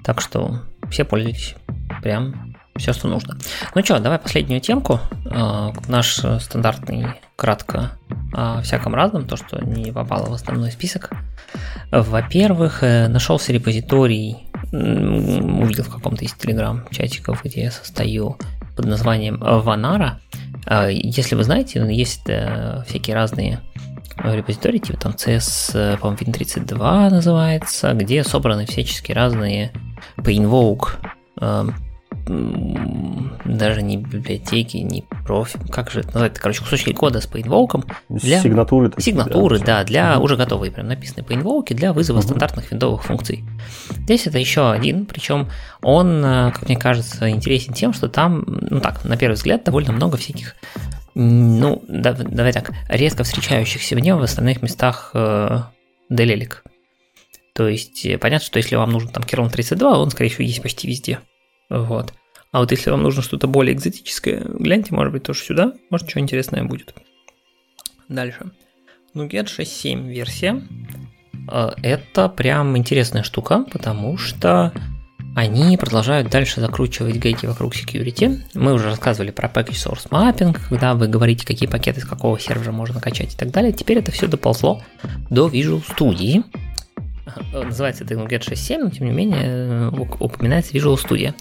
Так что все пользуйтесь. Прям все, что нужно. Ну что, давай последнюю темку. А, наш стандартный кратко о всяком разном, то, что не попало в основной список. Во-первых, э, нашелся репозиторий, увидел в каком-то из телеграм-чатиков, где я состою, под названием Ванара. А, если вы знаете, есть э, всякие разные репозитории, типа там CS, э, по-моему, Win32 называется, где собраны всячески разные по invoke даже не библиотеки, не профи, как же это называется, короче, кусочки кода с painwalk. Для... Сигнатуры. Такие, сигнатуры, да, да для угу. уже готовые, прям написанные painwalk для вызова угу. стандартных виндовых функций. Здесь это еще один, причем он, э, как мне кажется, интересен тем, что там, ну так, на первый взгляд, довольно много всяких ну, давай так, резко встречающихся в нем в остальных местах э, делелик. То есть, э, понятно, что если вам нужен там Kernel 32, он, скорее всего, есть почти везде. Вот. А вот если вам нужно что-то более экзотическое, гляньте, может быть, тоже сюда, может, что интересное будет. Дальше. Nuget 6.7 версия. Э, это прям интересная штука, потому что они продолжают дальше закручивать гейки вокруг security. Мы уже рассказывали про package source mapping, когда вы говорите, какие пакеты с какого сервера можно качать и так далее. Теперь это все доползло до Visual Studio. Называется это Nuget 6.7, но тем не менее упоминается Visual Studio.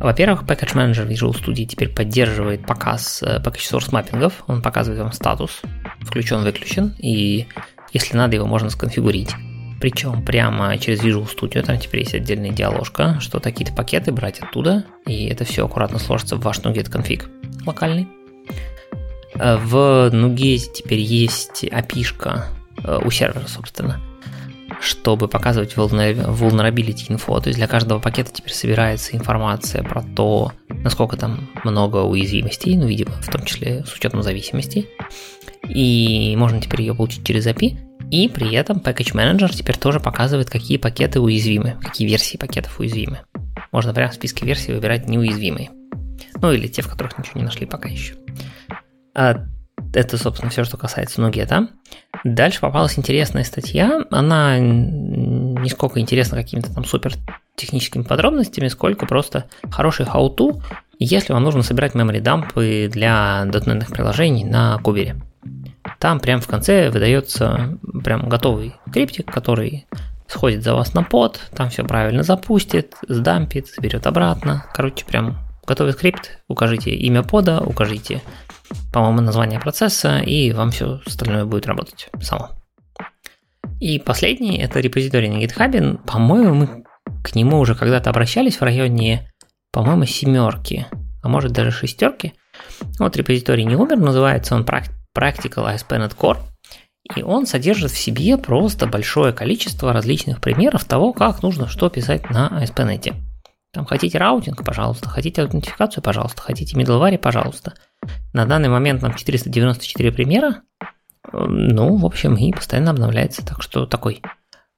Во-первых, Package Manager Visual Studio теперь поддерживает показ э, package source маппингов. Он показывает вам статус, включен-выключен, и если надо, его можно сконфигурить. Причем прямо через Visual Studio там теперь есть отдельная диаложка, что такие-то пакеты брать оттуда, и это все аккуратно сложится в ваш NuGet конфиг локальный. Э, в NuGet теперь есть api э, у сервера, собственно, чтобы показывать vulnerability info. То есть для каждого пакета теперь собирается информация про то, насколько там много уязвимостей, ну, видимо, в том числе с учетом зависимостей. И можно теперь ее получить через API. И при этом Package Manager теперь тоже показывает, какие пакеты уязвимы, какие версии пакетов уязвимы. Можно прямо в списке версий выбирать неуязвимые. Ну или те, в которых ничего не нашли пока еще. А это, собственно, все, что касается Нугета. Дальше попалась интересная статья. Она не сколько интересна какими-то там супер техническими подробностями, сколько просто хороший how-to, если вам нужно собирать memory дампы для дотнетных приложений на кубере. Там прямо в конце выдается прям готовый криптик, который сходит за вас на под, там все правильно запустит, сдампит, заберет обратно. Короче, прям готовый скрипт, укажите имя пода, укажите по-моему, название процесса, и вам все остальное будет работать само. И последний – это репозиторий на GitHub. По-моему, мы к нему уже когда-то обращались в районе, по-моему, семерки, а может даже шестерки. Вот репозиторий не умер, называется он Practical ASP.NET Core. И он содержит в себе просто большое количество различных примеров того, как нужно что писать на ASP.NET. Там хотите раутинг, пожалуйста, хотите аутентификацию, пожалуйста, хотите middleware, пожалуйста. На данный момент нам 494 примера, ну, в общем, и постоянно обновляется, так что такой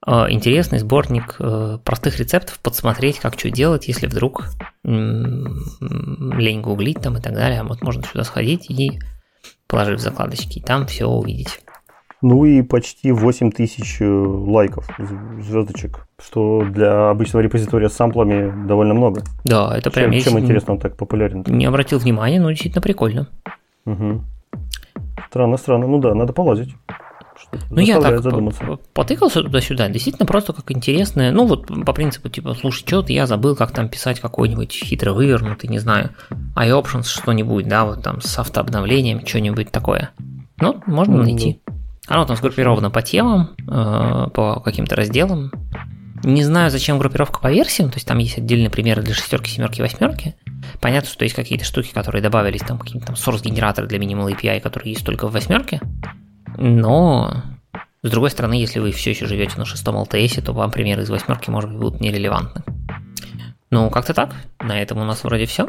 э, интересный сборник э, простых рецептов, подсмотреть, как что делать, если вдруг лень гуглить там и так далее, вот можно сюда сходить и положив закладочки, и там все увидеть. Ну и почти 8 тысяч э, лайков, звездочек, что для обычного репозитория с самплами довольно много. Да, это прям... Чем, чем интересно он так популярен? Не обратил внимания, но действительно прикольно. Угу. Странно, странно. Ну да, надо полазить. Ну, я так задуматься. потыкался туда-сюда, действительно просто как интересное, ну, вот по принципу, типа, слушай, что-то я забыл, как там писать какой-нибудь хитро вывернутый, не знаю, iOptions что-нибудь, да, вот там с автообновлением, что-нибудь такое. Ну, можно ну, найти. Ну, оно там сгруппировано по темам, э, по каким-то разделам. Не знаю, зачем группировка по версиям, то есть там есть отдельные примеры для шестерки, семерки, восьмерки. Понятно, что есть какие-то штуки, которые добавились, там какие-то там source-генераторы для Minimal API, которые есть только в восьмерке. Но, с другой стороны, если вы все еще живете на шестом LTS, то вам примеры из восьмерки, может быть, будут нерелевантны. Ну, как-то так. На этом у нас вроде все.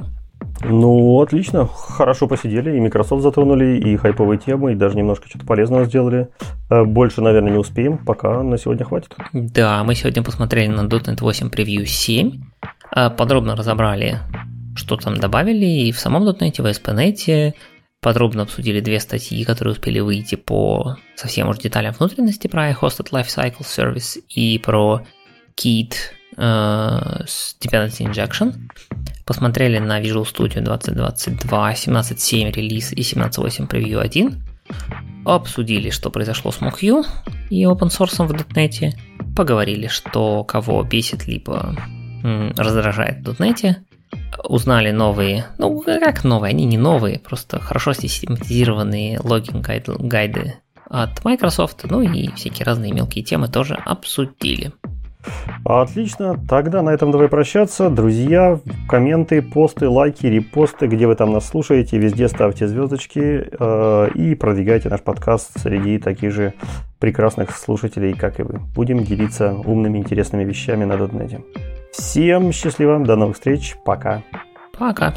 Ну, отлично. Хорошо посидели, и Microsoft затронули, и хайповые темы, и даже немножко что-то полезного сделали. Э, больше, наверное, не успеем, пока на сегодня хватит. Да, мы сегодня посмотрели на .NET 8 Preview 7, э, подробно разобрали, что там добавили и в самом .NET, в ASP.NET, подробно обсудили две статьи, которые успели выйти по совсем уж деталям внутренности про iHosted Lifecycle Service и про Kit с Dependency Injection. Посмотрели на Visual Studio 2022, 17.7 релиз и 17.8 Preview 1. Обсудили, что произошло с MockU и open source в .NET. Поговорили, что кого бесит, либо раздражает в .NET. Узнали новые, ну как новые, они не новые, просто хорошо систематизированные логин гайды от Microsoft, ну и всякие разные мелкие темы тоже обсудили. Отлично, тогда на этом давай прощаться. Друзья, комменты, посты, лайки, репосты, где вы там нас слушаете, везде ставьте звездочки э, и продвигайте наш подкаст среди таких же прекрасных слушателей, как и вы. Будем делиться умными, интересными вещами на Дотнете. Всем счастливо, до новых встреч, пока. Пока.